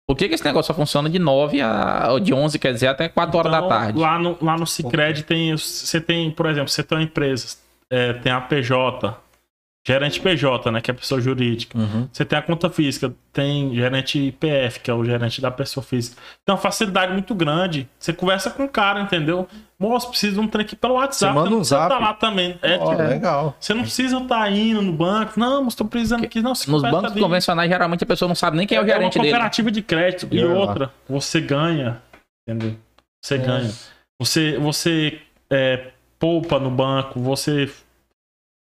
Por que, que esse negócio só funciona de 9 a. ou de 11, quer dizer, até 4 horas da Então, tarde? Lá no, lá no Cicred tem. Você tem, por exemplo, você tem uma empresa, é, tem a PJ, gerente PJ, né? Que é a pessoa jurídica. Uhum. Você tem a conta física, tem gerente IPF, que é o gerente da pessoa física. Tem uma facilidade muito grande. Você conversa com o cara, entendeu? Moço, precisa de um trem aqui pelo WhatsApp. Você manda não um precisa zap. tá lá também. É, Ó, tipo, legal. Você não precisa estar indo no banco. Não, mas estou precisando aqui. Não, se Nos bancos ali. convencionais, geralmente a pessoa não sabe nem quem é o É uma gerente dele. cooperativa de crédito. E É. outra, você ganha. Entendeu? Você ganha. Você, você é, poupa no banco, você.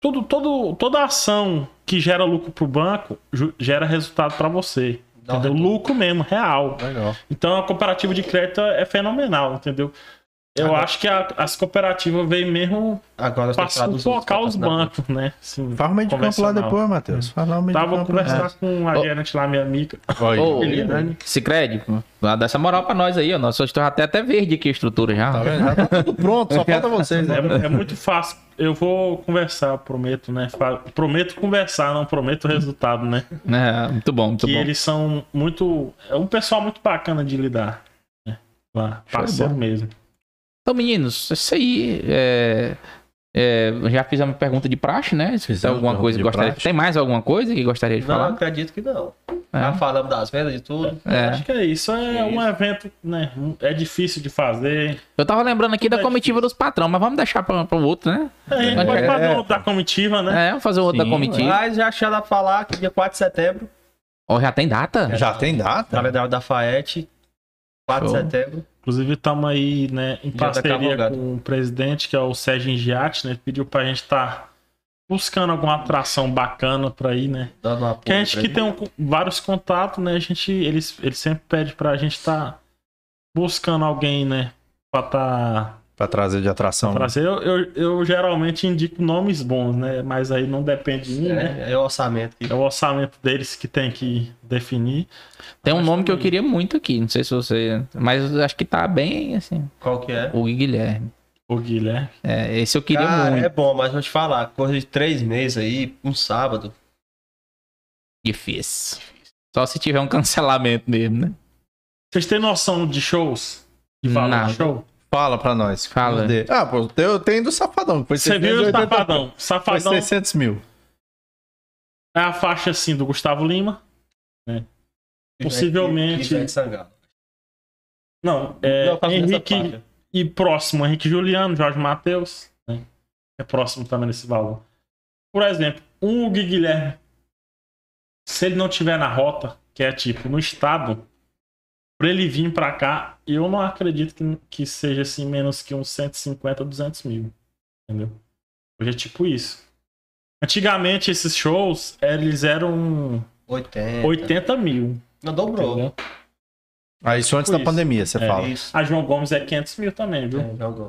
Tudo, todo, toda ação que gera lucro pro banco ju- gera resultado para você. Dá Entendeu? retorno. Lucro mesmo, real. Legal. Então a cooperativa de crédito é fenomenal, entendeu? Eu Agora- acho que a- as cooperativas veem mesmo Agora para sufocar os bancos, né? Assim, Faz o meio de campo lá depois, Matheus. Faz lá o meio de Tava campo. né? conversando com a Ô. gerente lá, minha amiga. Olha, Ô, Eliane. Cicred, dá dá essa moral pra nós aí, ó. Nós estamos até, até verde aqui a estrutura já. tá vendo? <laughs> Já tá tudo pronto, só falta vocês. Né? É, é muito fácil. Eu vou conversar, prometo, né? Prometo conversar, não prometo resultado, né? É, muito bom, muito que bom. eles são muito. É um pessoal muito bacana de lidar. Né? Lá, de parceiro mesmo. Então, meninos, isso aí. É, é, já fizemos pergunta de praxe, né? Se tem alguma coisa que de gostaria. praxe. Tem mais alguma coisa que gostaria de Não, falar? acredito que não. É. Já falamos das vendas de tudo. É. Acho que é isso. É um evento, né? É difícil de fazer. Eu tava lembrando aqui da É comitiva dos patrão, mas vamos deixar pra, pra outro, né? É, a gente É. pode fazer outro da comitiva, né? É, vamos fazer outro da comitiva. Mas já achei ela falar que dia 4 de setembro, Ó, já tem data? Já tem data? calendário da FAET, 4 Show. de setembro. Inclusive, estamos aí, né, em da parceria cavalgada. com o presidente, que é o Sérgio Ingiati, né? Pediu pra gente estar buscando alguma atração bacana pra ir, né? Dando apoio Que a gente que ele. tem um- vários contatos, né? A gente, eles, eles sempre pedem pra gente estar buscando alguém, né? Pra tá Pra trazer de atração. trazer. Eu, eu, eu geralmente indico nomes bons, né? Mas aí não depende de mim, né? É, é o orçamento. Que... É o orçamento deles que tem que definir. Tem um nome que eu também. queria muito aqui, não sei se você. Mas eu acho que tá bem assim. Qual que é? O Guilherme. O Guilherme. É, esse eu queria Cara, muito. é bom, mas vou te falar, coisa de três meses aí, um sábado. Difícil. Só se tiver um cancelamento mesmo, né? Vocês têm noção de shows? De valor Nada. de show? Fala pra nós. Fala. Cadê? Ah, pô, eu tenho do Safadão. Foi Você viu o 680 Safadão? Foi Safadão 600 mil. é a faixa assim do Gustavo Lima. Possivelmente- Ivete Sangalo. Não, é Não, Henrique e próximo, Henrique Juliano, Jorge Matheus. né? É próximo também nesse valor. Por exemplo, um Gui Guilherme, se ele não tiver na rota, que é tipo no estado, pra ele vir pra cá, eu não acredito que, que seja assim menos que uns 150, 200 mil. Entendeu? Hoje é tipo isso. Antigamente esses shows, eles eram 80. 80 mil. Não dobrou. Entendeu? Ah, isso antes Tipo da isso. pandemia, você É, fala. Isso. A João Gomes é 500 mil também, viu? É.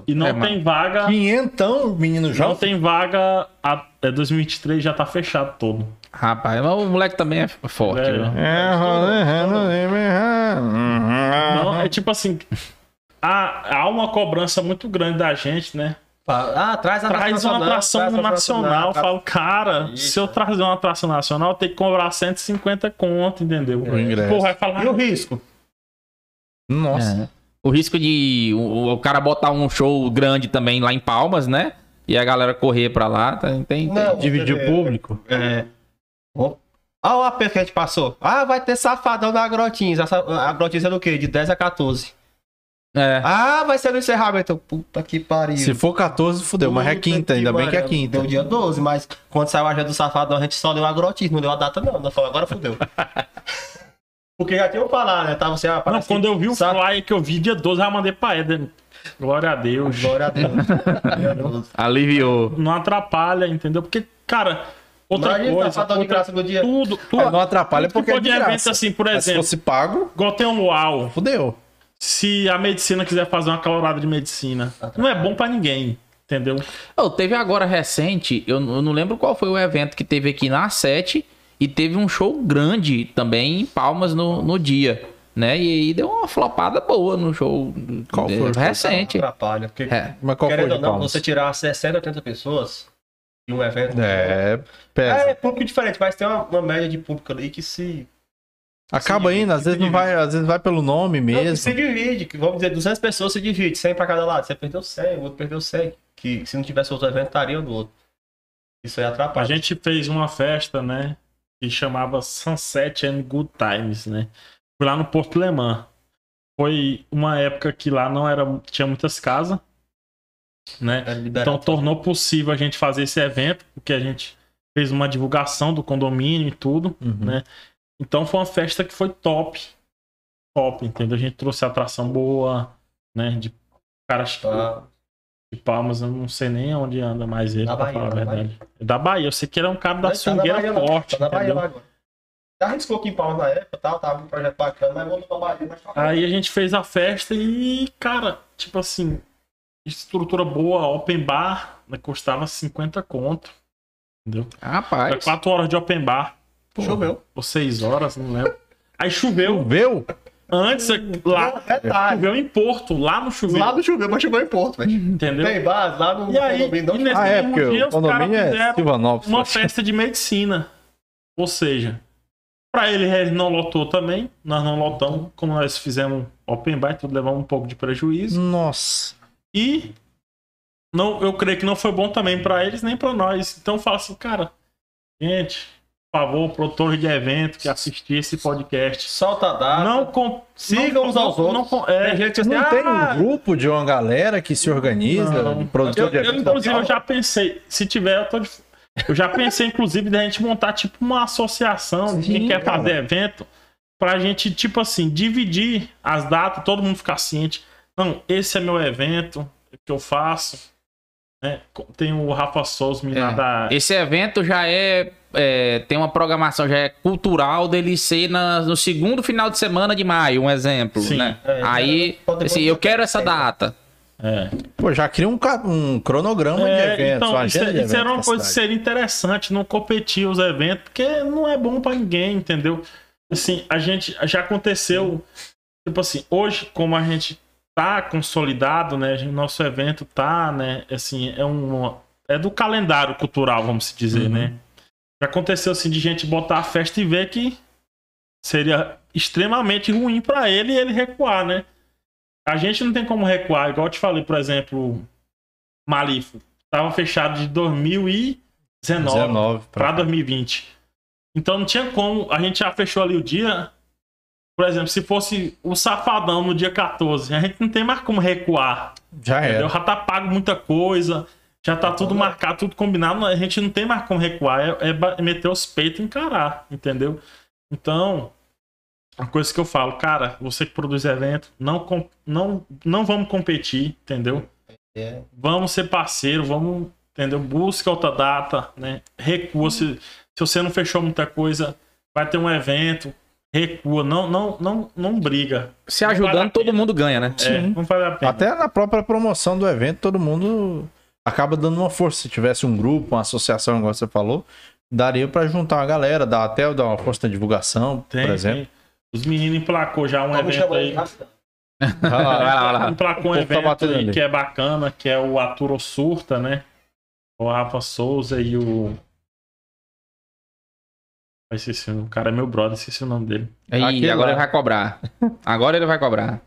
E não É, tem vaga. Quinhentão, menino Não João. tem vaga. A, é 2023 já tá fechado todo. Rapaz, mas o moleque também é forte, É. viu? Não, é tipo assim. Há, há uma cobrança muito grande da gente, né? Ah, traz a Traz uma atração traz nacional. Traz- falo, cara, Isso. se eu trazer uma atração nacional, eu tenho que cobrar 150 conto, entendeu? O ingresso. Pô, vai falar. E o risco? Nossa. É. O risco de o, o cara botar um show grande também lá em Palmas, né? E a galera correr pra lá, tá- tem, tem, Não. Dividir o público. É. Ó, Olha o apelo que a gente passou. Ah, vai ter safadão da Grotins. A, a Grotins é do quê? De 10 a 14. É. Ah, vai ser no encerramento. Puta que pariu. Se for 14, fudeu. Mas é quinta, ainda bem que é quinta. Deu dia 12, mas quando saiu a agenda do Safadão, a gente só deu a Grotins, não deu a data não. Nós falamos, agora fudeu. <laughs> Porque já tinham falado, né? Tava assim, ah, Não, quando eu vi o sa- flyer que eu vi dia 12, eu já mandei pra Deus. Glória a Deus. <laughs> Glória a Deus. Aliviou. Não atrapalha, entendeu? Porque, cara, outra Imagina, coisa. Safadão de outra- graça no dia. Tudo, tudo. Ah, não atrapalha tudo que porque é de evento assim, por Mas se exemplo, fosse pago, igual tem um luau. fudeu. Se a medicina quiser fazer uma calorada de medicina, não é bom pra ninguém, entendeu? Oh, teve agora recente, eu, eu não lembro qual foi o evento que teve aqui na 7 e teve um show grande também em Palmas no, no dia, né? E aí deu uma flopada boa no show Qual foi recente. Atrapalha. Porque, É. Mas qual foi querendo de ou não, Palmas? você tirar 60, 80 pessoas de um evento. É, É, pesa. público diferente, mas tem uma, uma média de público ali que se. Acaba se indo, às vezes não vai, às vezes vai pelo nome Não, mesmo. se divide, que vamos dizer, 200 pessoas se divide, 100 pra cada lado. Você perdeu 100, o outro perdeu 100. Que se não tivesse outro evento, estaria no outro. Isso aí A atrapalha. gente fez uma festa, né? Que chamava Sunset and Good Times, né? Foi lá no Porto Lemã. Foi uma época que lá não era. tinha muitas casas, né? Então tornou possível a gente fazer esse evento, porque a gente fez uma divulgação do condomínio e tudo, Uhum. né? Então foi uma festa que foi top. Top, entendeu? A gente trouxe atração boa, né? De caras Tá. de Palmas, eu não sei nem onde anda mais ele, Da pra Bahia, falar a da verdade. É Da Bahia, eu sei que ele é um cara da tá swingueira Bahia lá, forte, Tá Bahia entendeu? lá agora. Já arriscou aqui em Palmas na época, tal, tava um projeto bacana, mas voltou pra Bahia. Mas tá Aí a gente fez a festa e, cara, tipo assim, estrutura boa, open bar, né, custava 50 conto. Entendeu? Era Rapaz. 4 horas de open bar. Choveu. Ou 6 horas, não lembro. Aí choveu. Choveu? Antes, lá, Detalhe. choveu em Porto, lá no chuveiro. Lá no choveu, mas choveu em Porto, velho. Entendeu? Tem base lá no E aí, condomínio, não e nesse Ah, é, porque dia, o os caras condomínio é fizeram Silvanópolis. uma festa de medicina. Ou seja, pra ele, ele não lotou também. Nós não lotamos. Como nós fizemos open bar, tudo levamos um pouco de prejuízo. Nossa. E não, eu creio que não foi bom também pra eles nem pra nós. Então eu falo assim, cara, gente, por favor, produtores de evento que assistir esse podcast. Solta a data. Não com, Sigam não- uns aos não- outros. não é, Tem gente assim, Não ah, tem um grupo de uma galera que se organiza, Não. de produtor Eu, de eu, evento? inclusive, eu já pensei, se tiver, eu tô de... Eu já pensei, inclusive, da gente montar, tipo, uma associação de quem Sim, quer cara. fazer evento, pra gente, tipo assim, dividir as datas, todo mundo ficar ciente. Não, esse é meu evento, é que eu faço. Né? Tem o Rafa Souza, lá É. da... Esse evento já é, é, Tem uma programação, já é cultural dele ser na- no segundo final de semana de maio, um exemplo, Sim. né? É, Aí, assim, eu quero essa data. É. Pô, já cria um, um cronograma É, de eventos, então, isso, agenda de isso era uma coisa que seria interessante, não competir os eventos, porque não é bom pra ninguém, entendeu? Assim, a gente já aconteceu, tipo assim, hoje, como a gente tá consolidado, né, nosso evento tá, né, assim, é um é do calendário cultural, vamos se dizer, Uhum. né? Já aconteceu assim de gente botar a festa e ver que seria extremamente ruim pra ele e ele recuar, né? A gente não tem como recuar, igual eu te falei, por exemplo, Malifo. Tava fechado de 2019 19 para pra... 2020. Então não tinha como. A gente já fechou ali o dia. Por exemplo, se fosse o Safadão no dia 14, a gente não tem mais como recuar. Já era. Já tá pago muita coisa. Já tá tudo marcado, tudo combinado. A gente não tem mais como recuar. É, é é meter os peitos e encarar. Entendeu? Então, a coisa que eu falo, cara, você que produz evento, não, não, não vamos competir, entendeu? É. vamos ser parceiro, vamos, entendeu? Busca outra data, né? Recua. Se, se você não fechou muita coisa, vai ter um evento, recua. Não, não, não, não briga. Se ajudando, todo mundo ganha, né? É, não vale a pena. Até na própria promoção do evento, todo mundo acaba dando uma força. Se tivesse um grupo, uma associação, igual você falou, daria pra juntar uma galera, dar até dar uma força na divulgação, Tem, por exemplo. tem. Os meninos emplacou já um Vamos evento aí. Vai lá, Vai lá. Emplacou um tá evento batendo aí que é bacana, que é o Aturo Surta, né? O Rafa Souza e o. Ai, Esqueci, o cara é meu brother, esqueci o nome dele. Aí, Aquele agora lá. ele vai cobrar. Agora ele vai cobrar.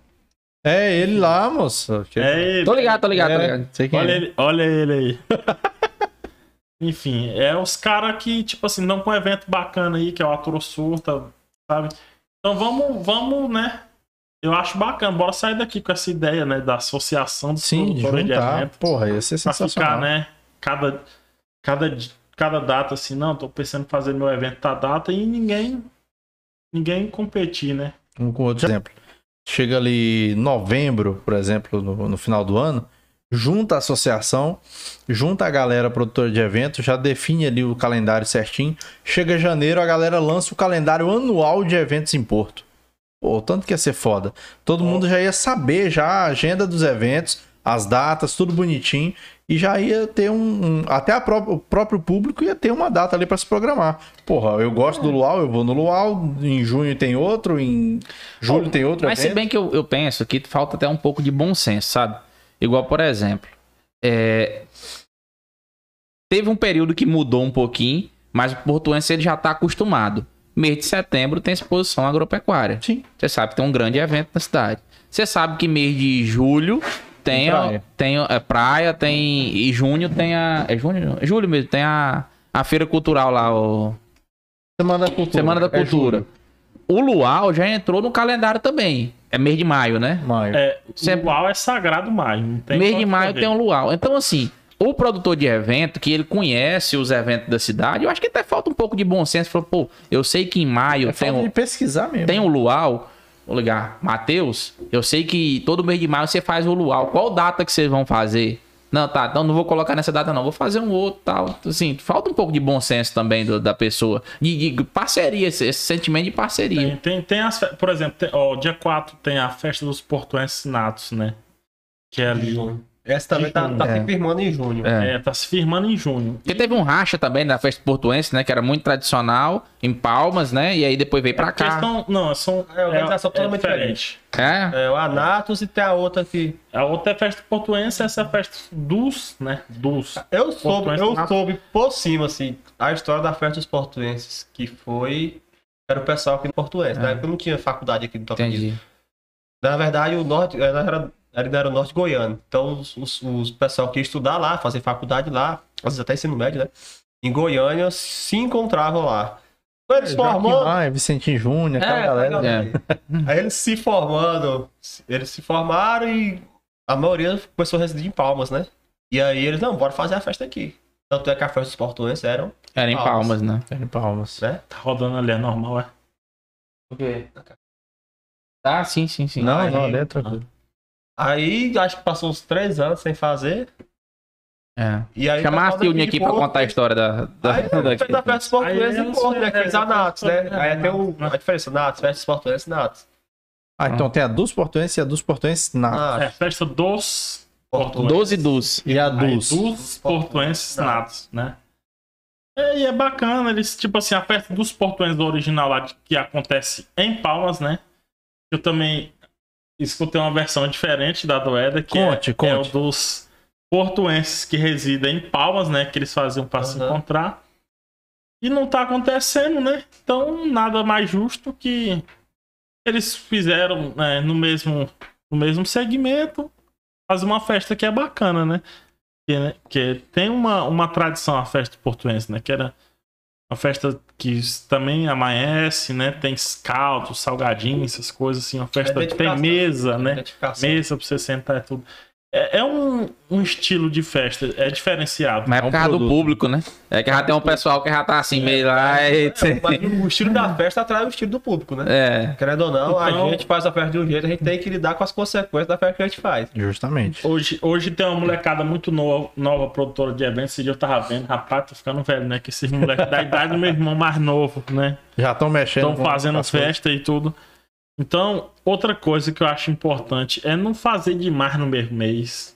É ele lá, moço. É ele. Tô ligado, tô ligado, tô É, ligado. sei quem Olha é. ele, olha ele aí. <laughs> Enfim, é os caras que, tipo assim, dão com um evento bacana aí, que é o Aturo Surta, sabe? Então vamos, vamos, né? Eu acho bacana, bora sair daqui com essa ideia, né? Da associação dos Sim, de produtores de juntar. evento. Porra, ia ser Pra sensacional. ficar, né? Cada, cada, cada data assim, não, tô pensando em fazer meu evento tá data e ninguém. Ninguém competir, né? Um com outro exemplo. Chega ali novembro, por exemplo, no, no final do ano, junta a associação, junta a galera produtora de eventos, já define ali o calendário certinho. Chega janeiro, a galera lança o calendário anual de eventos em Porto. Pô, tanto que ia ser foda. Todo mundo já ia saber já a agenda dos eventos, as datas, tudo bonitinho. E já ia ter um. um- até a pró- o próprio público ia ter uma data ali pra se programar. Porra, eu gosto do Luau, eu vou no Luau. Em junho tem outro, em julho tem outro. Mas se evento. bem que eu, eu penso que falta até um pouco de bom senso, sabe? Igual, por exemplo, é, teve um período que mudou um pouquinho, mas o portuense ele já tá acostumado. Mês de setembro tem exposição agropecuária. Sim. Você sabe que tem um grande evento na cidade. Você sabe que mês de julho Tem, praia. tem é, praia, tem. E junho tem a. É junho? É julho mesmo, tem a, a feira cultural lá, o. Semana da Cultura. Semana da É Cultura. julho, o Luau já entrou no calendário também. É mês de maio, né? maio. É, Sempre- o Luau é sagrado maio. Não tem mês de maio tem um luau. Então, assim, o produtor de evento, que ele conhece os eventos da cidade, eu acho que até falta um pouco de bom senso. Falou, pô, eu sei que em maio É tem, falta um, de pesquisar mesmo. tem um luau. Vou ligar, Matheus, eu sei que todo mês de maio você faz o luau. Qual data que vocês vão fazer? Não, tá, então não vou colocar nessa data, não. Vou fazer um outro tal. Assim, falta um pouco de bom senso também do- da pessoa. De, de parceria, esse, esse sentimento de parceria. Tem, tem, tem as Por exemplo, tem- ó, dia 4 tem a festa dos portuenses natos, né? Que é ali. Essa também tá, tá É. se firmando em junho. É. É, tá se firmando em junho. Porque teve um racha também da festa portuense, né? Que era muito tradicional, em Palmas, né? E aí depois veio pra Porque cá. são, não, são. É, a organização totalmente É, É, o Anatos e tem a outra que. A outra é festa portuense, essa é a festa dos, né? Dos. Eu soube, Portuense eu soube por cima, assim, a história da festa dos portuenses, que foi. Era o pessoal aqui no Portuense. Na época não tinha faculdade aqui no Tocantins. entendi. Na verdade, o norte era, era, era no norte goiano. Então, os, os, os pessoal que ia estudar lá, fazer faculdade lá, às vezes até ensino médio, né? Em Goiânia, se encontravam lá. Eles Joaquim formando. Maia, Vicentinho Júnior, aquela É, galera. galera. Aí eles se formando, eles se formaram e a maioria começou a residir em Palmas, né? E aí eles, não, bora fazer a festa aqui. Tanto é que a festa dos portuenses eram, Era em Palmas. Palmas, né? É em Palmas. né? Tá rodando ali, é normal, é. O quê? Ah, sim, sim, sim. Não, Aí- não, ali é tranquilo. Aí acho que passou uns três anos sem fazer. É. E aí Chamar a Silvia aqui pra contar a história da. da, Aí daqui. fez a festa dos portuenses Aí em Porto, né? é, Aqueles é, anatos, né? Aí tem o, a diferença, natos, festa dos portuenses, natos. Ah, então tem a dos portuenses e a dos portuenses na. É festa dos Portuenses. 12 dos. E a Aí, dos. dos portuenses natos, né? É, e é bacana, eles, tipo assim, a festa dos portuenses original lá, que acontece em Palmas, né? Eu também escutei uma versão diferente da do Eda, que Conte, é, conte. é o dos portuenses que residem em Palmas, né? Que eles faziam para se Aham. encontrar. E não tá acontecendo, né? Então, nada mais justo que eles fizeram né, no, mesmo, no mesmo segmento fazer uma festa que é bacana, né? Que, né, que tem uma, uma tradição a festa portuense, né? Que era uma festa que também amanhece, né? Tem caldo, salgadinho, essas coisas assim. Uma festa que tem mesa, né? Identificação. Mesa pra você sentar e tudo. É, é um, um estilo de festa, é diferenciado. Mas é É um por causa do público, né? É que já tem um pessoal que já tá assim, meio lá. E... É, mas o estilo da festa atrai o estilo do público, né? É. Querendo ou não, Então- a gente faz a festa de um jeito, a gente tem que lidar com as consequências da festa que a gente faz. Justamente. Hoje, hoje tem uma molecada muito nova, nova produtora de eventos. Esse dia eu tava vendo, rapaz, tô ficando velho, né? Que esses moleques da idade do meu irmão mais novo, né? Já estão mexendo. Estão fazendo festa e tudo. Então, outra coisa que eu acho importante é não fazer demais no mesmo mês.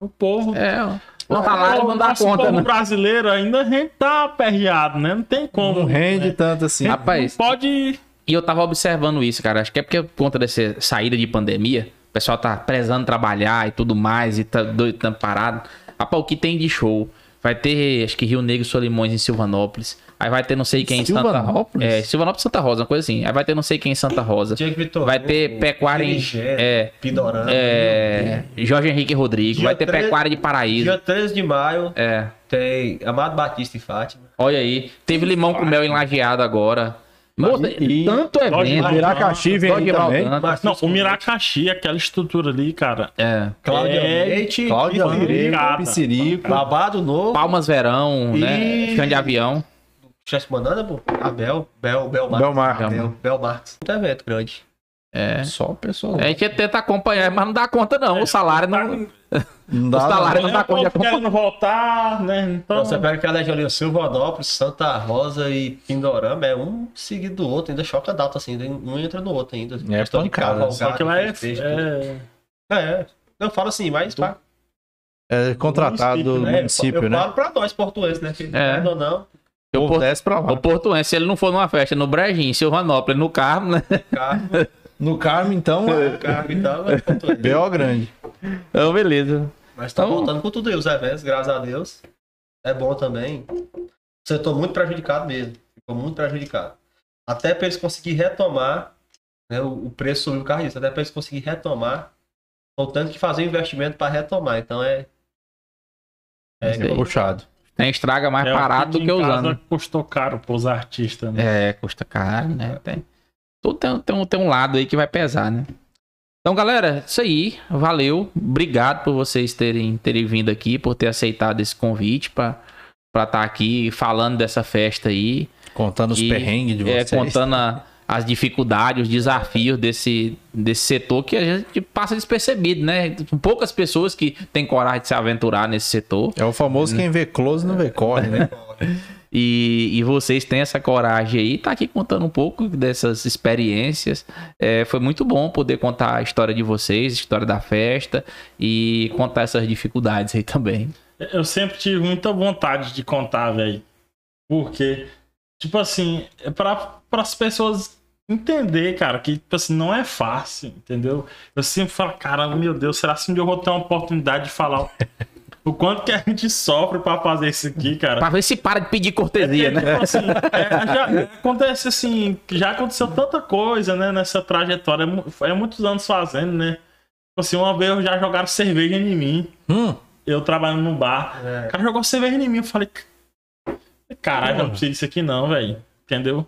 O povo. É. O salário não dá nosso conta, povo né? brasileiro ainda a gente tá aperreado, né? Não tem como. Não rende né? tanto assim. Rapaz, Não pode. E eu tava observando isso, cara. Acho que é porque por conta dessa saída de pandemia, o pessoal tá prezando trabalhar e tudo mais, e tá doido, tá parado. Rapaz, o que tem de show? Vai ter, acho que Rio Negro e Solimões em Silvanópolis. Aí vai ter não sei quem em Santa Silvanópolis? É, Silvanópolis Santa Rosa, uma coisa assim. Aí vai ter não sei quem em Santa Rosa. Diego Vitor. Vai ter pecuária em. É, Pidorama. é, Jorge Henrique Rodrigo. Dia Vai ter treze- pecuária de Paraíso. Dia 13 de maio É. tem Amado Batista e Fátima. Olha aí. Teve limão com mel em lajeado agora. Moça, E- tanto evento. Miracaxi vem aí também. Não, o Miracaxi, aquela estrutura ali, cara. É. Cláudia É, Leite. Cláudia Pancada. Piscirico. Babado Novo. Palmas Verão, né? E- Chão de avião. Chefe Banana, pô. Abel. Bel, Bel Marques. Belmar. Bel, Bel Marques. Muito evento grande. É. Só o pessoal. A gente tenta acompanhar, mas não dá conta, não. O salário não. Não <laughs> O salário não. não dá É, conta de povo querendo voltar, né? Então, você pega aquela região ali, Silvanópolis, Santa Rosa e Pindorama, é um seguido do outro, ainda choca a data, assim, um entra no outro ainda. É Questão de cavalgada, só que lá é, é-. É, eu falo assim, mas pá, É contratado do Município, município, eu né? falo pra nós portuenses, né? Que, querendo ou não, O O Porto, desce pra o lá. Portuense, se ele não for numa festa no Brejinho, em Silvanópolis, no carro, né? carro, <laughs> No Carmo, então, é carro e tal, é portuense. B.O. grande. Então, beleza. Mas tá Então- voltando com tudo aí, os eventos, graças a Deus. É bom também. O setor muito prejudicado mesmo. Ficou muito prejudicado. Até para eles conseguirem retomar, né, o, o preço subiu o carro disso, até para eles conseguirem retomar Ou tanto que fazer investimento para retomar. Então é. É, Sei. Puxado. Tem estraga mais É, parado do que usando. Custou caro pros artistas, né? É, custa caro, né? Tem, tudo tem, tem, um, tem um lado aí que vai pesar, né? Então, galera, isso aí. Valeu. Obrigado por vocês terem, terem vindo aqui, por ter aceitado esse convite para estar aqui falando dessa festa aí. Contando os E, perrengues de É, vocês. contando a- as dificuldades, os desafios desse, desse setor que a gente passa despercebido, né? Poucas pessoas que têm coragem de se aventurar nesse setor. É o famoso quem vê close não vê corre, né? <laughs> E, e vocês têm essa coragem aí, tá aqui contando um pouco dessas experiências. É, foi muito bom poder contar a história de vocês, a história da festa e contar essas dificuldades aí também. Eu sempre tive muita vontade de contar, velho. Porque, tipo assim, é pra, as pessoas entender, cara, que tipo assim, não é fácil, entendeu? Eu sempre falo, cara, meu Deus, será que um dia eu vou ter uma oportunidade de falar o quanto que a gente sofre pra fazer isso aqui, cara? Pra ver se para de pedir cortesia, É, né? tipo assim, é, já acontece assim, que já aconteceu tanta coisa, né, nessa trajetória. É É muitos anos fazendo, né? Tipo assim, uma vez já jogaram cerveja em mim. Hum, Eu trabalhando num bar. É. O cara jogou cerveja em mim. Eu falei, caralho, eu não preciso disso aqui não, velho. Entendeu?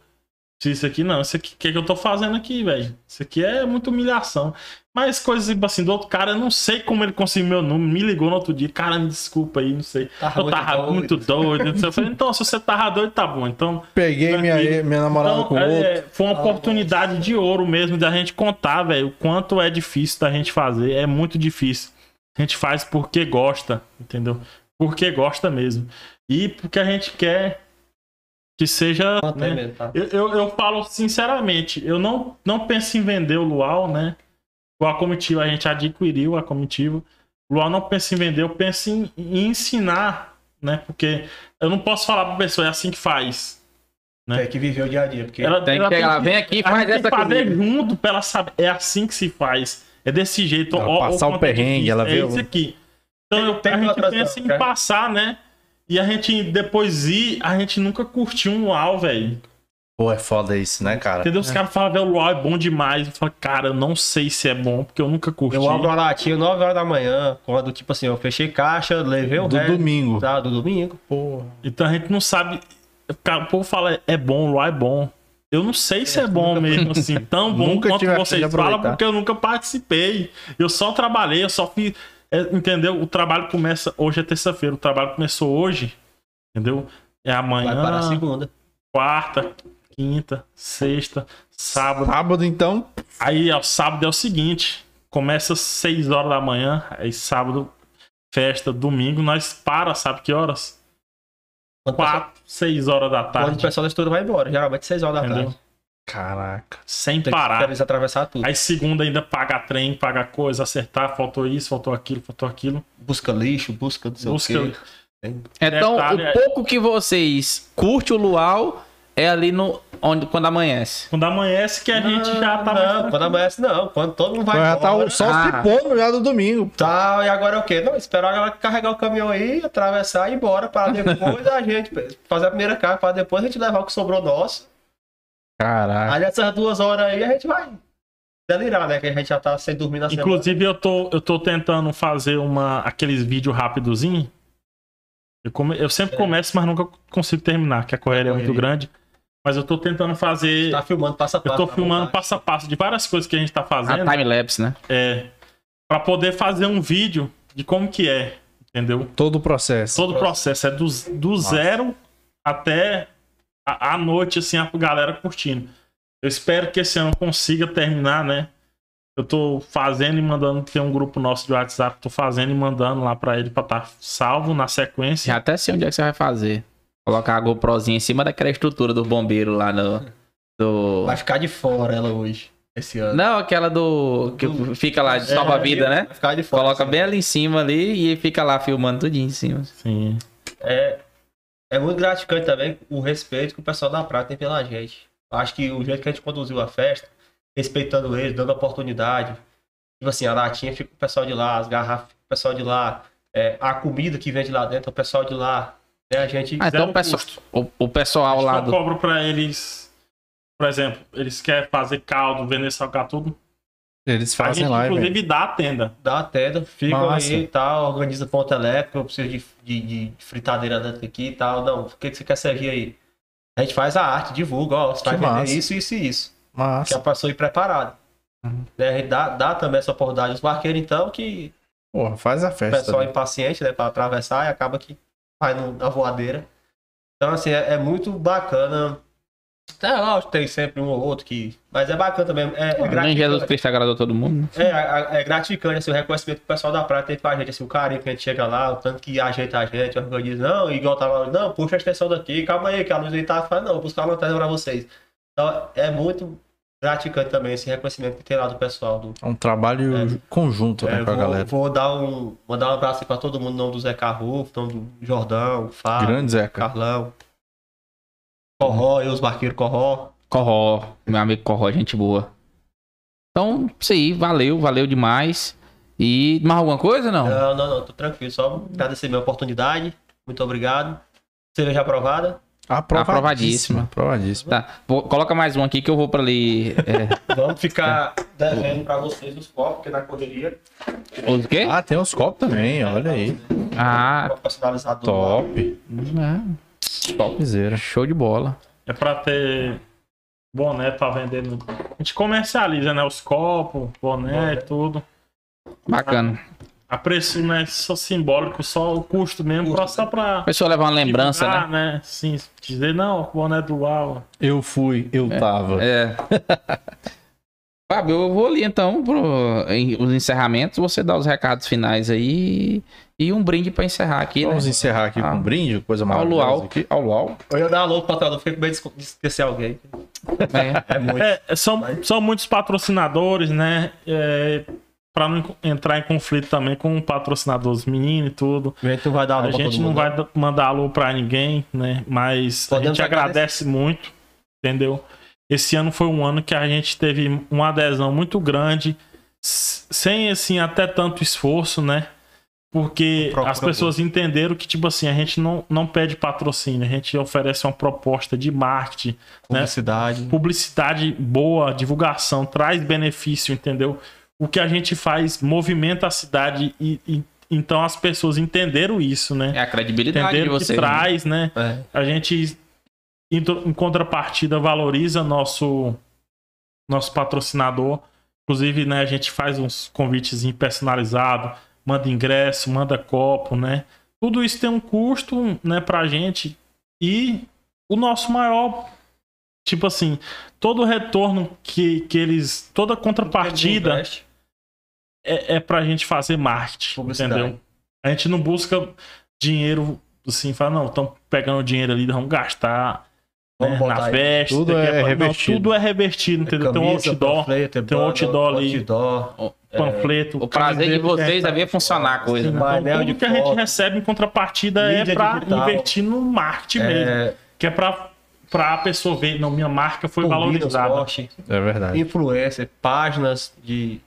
Não preciso disso aqui não. Isso aqui, o que, que eu tô fazendo aqui, velho? Isso aqui é muita humilhação. Mas coisas tipo assim, do outro cara, eu não sei como ele conseguiu meu número. Me ligou no outro dia. Cara, me desculpa aí, não sei. Tava eu muito tava doido. muito doido. não sei. <laughs> Eu falei, então, se você tava doido, tá bom. Então, peguei minha, Tranquilo. minha namorada então, com é, outro. foi uma oportunidade de ouro mesmo da gente contar, velho, o quanto é difícil da gente fazer. É muito difícil. A gente faz porque gosta, entendeu? Porque gosta mesmo. E porque a gente quer que seja. É né? Eu, eu, eu falo sinceramente, eu não, não penso em vender o Luau, né? O a comitiva, a gente adquiriu a comitiva. O Luau não pensa em vender, eu penso em, em ensinar, né? Porque eu não posso falar pra pessoa, é assim que faz. né? Tem que viver o dia a dia. Porque Ela, Tem que pegar, ela vem aqui e a faz tem essa que fazer junto pra ela saber. É assim que se faz. É desse jeito. Ela ó, ó passar o é perrengue, difícil. ela vê É o- isso aqui. Então eu- Tem a que gente pensa em passar, né? E a gente depois ir, a gente nunca curtiu um luau, velho. Pô, é foda isso, né, cara? Entendeu? Os caras falam, velho, o luau é bom demais. Eu falo, cara, eu não sei se é bom, porque eu nunca curti. eu abro a latinha 9 horas da manhã, quando, tipo assim, eu fechei caixa, levei o Do resto, domingo. Tá, do domingo. Pô, Então a gente não sabe. Cara, o povo fala, é bom, o luau é bom. Eu não sei se é, bom <laughs> mesmo, assim, tão bom Nunca quanto vocês falam, porque eu nunca participei. Eu só trabalhei, eu só fiz. É, entendeu? O trabalho começa. Hoje é terça-feira, o trabalho começou hoje. Entendeu? É Vai amanhã, para a segunda. quarta, quinta, sexta, sábado. sábado, então. Aí, ó, sábado é o seguinte: começa às 6 horas da manhã, aí sábado, festa, domingo, nós para, sabe que horas? Quando o pessoal- 4, 6 horas da Quando o tarde. pessoal da estudo vai embora, geralmente 6 horas da Entendeu? tarde. Caraca. Sem parar. eles atravessar tudo. Aí segunda ainda paga trem, paga coisa, acertar, faltou isso, faltou aquilo, faltou aquilo. Busca lixo, busca não sei Busca- o quê. Então, Detalhe o é- pouco que vocês curte o luau é ali no onde quando amanhece. Quando amanhece que a gente já tá Não, mais quando amanhece não. Quando todo mundo vai Já tá embora. o sol Ah. se pondo já do domingo. Tá, e agora é o quê? Não, esperar ela carregar o caminhão aí, atravessar e ir embora, para depois a gente <laughs> fazer a primeira carga, para depois a gente levar o que sobrou nosso. Caraca. Aí nessas duas horas aí a gente vai delirar, né? Que a gente já tá sem dormir na semana. Inclusive, eu tô, eu tô tentando fazer uma, aqueles vídeos rapidozinho. Eu, come- eu sempre começo, mas nunca consigo terminar, que a correria é muito Correria. grande. Mas eu tô tentando fazer. Tá filmando passo a passo. eu tô tá filmando vontade. passo a passo de várias coisas que a gente tá A fazendo. time-lapse, né? É. Pra poder fazer um vídeo de como que é. Entendeu? Todo o processo. Todo o processo é do, do zero até a, a noite, assim, a galera curtindo. Eu espero que esse ano consiga terminar, né? Eu tô fazendo e mandando, tem um grupo nosso de WhatsApp, tô fazendo e mandando lá pra ele pra estar salvo na sequência. Já até sei onde é que você vai fazer. Colocar a GoProzinha em cima daquela estrutura do bombeiro lá no. Do... Vai ficar de fora ela hoje, esse ano. Não, aquela do. que fica lá de salva-vida, né? Vai ficar de fora. Coloca assim. bem ali em cima ali e fica lá filmando tudinho em cima. Sim. É, é muito gratificante também o respeito que o pessoal da Prata tem pela gente. Eu Acho que o jeito que a gente conduziu a festa, respeitando eles, dando oportunidade. Tipo assim, a latinha fica com o pessoal de lá, as garrafas ficam com o pessoal de lá, é, a comida que vende lá dentro, o pessoal de lá. Né, a gente. Ah, então o pessoal, o, o pessoal lá Eu do. cobro pra eles, por exemplo, eles querem fazer caldo, vender salgado, tudo. Eles A fazem gente, live. inclusive, dá a tenda. Dá a tenda, ficam Massa. aí e tal, organiza ponto elétrico, eu preciso de, de, de fritadeira dentro aqui e tal. Não, o que, que você quer servir aí? A gente faz a arte, divulga, ó, você Que vai vender isso, isso e isso. Que Massa. a pessoa ir preparada. Uhum. Né, a gente dá, dá também essa oportunidade aos barqueiros, então, que Porra, faz a o festa. pessoal é né? impaciente, né, pra atravessar e acaba que vai no- na voadeira. Então, assim, é, é muito bacana. É lógico, tem sempre um ou outro que. Mas é bacana também. É, é Nem gratificante. Jesus Cristo agradou todo mundo. né? É, é, é gratificante assim, o reconhecimento que o pessoal da praia tem com a gente, assim, o carinho que a gente chega lá, o tanto que ajeita a gente, organiza, não, igual tava, não, puxa a extensão daqui, calma aí, que a luz aí tá, fala, não, vou buscar uma lanterna pra vocês. Então, é muito gratificante também esse reconhecimento que tem lá do pessoal. Do, É um trabalho É. conjunto né, É, com a vou, galera. vou dar um, mandar um abraço aí pra todo mundo, em nome do Zé Carrufo, em nome do Jordão, Fábio, Grande Zeca. Carlão, Corró, eu, os barqueiros Corró. Corró, meu amigo Corró, gente boa. Então, isso aí, valeu, valeu demais. E mais alguma coisa, não? Não, não, não, tô tranquilo, só agradecer minha oportunidade, muito obrigado. Cerveja aprovada. Aprovadíssima. Aprovadíssima. Aprovadíssima. Tá, vou- coloca mais um aqui que eu vou pra ali. É, <laughs> Vamos ficar devendo pra vocês os copos, porque na correria. os quê? Ah, tem os copos também, olha aí. Ah, personalizado Top. é, Topzera. show de bola. É pra ter boné pra vender. No... A gente comercializa, né? Os copos, boné Boné. e tudo. Bacana. A preço não é só simbólico, só o custo mesmo, Custo. pra, só pra. A pessoa levar uma lembrança, divulgar, né? né? Sim, dizer, não, o boné do UAU. Eu fui, eu tava. É. <laughs> Fábio, eu vou ali então pro os encerramentos. Você dá os recados finais aí e um brinde pra encerrar aqui, né? Vamos encerrar aqui Ah. com um brinde, coisa Ao maravilhosa luau. aqui. Ao luau. Eu ia dar alô pro patrão, fiquei com medo de esquecer alguém. É. É muito. É, são, são muitos patrocinadores, né? É, pra não entrar em conflito também com patrocinadores meninos e tudo. A gente não vai dar alô A pra gente não mundo. vai da- mandar alô pra ninguém, né? Mas Podemos a gente agradece muito, entendeu? Esse ano foi um ano que a gente teve uma adesão muito grande, sem assim até tanto esforço, né? Porque as pessoas entenderam que, tipo assim, a gente não, não pede patrocínio, a gente oferece uma proposta de marketing, né? Publicidade. publicidade boa, divulgação, traz benefício, entendeu? O que a gente faz movimenta a cidade e, e- então as pessoas entenderam isso, né? É a credibilidade de Entenderam que vocês. né? traz, né? É. A gente em contrapartida valoriza nosso nosso patrocinador. Inclusive, né, a gente faz uns convites personalizados, manda ingresso, manda copo, né? Tudo isso tem um custo, né, pra gente. E o nosso maior tipo assim, todo o retorno que, que eles, toda contrapartida é, é pra gente fazer marketing, entendeu? A gente não busca dinheiro assim, fala, não, estão pegando dinheiro ali, vamos gastar Vamos né, na festa. Tudo é pra- revertido. Não, tudo é revertido, entendeu? tem um Camisa, outdoor, panfleto, tem um banda, outdoor ali. outdoor, panfleto. O prazer de vocês é ver funcionar a coisa. Então, né? painel tudo que a gente foto, recebe em contrapartida é digital. investir no marketing mesmo. é, Que é pra, pra pessoa ver, não, minha marca foi turbinas, valorizada. poste, É verdade. influencer, páginas de.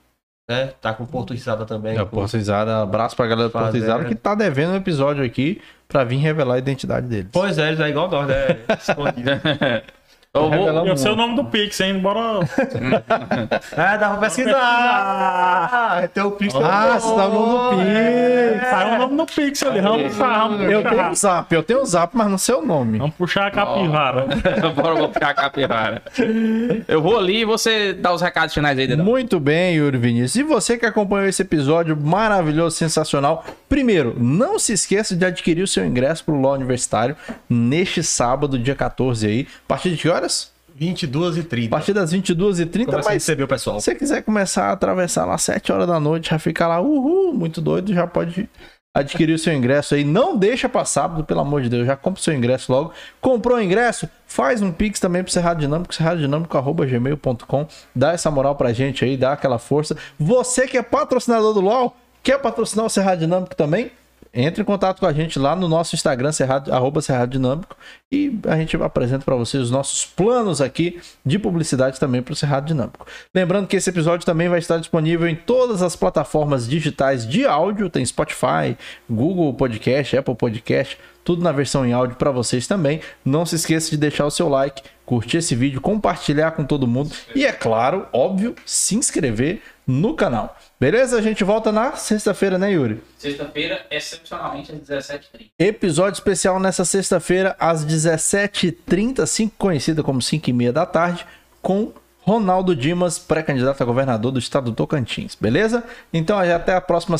Né, tá com Porto Risada também. É, com- Portizada, abraço pra galera do Fazendo. Portizada que tá devendo um episódio aqui pra vir revelar a identidade deles. Pois é, eles é igual nós, né? <laughs> Escondido. Eu vou, Eu sei o nome do Pix, hein? Bora. <laughs> É, dá pra pesquisar. Ah, tem o Pix Ah, você tá no do Pix. Saiu o nome do Pix ali. Vamos puxar, vamos Eu tenho puxar. o zap, eu tenho o zap, mas não sei o nome. Vamos puxar a capivara. <laughs> Bora, vou ficar a capivara. Eu vou ali e você dá os recados finais aí, Dedão. Muito bem, Yuri Vinícius. E você que acompanhou esse episódio maravilhoso, sensacional. Primeiro, não se esqueça de adquirir o seu ingresso pro LOL Universitário neste sábado, dia 14 aí. A partir de que horas? 22 e 30. A partir das 22h30, Começa a mas receber o pessoal. se você quiser começar a atravessar lá 7 horas da noite, já fica lá, uhul, muito doido, já pode adquirir o seu ingresso aí. Não deixa pra sábado, pelo amor de Deus, já compra o seu ingresso logo. Comprou o ingresso? Faz um pix também pro Cerrado Dinâmico, cerradodinâmico.gmail.com. Dá essa moral pra gente aí, dá aquela força. Você que é patrocinador do LOL, quer patrocinar o Cerrado Dinâmico também? Entre em contato com a gente lá no nosso Instagram, Cerrado, arroba Cerrado Dinâmico, e a gente apresenta para vocês os nossos planos aqui de publicidade também para o Cerrado Dinâmico. Lembrando que esse episódio também vai estar disponível em todas as plataformas digitais de áudio, tem Spotify, Google Podcast, Apple Podcast, tudo na versão em áudio para vocês também. Não se esqueça de deixar o seu like, curtir esse vídeo, compartilhar com todo mundo e é claro, óbvio, se inscrever no canal. Beleza? A gente volta na sexta-feira, né, Yuri? Sexta-feira, excepcionalmente às 17h30. Episódio especial nessa sexta-feira, às 17h30, 5 conhecida como 5 e meia da tarde, com Ronaldo Dimas, pré-candidato a governador do estado do Tocantins, beleza? Então até a próxima